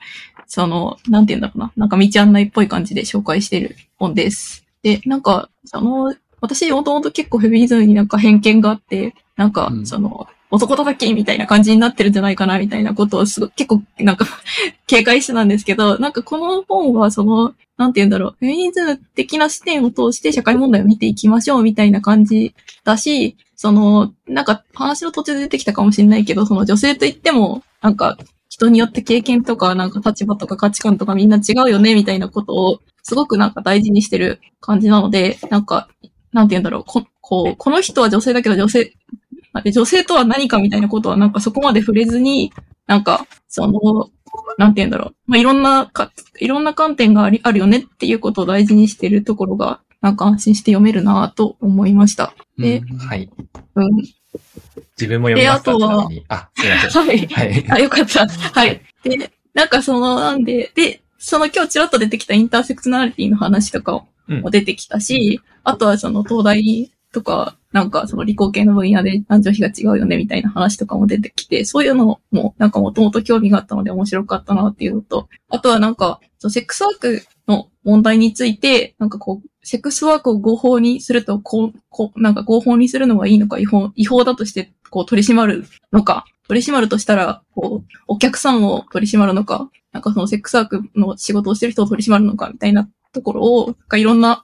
[SPEAKER 3] その、なんて言うんだろうな、なんか道案内っぽい感じで紹介している本です。で、なんか、その、私もともと結構フェミニズムになんか偏見があって、なんか
[SPEAKER 1] う、ん
[SPEAKER 3] その、男叩きみたいな感じになってるんじゃないかな、みたいなことをすごい、結構、なんか、警戒してたんですけど、なんかこの本はその、なんて言うんだろう、フェミニズム的な視点を通して社会問題を見ていきましょうみたいな感じだし、その、なんか話の途中で出てきたかもしれないけど、その女性といっても、なんか人によって経験とか、なんか立場とか価値観とかみんな違うよねみたいなことを、すごくなんか大事にしてる感じなので、なんか、なんて言うんだろう、ここう、この人は女性だけど女性、女性とは何かみたいなことはなんかそこまで触れずに、なんか、その、なんて言うんだろう。まあ、いろんなか、いろんな観点があり、あるよねっていうことを大事にしてるところが、なんか安心して読めるなと思いました。で
[SPEAKER 1] うん
[SPEAKER 2] はい。
[SPEAKER 3] うん。
[SPEAKER 2] 自分も読みました。
[SPEAKER 3] であとは
[SPEAKER 2] あ、すいません。
[SPEAKER 3] はい。
[SPEAKER 2] はい。
[SPEAKER 3] あ、よかった。はい。で、なんかその、なんで、で、その今日ちらっと出てきたインターセクショナリティの話とか
[SPEAKER 2] うん
[SPEAKER 3] も出てきたし、あとはその東大とか、なんかその理工系の分野で男女比が違うよねみたいな話とかも出てきて、そういうのもなんかもともと興味があったので面白かったなっていうのと、あとはなんか、セックスワークの問題について、なんかこう、セックスワークを合法にすると、こう、こう、なんか合法にするのがいいのか、違法、違法だとして、こう取り締まるのか、取り締まるとしたら、こう、お客さんを取り締まるのか、なんかそのセックスワークの仕事をしてる人を取り締まるのか、みたいなところを、なんかいろんな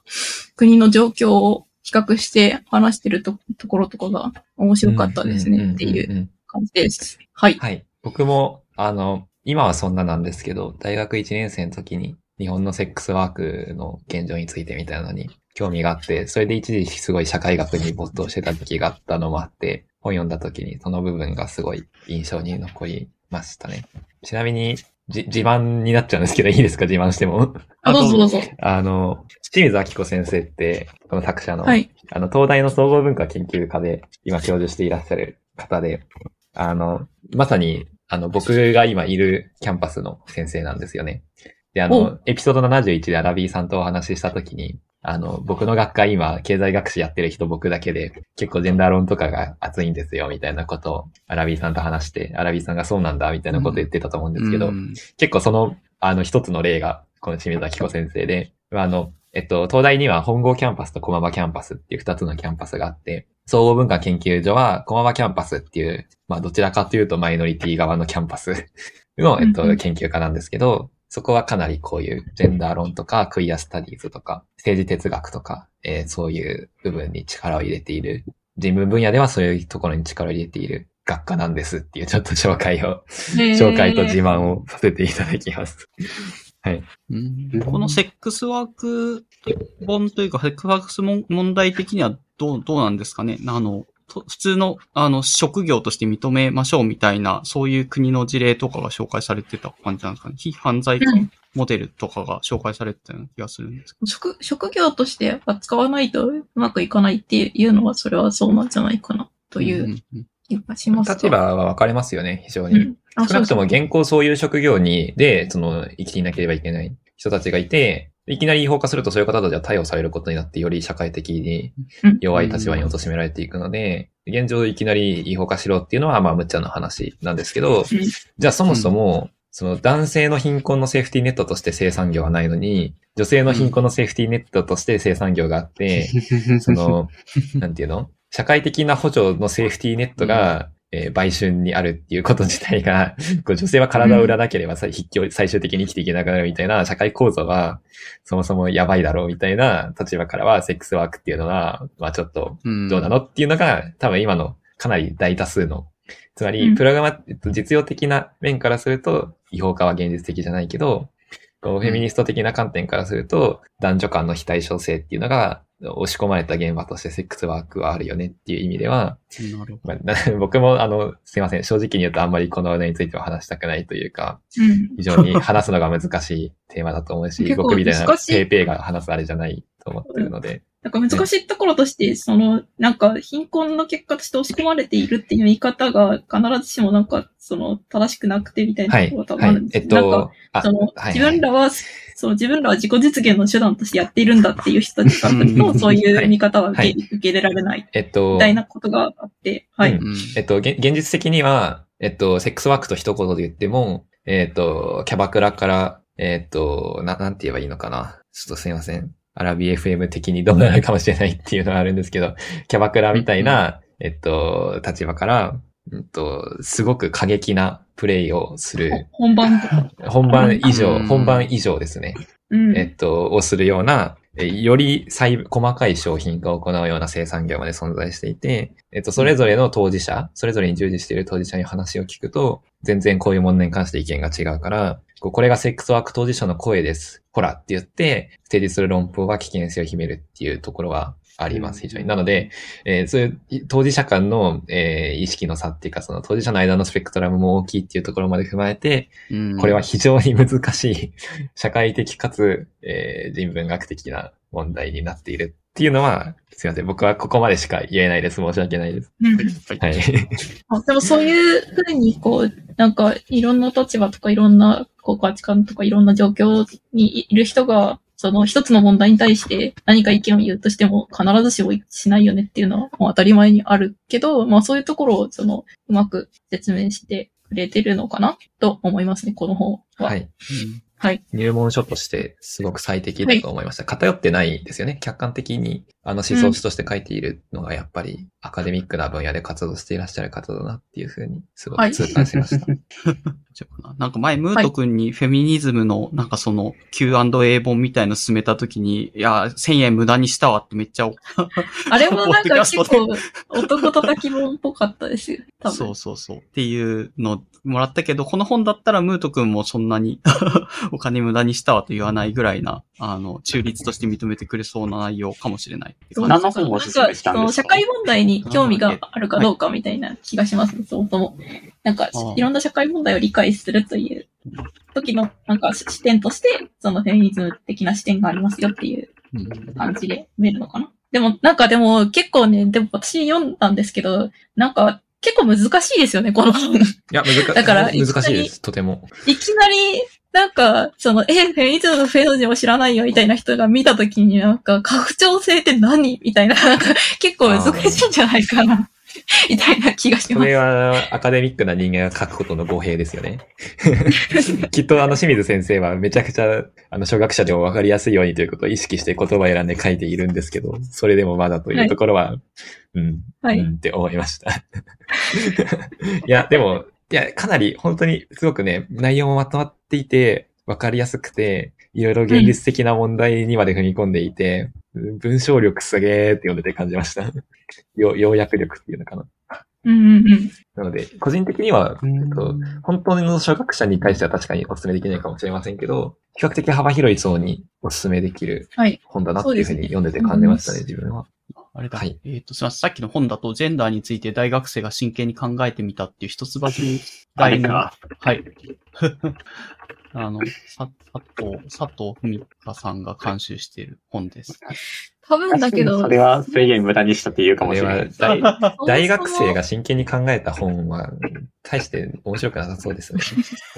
[SPEAKER 3] 国の状況を比較して話してるとところとかが面白かったですね、っていう
[SPEAKER 2] うん。
[SPEAKER 3] 感じです。はい。
[SPEAKER 2] はい。僕も、あの、今はそんななんですけど、大学1年生の時に日本のセックスワークの現状についてみたいなのに興味があって、それで一時期すごい社会学に没頭してた時期があったのもあって、本読んだ時にその部分がすごい印象に残りましたね。ちなみに、じ、自慢になっちゃうんですけど、いいですか？自慢しても。
[SPEAKER 3] あ、どうぞどうぞ。
[SPEAKER 2] あの、清水明子先生って、この作者の、
[SPEAKER 3] はい。
[SPEAKER 2] あの、東大の総合文化研究科で今教授していらっしゃる方で、あの、まさに、あの、僕が今いるキャンパスの先生なんですよね。で、あの、エピソード71でアラビーさんとお話ししたときに、あの、僕の学会今、経済学史やってる人僕だけで、結構ジェンダー論とかが熱いんですよ、みたいなことを、アラビーさんと話して、アラビーさんがそうなんだ、みたいなこと言ってたと思うんですけど、
[SPEAKER 1] うん。
[SPEAKER 2] 結構その、あの、一つの例が、この清水明子先生で、あの、えっと、東大には本郷キャンパスと駒場キャンパスっていう二つのキャンパスがあって、総合文化研究科は駒場キャンパスっていう、まあどちらかというとマイノリティ側のキャンパスの、えっと、研究家なんですけど、そこはかなりこういうジェンダー論とかクイアスタディーズとか政治哲学とか、えーそういう部分に力を入れている、人文分野ではそういうところに力を入れている学科なんですっていうちょっと紹介を、紹介と自慢をさせていただきます。はい。
[SPEAKER 1] うんこのセックスワーク本というか、セックスワークス問問題的にはどう、どうなんですかね？あの、と普通の、あの、職業として認めましょうみたいな、そういう国の事例とかが紹介されてた感じなんですかね非犯罪モデルとかが紹介されてたような気がするんですけ
[SPEAKER 3] 職、職業として扱わないとうまくいかないっていうのは、それはそうなんじゃないかな、と
[SPEAKER 1] ど。
[SPEAKER 3] いうん
[SPEAKER 1] ん
[SPEAKER 3] 気がしますが。
[SPEAKER 2] 立場は分かれますよね、非常に。
[SPEAKER 3] うん。あ
[SPEAKER 2] 少なくとも現行そういう職業に、で、その、生きていなければいけない人たちがいて、いきなり違法化するとそういう方たちは逮捕されることになって、より社会的に
[SPEAKER 3] うん。
[SPEAKER 2] 弱い立場に貶められていくので、現状いきなり違法化しろっていうのは、まあ、無茶な話なんですけど、じゃあそもそも、その男性の貧困のセーフティーネットとして生産業はないのに、女性の貧困のセーフティーネットとして生産業があって、その、なんていうの？社会的な補助のセーフティーネットが、えー売春にあるっていうこと自体が、こう女性は体を売らなければ最終的に生きていけなくなるみたいな社会構造は、そもそもやばいだろうみたいな立場からは、セックスワークっていうのは、まあちょっと、
[SPEAKER 1] うん。
[SPEAKER 2] どうなのっていうのが、多分今のかなり大多数の、つまり、
[SPEAKER 3] うん。
[SPEAKER 2] プログラマ、えっと実用的な面からすると、違法化は現実的じゃないけど、こうフェミニスト的な観点からすると、男女間の非対称性っていうのが、押し込まれた現場としてセックスワークはあるよねっていう意味では、まあな 僕もあの、すいません、正直に言うとあんまりこの話については話したくないというか、
[SPEAKER 3] うん。
[SPEAKER 2] 非常に話すのが難しいテーマだと思うし、僕みたいなペーペーが話すあれじゃないと思ってるので、
[SPEAKER 3] なんか難しいところとして、その、なんか貧困の結果として押し込まれているっていう言い方が必ずしもなんか、その、正しくなくてみたいな
[SPEAKER 2] はい
[SPEAKER 3] ところが多、分
[SPEAKER 2] はい
[SPEAKER 3] あるん、で
[SPEAKER 2] えっ
[SPEAKER 3] すよ。なんか
[SPEAKER 2] と、あ
[SPEAKER 3] その、
[SPEAKER 2] はい。
[SPEAKER 3] 自分らは、その自分らは自己実現の手段としてやっているんだっていう人たちからすると、そういう見方は受け,、
[SPEAKER 2] はい
[SPEAKER 3] 受け入れられない
[SPEAKER 2] えっと、
[SPEAKER 3] みたいなことがあって、はい。
[SPEAKER 2] うんえっと、げ現実的には、えっと、セックスワークと一言で言っても、えっと、キャバクラから、えっと、な、なんて言えばいいのかな。ちょっとすいません。アラビ FM 的にどうなるかもしれないっていうのはあるんですけど、キャバクラみたいな、えっと、立場から、うんと、すごく過激なプレイをする、
[SPEAKER 3] 本番。
[SPEAKER 2] 本番以上、
[SPEAKER 1] うん
[SPEAKER 2] 本番以上ですね。
[SPEAKER 3] うん。
[SPEAKER 2] えっと、をするような、えより細部、細かい商品化を行うような生産業まで存在していて、えっと、それぞれの当事者、それぞれに従事している当事者に話を聞くと、全然こういう問題に関して意見が違うから、こうこれがセックスワーク当事者の声です。ほらって言って、提示する論法は危険性を秘めるっていうところはあります、非常に。なので、えーそういう当事者間の、えー意識の差っていうか、その当事者の間のスペクトラムも大きいっていうところまで踏まえて、
[SPEAKER 1] うん
[SPEAKER 2] これは非常に難しい、社会的かつ、えー人文学的な問題になっているっていうのは、すいません。僕はここまでしか言えないです。申し訳ないです。
[SPEAKER 3] うん
[SPEAKER 2] はい。
[SPEAKER 3] あでもそういうふうに、こう、なんか、いろんな立場とか、いろんなこう価値観とか、いろんな状況にいる人が、その一つの問題に対して何か意見を言うとしても、必ずしもしないよねっていうのはもう当たり前にあるけど、まあそういうところを、その、うまく説明してくれてるのかなと思いますね、この本は。
[SPEAKER 2] はい。
[SPEAKER 1] うん
[SPEAKER 3] はい。
[SPEAKER 2] 入門書としてすごく最適だと思いました。偏ってないですよね。客観的に、あの思想地として書いているのが、やっぱりアカデミックな分野で活動していらっしゃる方だなっていうふうに、すご
[SPEAKER 3] はい
[SPEAKER 2] く痛感しました。
[SPEAKER 1] じゃあなんか前、ムート君にフェミニズムの、なんかその Q&A 本みたいの進めたときに、いや、1000円無駄にしたわってめっちゃ、
[SPEAKER 3] あれもなんか結構 男叩き本っぽかったですよ。多分。
[SPEAKER 1] そうそうそう。っていうのもらったけど、この本だったらムート君もそんなにお金無駄にしたわと言わないぐらいな、あの、中立として認めてくれそうな内容かもしれないって感じ。
[SPEAKER 6] 何の本をおすすめしたん
[SPEAKER 3] なんか？
[SPEAKER 6] ですか
[SPEAKER 3] その社会問題に興味があるかどうかみたいな気がしますね、そもそも。なんかいろんな社会問題を理解するという時の、なんか視点として、そのフェミニズム的な視点がありますよっていう
[SPEAKER 1] うん
[SPEAKER 3] 感じで見えるのかな？でも、なんかでも結構ね、でも私読んだんですけど、なんか結構難しいですよね、この本。
[SPEAKER 2] いや、難
[SPEAKER 3] だから
[SPEAKER 2] 難しいです。とても。
[SPEAKER 3] いきなり、なんか、その、え、フェミニズムのフェの字も知らないよみたいな人が見たときになんか、拡張性って何みたいな、なんか、結構難しいんじゃないかな。みたいな気がします
[SPEAKER 2] それ。はアカデミックな人間が書くことの語弊ですよね。きっとあの清水先生はめちゃくちゃあの初学者でもわかりやすいようにということを意識して言葉を選んで書いているんですけど、それでもまだというところは、うん、
[SPEAKER 3] はい
[SPEAKER 2] うんって思いました。いや、でも、いや、かなり本当にすごくね、内容もまとまっていて、わかりやすくて、いろいろ現実的な問題にまで踏み込んでいて、文章力すげーって読んでて感じました。よ要約力っていうのかな。
[SPEAKER 3] うんうんうん。
[SPEAKER 2] なので、個人的には、
[SPEAKER 6] うん
[SPEAKER 2] えっと、本当の初学者に対しては確かにお勧めできないかもしれませんけど、比較的幅広い層にお勧めできる
[SPEAKER 3] はい。
[SPEAKER 2] 本だなっていうふうに読んでて感じましたね、自分は。
[SPEAKER 1] あれだ。
[SPEAKER 2] はい
[SPEAKER 1] えっ、と、すみません。さっきの本だと、ジェンダーについて大学生が真剣に考えてみたっていう一橋大の。はい。あの、さ、佐藤、佐藤文香さんが監修している本です。
[SPEAKER 3] 多分だけど、
[SPEAKER 6] それは制限無駄にしたって言うかもしれな。
[SPEAKER 2] はい大 大学生
[SPEAKER 3] が
[SPEAKER 2] が真剣に考えた本は、大して面白くなさそうですね。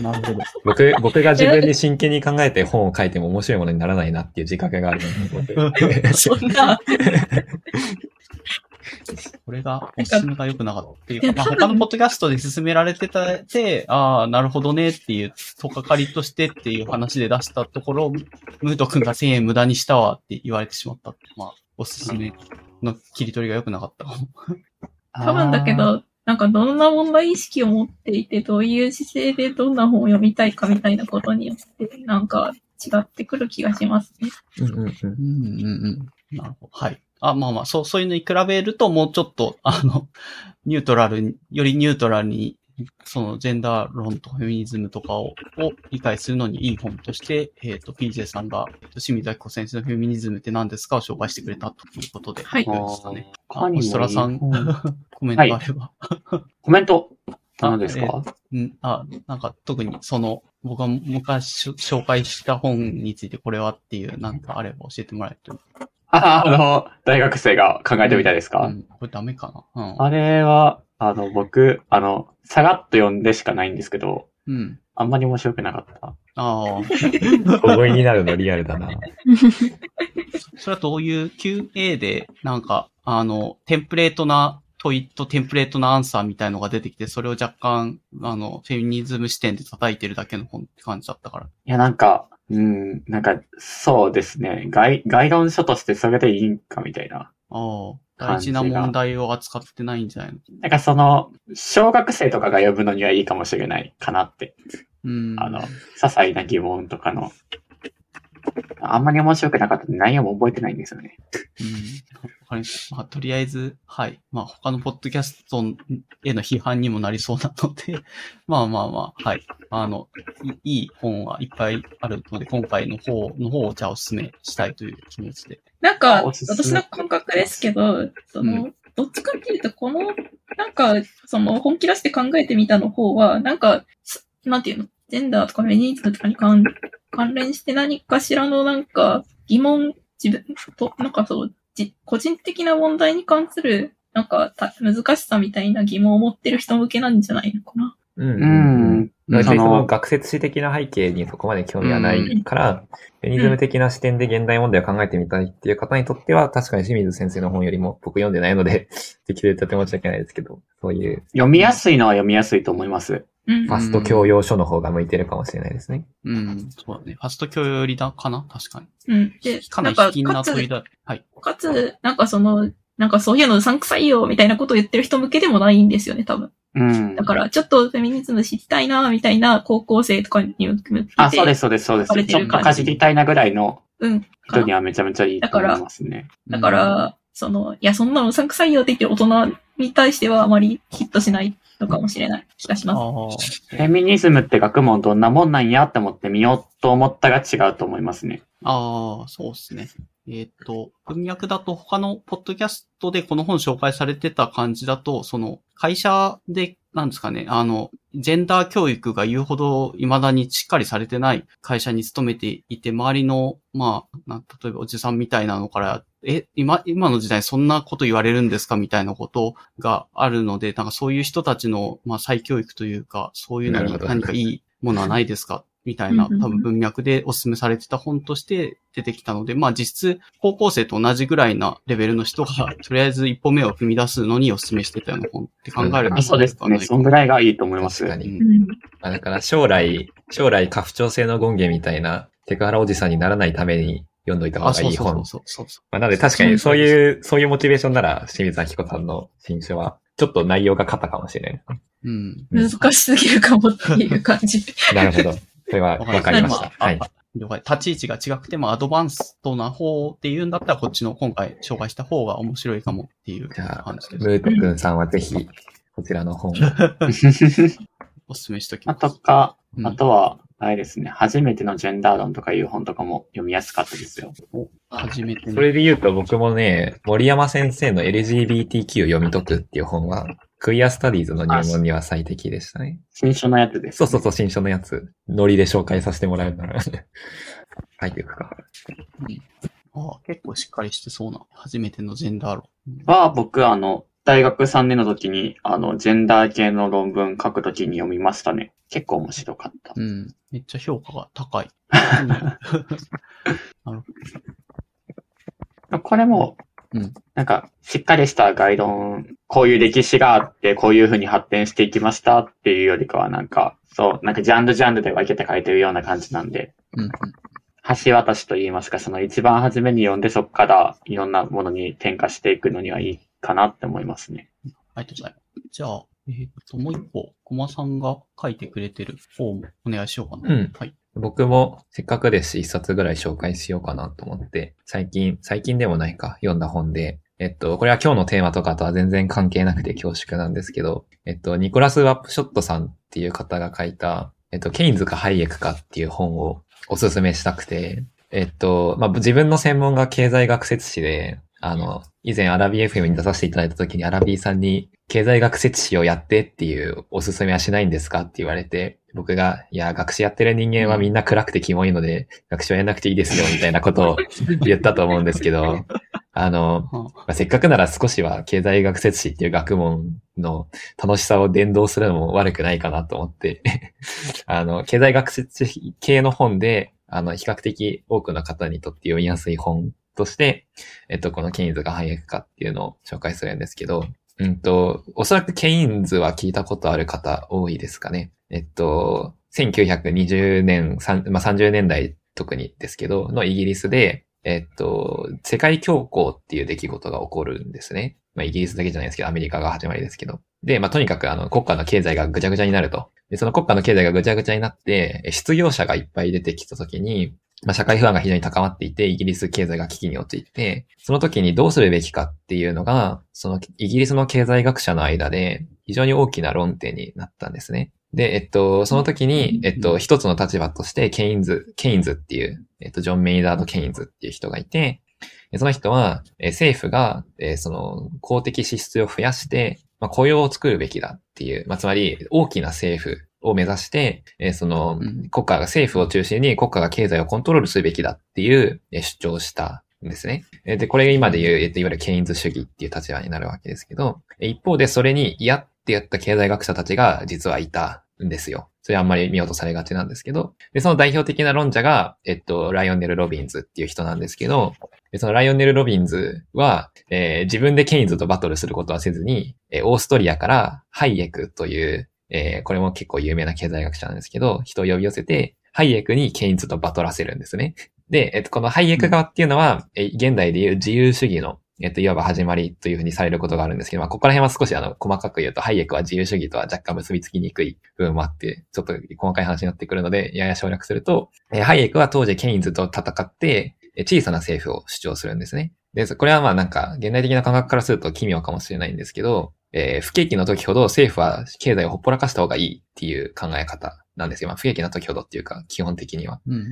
[SPEAKER 1] なるほど。
[SPEAKER 2] 僕、僕が自分で真剣に考えて本を書いても面白いものにならないなっていう自覚があるので僕
[SPEAKER 3] そんな、
[SPEAKER 1] これが、おすすめが良くなかったっていうか、まあ、他のポッドキャストで勧められてた、て、ああ、なるほどねっていう、とかかりとしてっていう話で出したところ、ムート君が1000円無駄にしたわって言われてしまった。まあ、おすすめの切り取りが良くなかったかも。
[SPEAKER 3] 多分だけど、なんかどんな問題意識を持っていて、どういう姿勢でどんな本を読みたいかみたいなことによって、なんか違ってくる気がしますね。
[SPEAKER 2] うんうんうん
[SPEAKER 1] うんうんうん。なるほど。はい。あ、まあまあ、そう、そういうのに比べると、もうちょっと、あの、ニュートラルに、よりニュートラルに、その、ジェンダー論とかフェミニズムとかを、を理解するのにいい本として、えっ、と、PJ さんが、清水明子先生のフェミニズムって何ですかを紹介してくれたということで。
[SPEAKER 3] はい
[SPEAKER 1] でしたね。あ、
[SPEAKER 6] 他にも
[SPEAKER 1] 星虎さん、
[SPEAKER 6] うん
[SPEAKER 1] コメントがあれば。
[SPEAKER 6] コメント、何ですか？
[SPEAKER 1] うん、あ、なんか特にその、僕が昔紹介した本についてこれはっていう、なんかあれば教えてもらえると。
[SPEAKER 6] あ、あの、大学生が考えてみたいですか、
[SPEAKER 1] うん、これダメかな？うん。
[SPEAKER 6] あれは、あの、僕、あの、さらっと読んでしかないんですけど、
[SPEAKER 1] うん。
[SPEAKER 6] あんまり面白くなかった。
[SPEAKER 1] ああ。
[SPEAKER 2] 小声になるのリアルだな。
[SPEAKER 1] それはどういう QA で、なんか、あの、テンプレートな問いとテンプレートなアンサーみたいのが出てきて、それを若干、あの、フェミニズム視点で叩いてるだけの本って感じだったから。
[SPEAKER 6] いや、なんか、うん、なんか、そうですね。概、概論書としてそれでいいんかみたいな。
[SPEAKER 1] ああ。大事な問題を扱ってないんじゃないの？
[SPEAKER 6] なんかその、小学生とかが呼ぶのにはいいかもしれないかなって。
[SPEAKER 1] うん。
[SPEAKER 6] あの、些細な疑問とかの。あんまり面白くなかったんで内容も覚えてないんですよね。
[SPEAKER 1] うん。わかりました。まあ、とりあえず、はい。まあ、他のポッドキャストへの批判にもなりそうなので、まあまあまあ、はい。あの、いいい本はいっぱいあるので、今回の方の方をじゃあお勧めしたいという気持ちで。
[SPEAKER 3] なんか、私の感覚ですけど、その、
[SPEAKER 1] う
[SPEAKER 3] どっちかっていうと、この、なんか、その、本気出して考えてみたの方は、なんか、すなんていうの、ジェンダーとかフェニーズムとかに関関連して何かしらのなんか疑問、自分と、なんかそう、じ個人的な問題に関する、なんかた難しさみたいな疑問を持ってる人向けなんじゃないのかな。
[SPEAKER 2] うん
[SPEAKER 6] う。ん。
[SPEAKER 2] 別にその学説史的な背景にそこまで興味はないから、フェミニズム的な視点で現代問題を考えてみたいっていう方にとっては、確かに清水先生の本よりも僕読んでないので、適当でとても申し訳ないですけど、そういう
[SPEAKER 6] 読みやすいのは読みやすいと思います。
[SPEAKER 3] うん
[SPEAKER 2] フ。ァスト教養書の方が向いてるかもしれないですね。
[SPEAKER 1] うん、そうだね。ファスト教養寄りだかな？確かに。
[SPEAKER 3] うん。で、
[SPEAKER 1] かなり
[SPEAKER 3] なん
[SPEAKER 1] 卑近な問いだ。はい。
[SPEAKER 3] かつ、なんかその、なんかそういうのうさんくさいよ、みたいなことを言ってる人向けでもないんですよね、多分。
[SPEAKER 6] うん
[SPEAKER 3] だ。から、ちょっとフェミニズム知りたいな、みたいな高校生とかに向けて。
[SPEAKER 6] あ、そうです、そうです、そうです。ちょっとかじりたいなぐらいの
[SPEAKER 3] うん。
[SPEAKER 6] 人にはめちゃめちゃいいと思いますね。
[SPEAKER 3] だから、その、いや、そんなのうさんくさいよって言ってる大人に対してはあまりヒットしないのかもしれない気がし
[SPEAKER 1] あ
[SPEAKER 3] ます。
[SPEAKER 1] あ。
[SPEAKER 6] フェミニズムって学問どんなもんなんやって思ってみようと思ったが違うと思いますね。
[SPEAKER 1] ああ、そうですね。えっ、と、文脈だと他のポッドキャストでこの本紹介されてた感じだと、その会社で、なんですかね、あの、ジェンダー教育が言うほど未だにしっかりされてない会社に勤めていて、周りの、まあ、例えばおじさんみたいなのから、え、今、今の時代そんなこと言われるんですかみたいなことがあるので、なんかそういう人たちの、まあ、再教育というか、そういうのに何かいいものはないですか？みたいな多分文脈でお勧めされてた本として出てきたので、まあ実質高校生と同じぐらいなレベルの人が、とりあえず一歩目を踏み出すのにお勧めしてたような本って考える
[SPEAKER 2] うん
[SPEAKER 1] と、
[SPEAKER 6] そうですね。そんぐらいがいいと思います。
[SPEAKER 2] 確かに。
[SPEAKER 3] うん
[SPEAKER 2] まあ、だから将来、将来家父長制の権限みたいなテクハラおじさんにならないために読んどいた方
[SPEAKER 1] あ、
[SPEAKER 2] がいうい本
[SPEAKER 1] そそうそう。そうそうそ
[SPEAKER 2] まあ、なので確かにそういう、そういうモチベーションなら清水明子さんの新書は、ちょっと内容が勝ったかもしれない。
[SPEAKER 1] う。うん。
[SPEAKER 3] 難しすぎるかもっていう感じ。
[SPEAKER 2] なるほど。それはわかりました。
[SPEAKER 1] あ
[SPEAKER 2] はい。
[SPEAKER 1] 了解。立ち位置が違くてもアドバンストな方っていうんだったら、こっちの今回紹介した方が面白いかもっていう
[SPEAKER 2] じゃあ、
[SPEAKER 1] 感じです。
[SPEAKER 2] ムート君さんはぜひ、こちらの本を。
[SPEAKER 1] お勧めしとき
[SPEAKER 6] あ
[SPEAKER 1] ます。
[SPEAKER 6] とか、
[SPEAKER 1] うん
[SPEAKER 6] あとは、あれですね、初めてのジェンダー論とかいう本とかも読みやすかったですよ。
[SPEAKER 1] 初めての
[SPEAKER 2] それで言うと僕もね、森山先生の LGBTQ 読み解くっていう本は、クイアスタディーズの入門には最適でしたね。
[SPEAKER 6] 新書のやつです、
[SPEAKER 2] そうそうそう、新書のやつ、ノリで紹介させてもらえるなら。書いていくか。
[SPEAKER 1] ああ結構しっかりしてそうな。初めてのジェンダー論。
[SPEAKER 6] は、僕、あの、大学3年の時に、あの、ジェンダー系の論文書く時に読みましたね。結構面白かった。
[SPEAKER 1] うん。めっちゃ評価が高い。う ん なるほ
[SPEAKER 6] これも、
[SPEAKER 1] うん
[SPEAKER 6] なんか、しっかりした概論、こういう歴史があって、こういう風に発展していきましたっていうよりかは、なんか、そう、なんかジャンルジャンルで分けて書いてるような感じなんで、
[SPEAKER 1] ど。うん。
[SPEAKER 6] 橋渡しと言いますか、その一番初めに読んでそこからいろんなものに転化していくのにはいいかなって思いますね。
[SPEAKER 1] ありがとうございます。じゃあ、えーっと、もう一個、コマさんが書いてくれてる方もお願いしようかな。
[SPEAKER 2] うん
[SPEAKER 1] はい。
[SPEAKER 2] 僕もせっかくですし、一冊ぐらい紹介しようかなと思って、最近、最近でもないか、読んだ本で、えっと、これは今日のテーマとかとは全然関係なくて恐縮なんですけど、えっと、ニコラス・ワップショットさんっていう方が書いた、えっと、ケインズかハイエクかっていう本をおすすめしたくて、えっと、まあ、自分の専門が経済学説史で、あの、以前アラビ FM に出させていただいた時にアラビーさんに経済学説史をやってっていうおすすめはしないんですか？って言われて、僕が、いや、学士やってる人間はみんな暗くてキモいので、学士はやんなくていいですよ、みたいなことを言ったと思うんですけど、あの、
[SPEAKER 1] は
[SPEAKER 2] まあせっかくなら少しは経済学説史っていう学問の楽しさを伝導するのも悪くないかなと思って、あの、経済学説史系の本で、あの、比較的多くの方にとって読みやすい本として、えっと、このケインズがハイエクかっていうのを紹介するんですけど、うんと、おそらくケインズは聞いたことある方多いですかね。えっと、1920年、3まあ、30年代特にですけど、のイギリスで、えっと、世界恐慌っていう出来事が起こるんですね。まあ、イギリスだけじゃないですけど、アメリカが始まりですけど。で、まあ、とにかくあの、国家の経済がぐちゃぐちゃになると。で、その国家の経済がぐちゃぐちゃになって、失業者がいっぱい出てきたときに、まあ、社会不安が非常に高まっていて、イギリス経済が危機に陥って、その時にどうするべきかっていうのが、そのイギリスの経済学者の間で非常に大きな論点になったんですね。で、えっと、その時に、えっと、一つの立場として、ケインズ、ケインズっていう、えっと、ジョン・メイナード・ケインズっていう人がいて、その人は、政府が、その、公的支出を増やして、まあ、雇用を作るべきだっていう、まあ、つまり、大きな政府を目指して、えーその
[SPEAKER 1] うん、
[SPEAKER 2] 国家が、政府を中心に国家が経済をコントロールするべきだっていう、えー主張をしたんですね。えーで、これが今で言う、えっと、いわゆるケインズ主義っていう立場になるわけですけど、えー一方でそれに嫌ってやった経済学者たちが実はいたんですよ。それはあんまり見落とされがちなんですけど、で、その代表的な論者が、えっと、ライオネル・ロビンズっていう人なんですけど、でそのライオネル・ロビンズは、えー自分でケインズとバトルすることはせずに、えーオーストリアからハイエクという、えーこれも結構有名な経済学者なんですけど、人を呼び寄せて、ハイエクにケインズとバトらせるんですね。で、えっと、このハイエク側っていうのは、えー現代でいう自由主義の、えっと、いわば始まりというふうにされることがあるんですけど、まあ、ここら辺は少しあの、細かく言うと、ハイエクは自由主義とは若干結びつきにくい部分もあって、ちょっと細かい話になってくるので、やや省略すると、えーハイエクは当時ケインズと戦って、えー小さな政府を主張するんですね。で、これはまあなんか、現代的な感覚からすると奇妙かもしれないんですけど、えー不景気の時ほど政府は経済をほっぽらかした方がいいっていう考え方なんですよ。まあ不景気の時ほどっていうか、基本的には。
[SPEAKER 1] うんうん。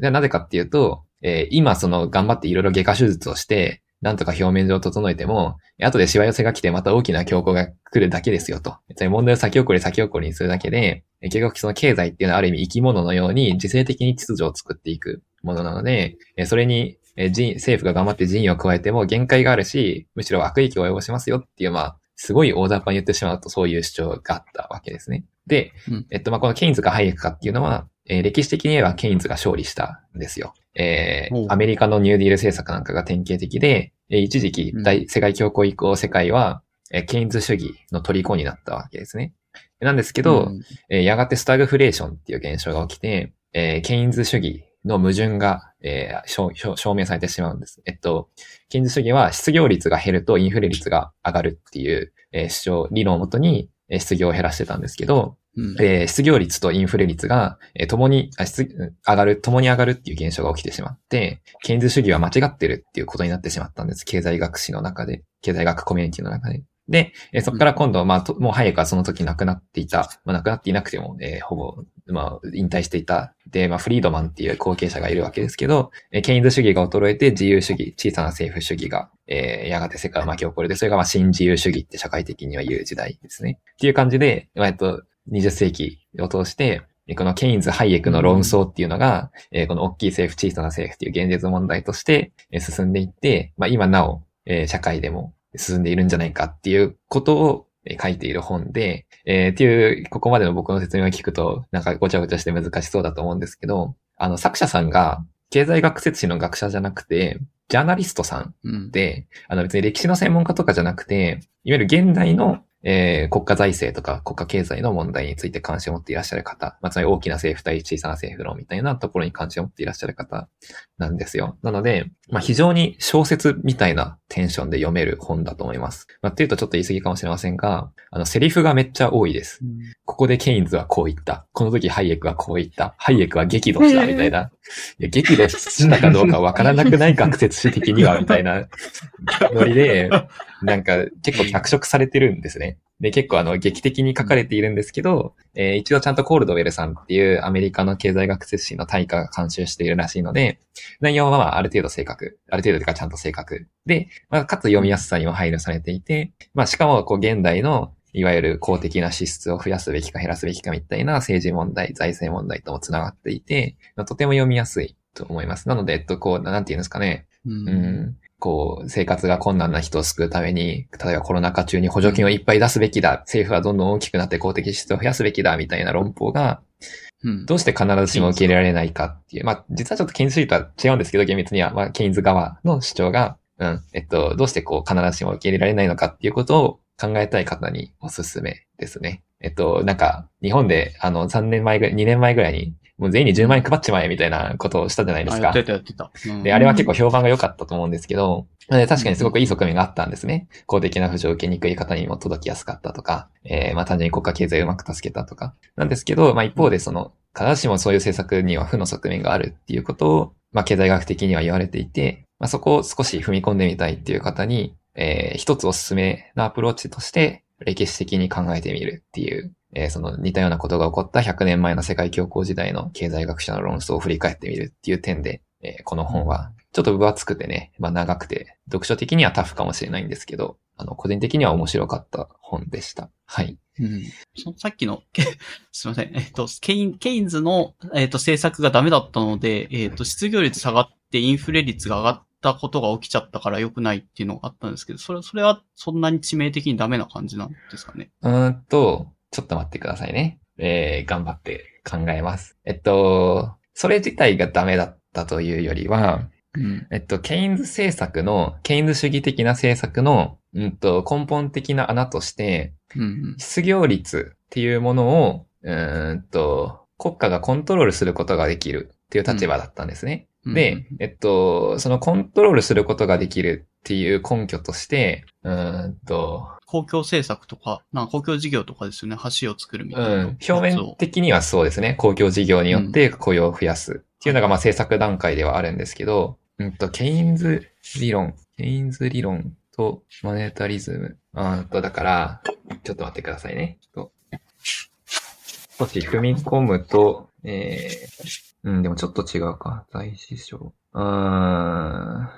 [SPEAKER 2] じゃあなぜかっていうと、えー今その頑張っていろいろ外科手術をして、なんとか表面上整えても、後でしわ寄せが来てまた大きな強行が来るだけですよと。つまり問題を先送り先送りにするだけで、えー結局その経済っていうのはある意味生き物のように自制的に秩序を作っていくものなので、えーそれに、えー人政府が頑張って人為を加えても限界があるし、むしろ悪影響を及ぼしますよっていう、まあ、すごい大雑把に言ってしまうとそういう主張があったわけですね。で、
[SPEAKER 1] うん
[SPEAKER 2] えっと、まあ、このケインズかハイエクかっていうのは、えー歴史的に言えばケインズが勝利したんですよ。えーアメリカのニューディール政策なんかが典型的で、えー一時期大、世界恐慌以降、世界は、えーケインズ主義の虜になったわけですね。なんですけど、
[SPEAKER 1] うん
[SPEAKER 2] えーやがてスタグフレーションっていう現象が起きて、えーケインズ主義の矛盾が、えー証明されてしまうんです。えっと、ケインズ主義は失業率が減るとインフレ率が上がるっていう、えー主張、理論をもとに、えー失業を減らしてたんですけど、
[SPEAKER 1] うん
[SPEAKER 2] えー失業率とインフレ率が、えー共に、あ失上がる、共に上がるっていう現象が起きてしまって、ケインズ主義は間違ってるっていうことになってしまったんです。経済学史の中で、経済学コミュニティの中で。で、えーそこから今度、まあ、ともう早くはその時亡くなっていた、まあ、亡くなっていなくても、えーほぼ、まあ、引退していた。で、まあ、フリードマンっていう後継者がいるわけですけど、えーケインズ主義が衰えて自由主義、小さな政府主義が、えーやがて世界を巻き起こるで、それがまあ、新自由主義って社会的には言う時代ですね。っていう感じで、まあ、えっと、20世紀を通して、えーこのケインズ・ハイエクの論争っていうのが、えーこの大きい政府、小さな政府っていう現実問題として、えー進んでいって、まあ今なお、えー社会でも進んでいるんじゃないかっていうことをえー書いている本で、えーっていう、ここまでの僕の説明を聞くと、なんかごちゃごちゃして難しそうだと思うんですけど、あの、作者さんが、経済学説史の学者じゃなくて、ジャーナリストさん
[SPEAKER 1] うん。
[SPEAKER 2] で、あの別に歴史の専門家とかじゃなくて、いわゆる現代の、えー国家財政とか国家経済の問題について関心を持っていらっしゃる方、まあ、つまり大きな政府対小さな政府論みたいなところに関心を持っていらっしゃる方なんですよ。なので、まあ、非常に小説みたいなテンションで読める本だと思います。まあ、っていうとちょっと言い過ぎかもしれませんが、あの、セリフがめっちゃ多いです。ここでケインズはこう言った。この時ハイエクはこう言った。ハイエクは激怒した、みたいな。いや、激怒したかどうかわからなくない学説史的には、みたいなノリで、なんか結構脚色されてるんですね。で、結構あの、劇的に書かれているんですけど、えー一度ちゃんとコールドウェルさんっていうアメリカの経済学説史の大家が監修しているらしいので、内容はまあある程度正確。ある程度というかちゃんと正確。で、まあ、かつ読みやすさにも配慮されていて、まあしかもこう現代のいわゆる公的な支出を増やすべきか減らすべきかみたいな政治問題、財政問題ともつながっていて、まあとても読みやすいと思います。なので、えっと、こう、なんて言うんですかね。
[SPEAKER 1] うん
[SPEAKER 2] うん、こう、生活が困難な人を救うために、例えばコロナ禍中に補助金をいっぱい出すべきだ。政府はどんどん大きくなって公的支出を増やすべきだ。みたいな論法が、
[SPEAKER 1] うん
[SPEAKER 2] どうして必ずしも受け入れられないかっていう。まあ、実はちょっとケインズ主義とは違うんですけど、厳密には、まあ、ケインズ側の主張が、うん、えっと、どうしてこう、必ずしも受け入れられないのかっていうことを考えたい方におすすめですね。えっと、なんか、日本で、あの、3年前ぐらい、2年前ぐらいに、もう全員に10万円配っちまえみたいなことをしたじゃないです
[SPEAKER 1] あ、
[SPEAKER 2] か。
[SPEAKER 1] やってたやってた。うん
[SPEAKER 2] で、あれは結構評判が良かったと思うんですけど、で確かにすごくいい側面があったんですね。公的な扶助を受けにくい方にも届きやすかったとか、えーまあ単純に国家経済をうまく助けたとか。なんですけど、まあ一方でその、必ずしもそういう政策には負の側面があるっていうことを、まあ経済学的には言われていて、まあそこを少し踏み込んでみたいっていう方に、えー一つおすすめなアプローチとして、歴史的に考えてみるっていう、えーその似たようなことが起こった100年前の世界恐慌時代の経済学者の論争を振り返ってみるっていう点で、えーこの本はちょっと分厚くてね、まあ長くて、読書的にはタフかもしれないんですけど、あの、個人的には面白かった本でした。はい。
[SPEAKER 1] うん。そのさっきの、すいません。えっと、ケイン、ケインズの、えっと、政策がダメだったので、えっと、失業率下がってインフレ率が上がってたことが起きちゃったから良くないっていうのがあったんですけど、それ、それはそんなに致命的にダメな感じなんですかね？
[SPEAKER 2] うーんと、ちょっと待ってくださいね。えー、頑張って考えます。えっと、それ自体がダメだったというよりは、
[SPEAKER 1] うん。
[SPEAKER 2] えっと、ケインズ政策の、ケインズ主義的な政策の、うんと、根本的な穴として、
[SPEAKER 1] うん。
[SPEAKER 2] 失業率っていうものを、うーんと、国家がコントロールすることができるっていう立場だったんですね。
[SPEAKER 1] うん
[SPEAKER 2] で、えっと、そのコントロールすることができるっていう根拠として、うーんと、
[SPEAKER 1] 公共政策とか、なんか公共事業とかですよね。橋を作るみたいな。
[SPEAKER 2] うん、表面的にはそうですね。公共事業によって雇用を増やすっていうのがまあ政策段階ではあるんですけど、うんと、ケインズ理論、ケインズ理論とマネタリズム。あーと、だから、ちょっと待ってくださいね。ちょっと少し踏み込むと、えー、うん、でもちょっと違うか。財師省。うーん、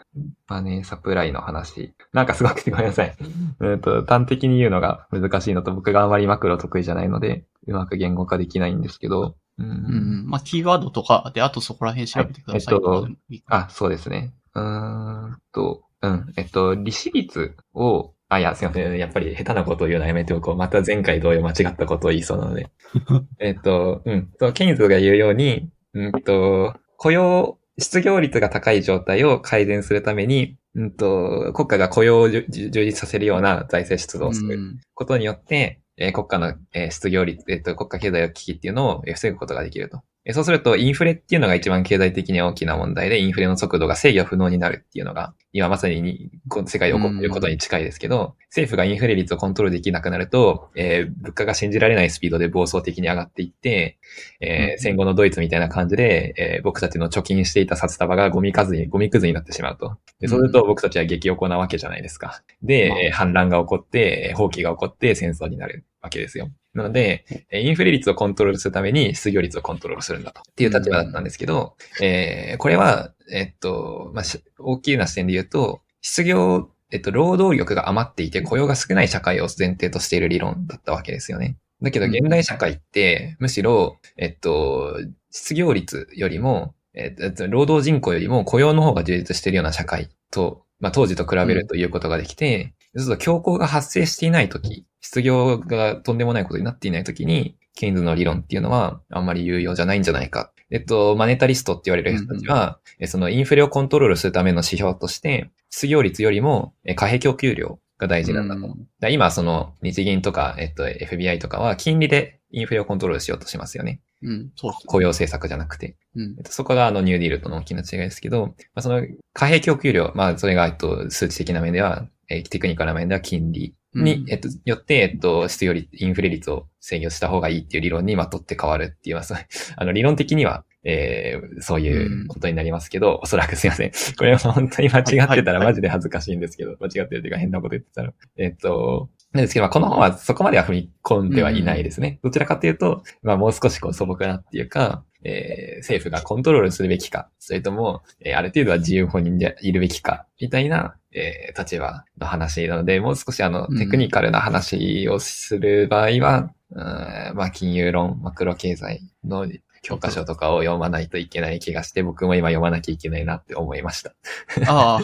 [SPEAKER 2] マネーサプライの話。なんかすごくごめんなさい。うんと、端的に言うのが難しいのと、僕があまりマクロ得意じゃないので、うまく言語化できないんですけど、うん
[SPEAKER 1] うん。まあ、キーワードとかで、あとそこら辺調べてください
[SPEAKER 2] はいえっとあ、そうですね。うーんと、うん、えっと、利子率をあ、いや、すいません。やっぱり下手なことを言うのはやめておこう。また前回同様間違ったことを言いそうなので。えっと、うん。そう、ケインズが言うように、うんと、雇用、失業率が高い状態を改善するために、うんと、国家が雇用を充充実させるような財政出動をする
[SPEAKER 1] うん
[SPEAKER 2] ことによって、えー国家の、えー失業率、えっ、と、国家経済危機っていうのをえー防ぐことができると。えーそうすると、インフレっていうのが一番経済的に大きな問題で、インフレの速度が制御不能になるっていうのが、今まさにに、この世界で起こっていることに近いですけど、政府がインフレ率をコントロールできなくなると、えー物価が信じられないスピードで暴走的に上がっていって、えー
[SPEAKER 1] うん
[SPEAKER 2] 戦後のドイツみたいな感じで、えー僕たちの貯金していた札束がゴミ数に、ゴミくずになってしまうと。で、そうすると僕たちは激おこなわけじゃないですか。で、反乱が起こって、えー放棄が起こって戦争になるわけですよ。なので、えーインフレ率をコントロールするために失業率をコントロールするんだと。っていう立場だったんですけど、えーこれは、えっと、まあ、し大きな視点で言うと、失業、えっと、労働力が余っていて雇用が少ない社会を前提としている理論だったわけですよね。だけど、現代社会って、むしろ、えっと、失業率よりも、えっと、労働人口よりも雇用の方が充実しているような社会と、まあ、当時と比べるということができて、そうすると強行が発生していないとき、失業がとんでもないことになっていないときに、ケインズの理論っていうのはあんまり有用じゃないんじゃないか。えっと、マネタリストって言われる人たちは、えそのインフレをコントロールするための指標として、失業率よりもえ貨幣供給量が大事なんだと。だから今、その日銀とか、えっと、FBI とかは金利でインフレをコントロールしようとしますよね。
[SPEAKER 1] うん、そう。
[SPEAKER 2] 雇用政策じゃなくて。
[SPEAKER 1] うん
[SPEAKER 2] えっと、そこがあのニューディールとの大きな違いですけど、まあ、その貨幣供給量、まあそれがえっと数値的な面では、えーテクニカルな面では金利に、
[SPEAKER 1] うん
[SPEAKER 2] えっと、よって、えっと、失業率、インフレ率を制御した方がいいっていう理論にまとって変わるっていう、まあそうあの理論的には、えーそういうことになりますけど、おそらくすいません。これは本当に間違ってたらマジで恥ずかしいんですけど、間違ってるというか変なこと言ってたら。えっと、なんですけど、まあ、この本はそこまでは踏み込んではいないですね。どちらかというと、まあ、もう少しこう素朴なっていうか、えー政府がコントロールするべきか、それとも、えーある程度は自由本人でいるべきか、みたいな、えー立場の話なので、もう少しあの、
[SPEAKER 1] うん
[SPEAKER 2] テクニカルな話をする場合は、うんまあ、金融論、マクロ経済の教科書とかを読まないといけない気がして、僕も今読まなきゃいけないなって思いました。
[SPEAKER 1] ああ、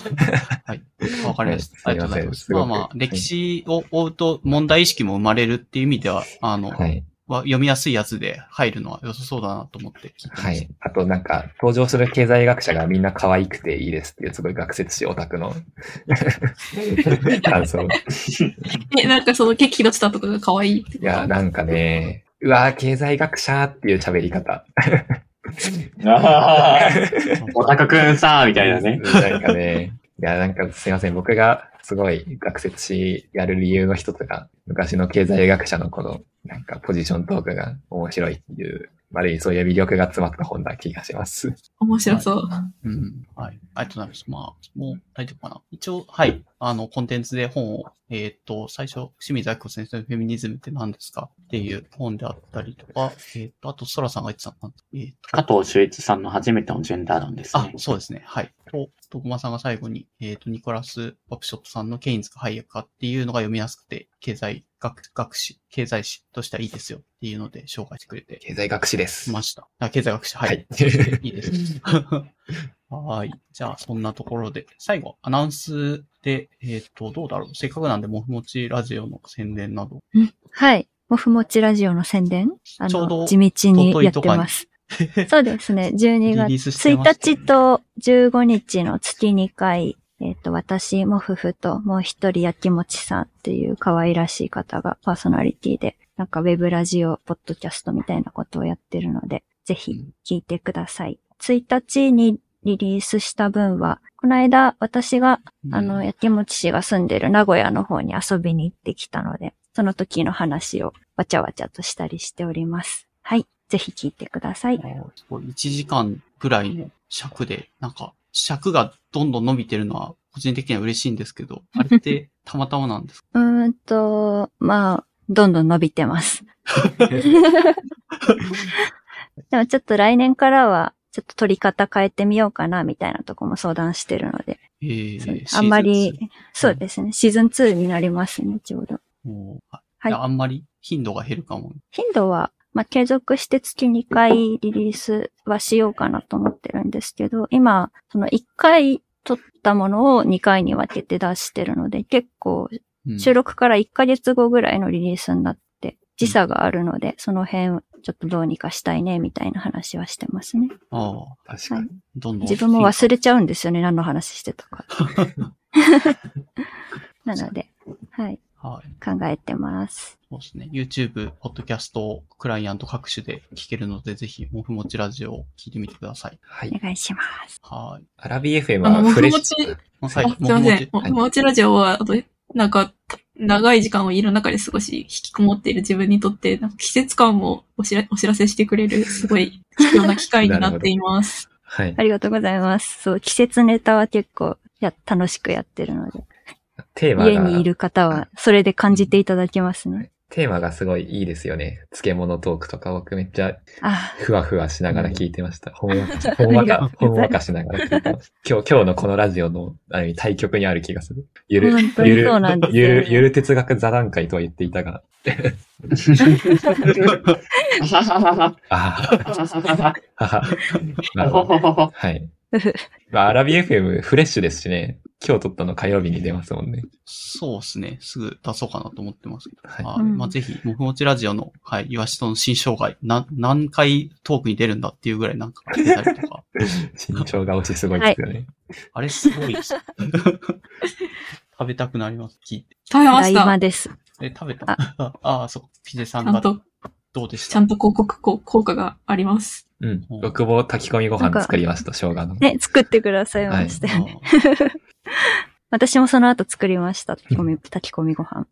[SPEAKER 1] はい。わかりました。
[SPEAKER 2] はい
[SPEAKER 1] ありがとうございます。
[SPEAKER 2] ません
[SPEAKER 1] まあまあ、歴史を追うと問題意識も生まれるっていう意味では、あの、
[SPEAKER 2] はい。
[SPEAKER 1] は読みやすいやつで入るのは良さそうだなと思って聞いてました。
[SPEAKER 2] はい。あとなんか、登場する経済学者がみんな可愛くていいですっていう、すごい学説史オタクの感想。
[SPEAKER 3] え、なんかその、激怒したとかが可愛い
[SPEAKER 2] いや、なんかね、うわー経済学者っていう喋り方。
[SPEAKER 6] ああ、オタクくんさー、みたいなね。
[SPEAKER 2] なんかね、いや、なんかすいません。僕がすごい学説史やる理由の一つが、昔の経済学者のこの、なんかポジショントークが面白いっていう、ある意味そういう魅力が詰まった本な気がします。
[SPEAKER 3] 面白そう。
[SPEAKER 1] うん。はい。ありがとうございます。まあ、もう大丈夫かな。一応、はい。あの、コンテンツで本を、えっ、と、最初、清水明子先生のフェミニズムって何ですかっていう本であったりとか、えっ、と、あと、ソラさんが言ってたのかなえっ、と、
[SPEAKER 6] 加藤修一さんの初めてのジェンダー論です
[SPEAKER 1] あ
[SPEAKER 6] ね、。
[SPEAKER 1] そうですね。はい。と、とごまさんが最後に、えっ、と、ニコラス・ワプショットさんのケインズかハイヤクかっていうのが読みやすくて、経済学、学史、経済史としてはいいですよっていうので紹介してくれて
[SPEAKER 2] 経済学史です。
[SPEAKER 1] ました。あ経済学史、はい。
[SPEAKER 2] はい
[SPEAKER 1] いいです。はい。じゃあ、そんなところで、最後、アナウンスで、えっ、と、どうだろう。せっかくなんで、もふもちラジオの宣伝など。
[SPEAKER 7] はい。もふもちラジオの宣伝？あ
[SPEAKER 1] ちょうど
[SPEAKER 7] の、地道にやってます。そうですね。12
[SPEAKER 1] リリー
[SPEAKER 7] 月
[SPEAKER 1] スしてました
[SPEAKER 7] 1日と15日の月2回、えっ、と、私、もふふと、もう一人やきもちさんっていう可愛らしい方がパーソナリティで、なんかウェブラジオ、ポッドキャストみたいなことをやってるので、ぜひ聞いてください。1日にリリースした分は、この間私があの、やきもち氏が住んでる名古屋の方に遊びに行ってきたので、その時の話をわちゃわちゃとしたりしております。はい。ぜひ聞いてください。
[SPEAKER 1] すごい1時間ぐらいの尺で、なんか、尺がどんどん伸びてるのは、個人的には嬉しいんですけど、あれってたまたまなんですか？
[SPEAKER 7] うーんと、まあ、どんどん伸びてます。でもちょっと来年からは、ちょっと取り方変えてみようかな、みたいなとこも相談してるので、
[SPEAKER 1] えー
[SPEAKER 7] あんまり、そうですね、シーズン2になりますね、ちょうど。はい。
[SPEAKER 1] あんまり頻度が減るかも。
[SPEAKER 7] 頻度は、まあ、継続して月2回リリースはしようかなと思ってるんですけど、今、その1回撮ったものを2回に分けて出してるので、結構
[SPEAKER 1] うん。
[SPEAKER 7] 収録から1ヶ月後ぐらいのリリースになって、時差があるので、その辺ちょっとどうにかしたいね、みたいな話はしてますね。
[SPEAKER 1] ああ、
[SPEAKER 2] 確かに。
[SPEAKER 1] どんどん。
[SPEAKER 7] 自分も忘れちゃうんですよね、何の話してたか。なので、はい、
[SPEAKER 1] はい。
[SPEAKER 7] 考えてます。
[SPEAKER 1] そうですね。YouTube、ポッドキャスト、クライアント各種で聞けるので、ぜひ、もふもちラジオを聞いてみてください。
[SPEAKER 2] はい。
[SPEAKER 7] お願いします。
[SPEAKER 1] はい。
[SPEAKER 2] アラビ FM は
[SPEAKER 3] もふも
[SPEAKER 2] フレッシュ。
[SPEAKER 3] ち、
[SPEAKER 1] はい。
[SPEAKER 3] あすいません。も
[SPEAKER 2] はい
[SPEAKER 3] ふもちラジオは、あと、なんか、長い時間を家の中で過ごし、引きこもっている自分にとって、なんか季節感もお知らお知らせしてくれる、すごい貴重な機会になっています。
[SPEAKER 2] はい
[SPEAKER 7] あ。りがとうございます。そう、季節ネタは結構、や、楽しくやってるので、
[SPEAKER 2] テーマが。
[SPEAKER 7] 家にいる方は、それで感じていただけますね。
[SPEAKER 2] テーマがすごいいいですよね。漬物トークとか僕めっちゃ
[SPEAKER 7] あ、
[SPEAKER 2] ふわふわしながら聞いてました。ほんわか、ほん わか、ほんわかしながら聞いてました。今日、今日のこのラジオの、対極にある気がする。ゆる、ゆるゆる、ゆる哲学座談会とは言っていたが。はい。まあ、アラビ FM フレッシュですしね。今日撮ったの火曜日に出ますもんね。
[SPEAKER 1] そうですね。すぐ出そうかなと思ってますけど。
[SPEAKER 2] はい
[SPEAKER 1] まあ、ぜひ、もふもちラジオの、はい、岩下の新生涯、な、何回トークに出るんだっていうぐらいなんか出たりとか。
[SPEAKER 2] 身長が落ちすごいですよね。
[SPEAKER 1] あれすごいです。食べたくなります。聞いて。
[SPEAKER 3] 食べました。
[SPEAKER 7] 大魔です。
[SPEAKER 1] え、食べた？あ あ、そう。ピゼさんが
[SPEAKER 3] ちゃんと、
[SPEAKER 1] どうでした？
[SPEAKER 3] ちゃんと広告効効果があります。
[SPEAKER 2] うん
[SPEAKER 1] うん。
[SPEAKER 2] 僕も炊き込みご飯作りました、生姜の。
[SPEAKER 7] ね、作ってくださいましたよね。
[SPEAKER 1] あ
[SPEAKER 7] 私もその後作りました。炊き込み、炊き込みご飯。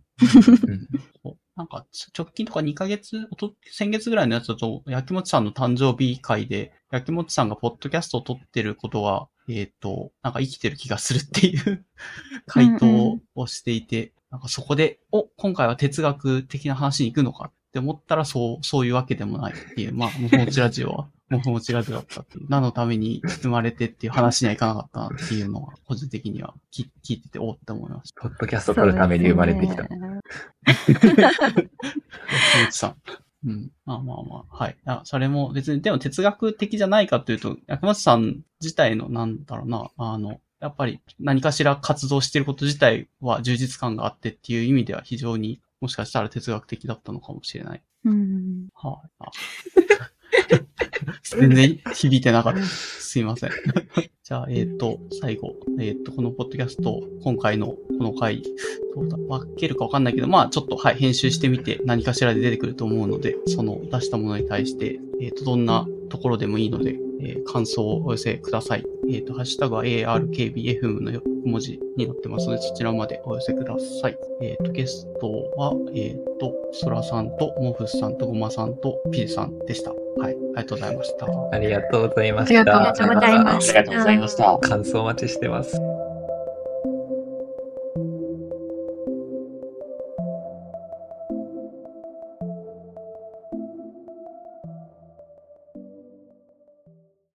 [SPEAKER 2] うん
[SPEAKER 1] なんか、直近とか2ヶ月、おと先月ぐらいのやつだと、焼きもちさんの誕生日会で、焼きもちさんがポッドキャストを撮ってることが、えっ、と、なんか生きてる気がするっていう回答をしていて、なんかそこで、お、今回は哲学的な話に行くのかって思ったら、そう、そういうわけでもないっていう、まあ、もふもちラジオは、もふもちラジオだったっていう、何のために生まれてっていう話にはいかなかったなっていうのは、個人的には聞聞いてて、おって思いました。
[SPEAKER 2] ポッドキャスト撮るために生まれてきた。
[SPEAKER 1] さん。うん。まあまあまあ。はい。あ、それも別に、でも哲学的じゃないかというと、薬松さん自体の、なんだろうな、あの、やっぱり何かしら活動してること自体は充実感があってっていう意味では非常にもしかしたら哲学的だったのかもしれない。
[SPEAKER 7] うん。
[SPEAKER 1] はい、あ 全然響いてなかった。すいません。じゃあ、えっ、と、最後、えっ、と、このポッドキャスト、今回のこの回、どうだ、分けるか分かんないけど、まあ、ちょっと、はい、編集してみて何かしらで出てくると思うので、その出したものに対して、えっ、と、どんなところでもいいので、えー感想をお寄せください。えっ、と、ハッシュタグは ARKBFM の文字になってますので、そちらまでお寄せください。えっ、と、ゲストは、えっ、と、ソラさんと、モフスさんと、ゴマさんと、ピジさんでした。はい、ありがとう
[SPEAKER 3] ございました。
[SPEAKER 7] ありがとうございました
[SPEAKER 6] ありがとうございました。
[SPEAKER 2] 感想お待ちしてます。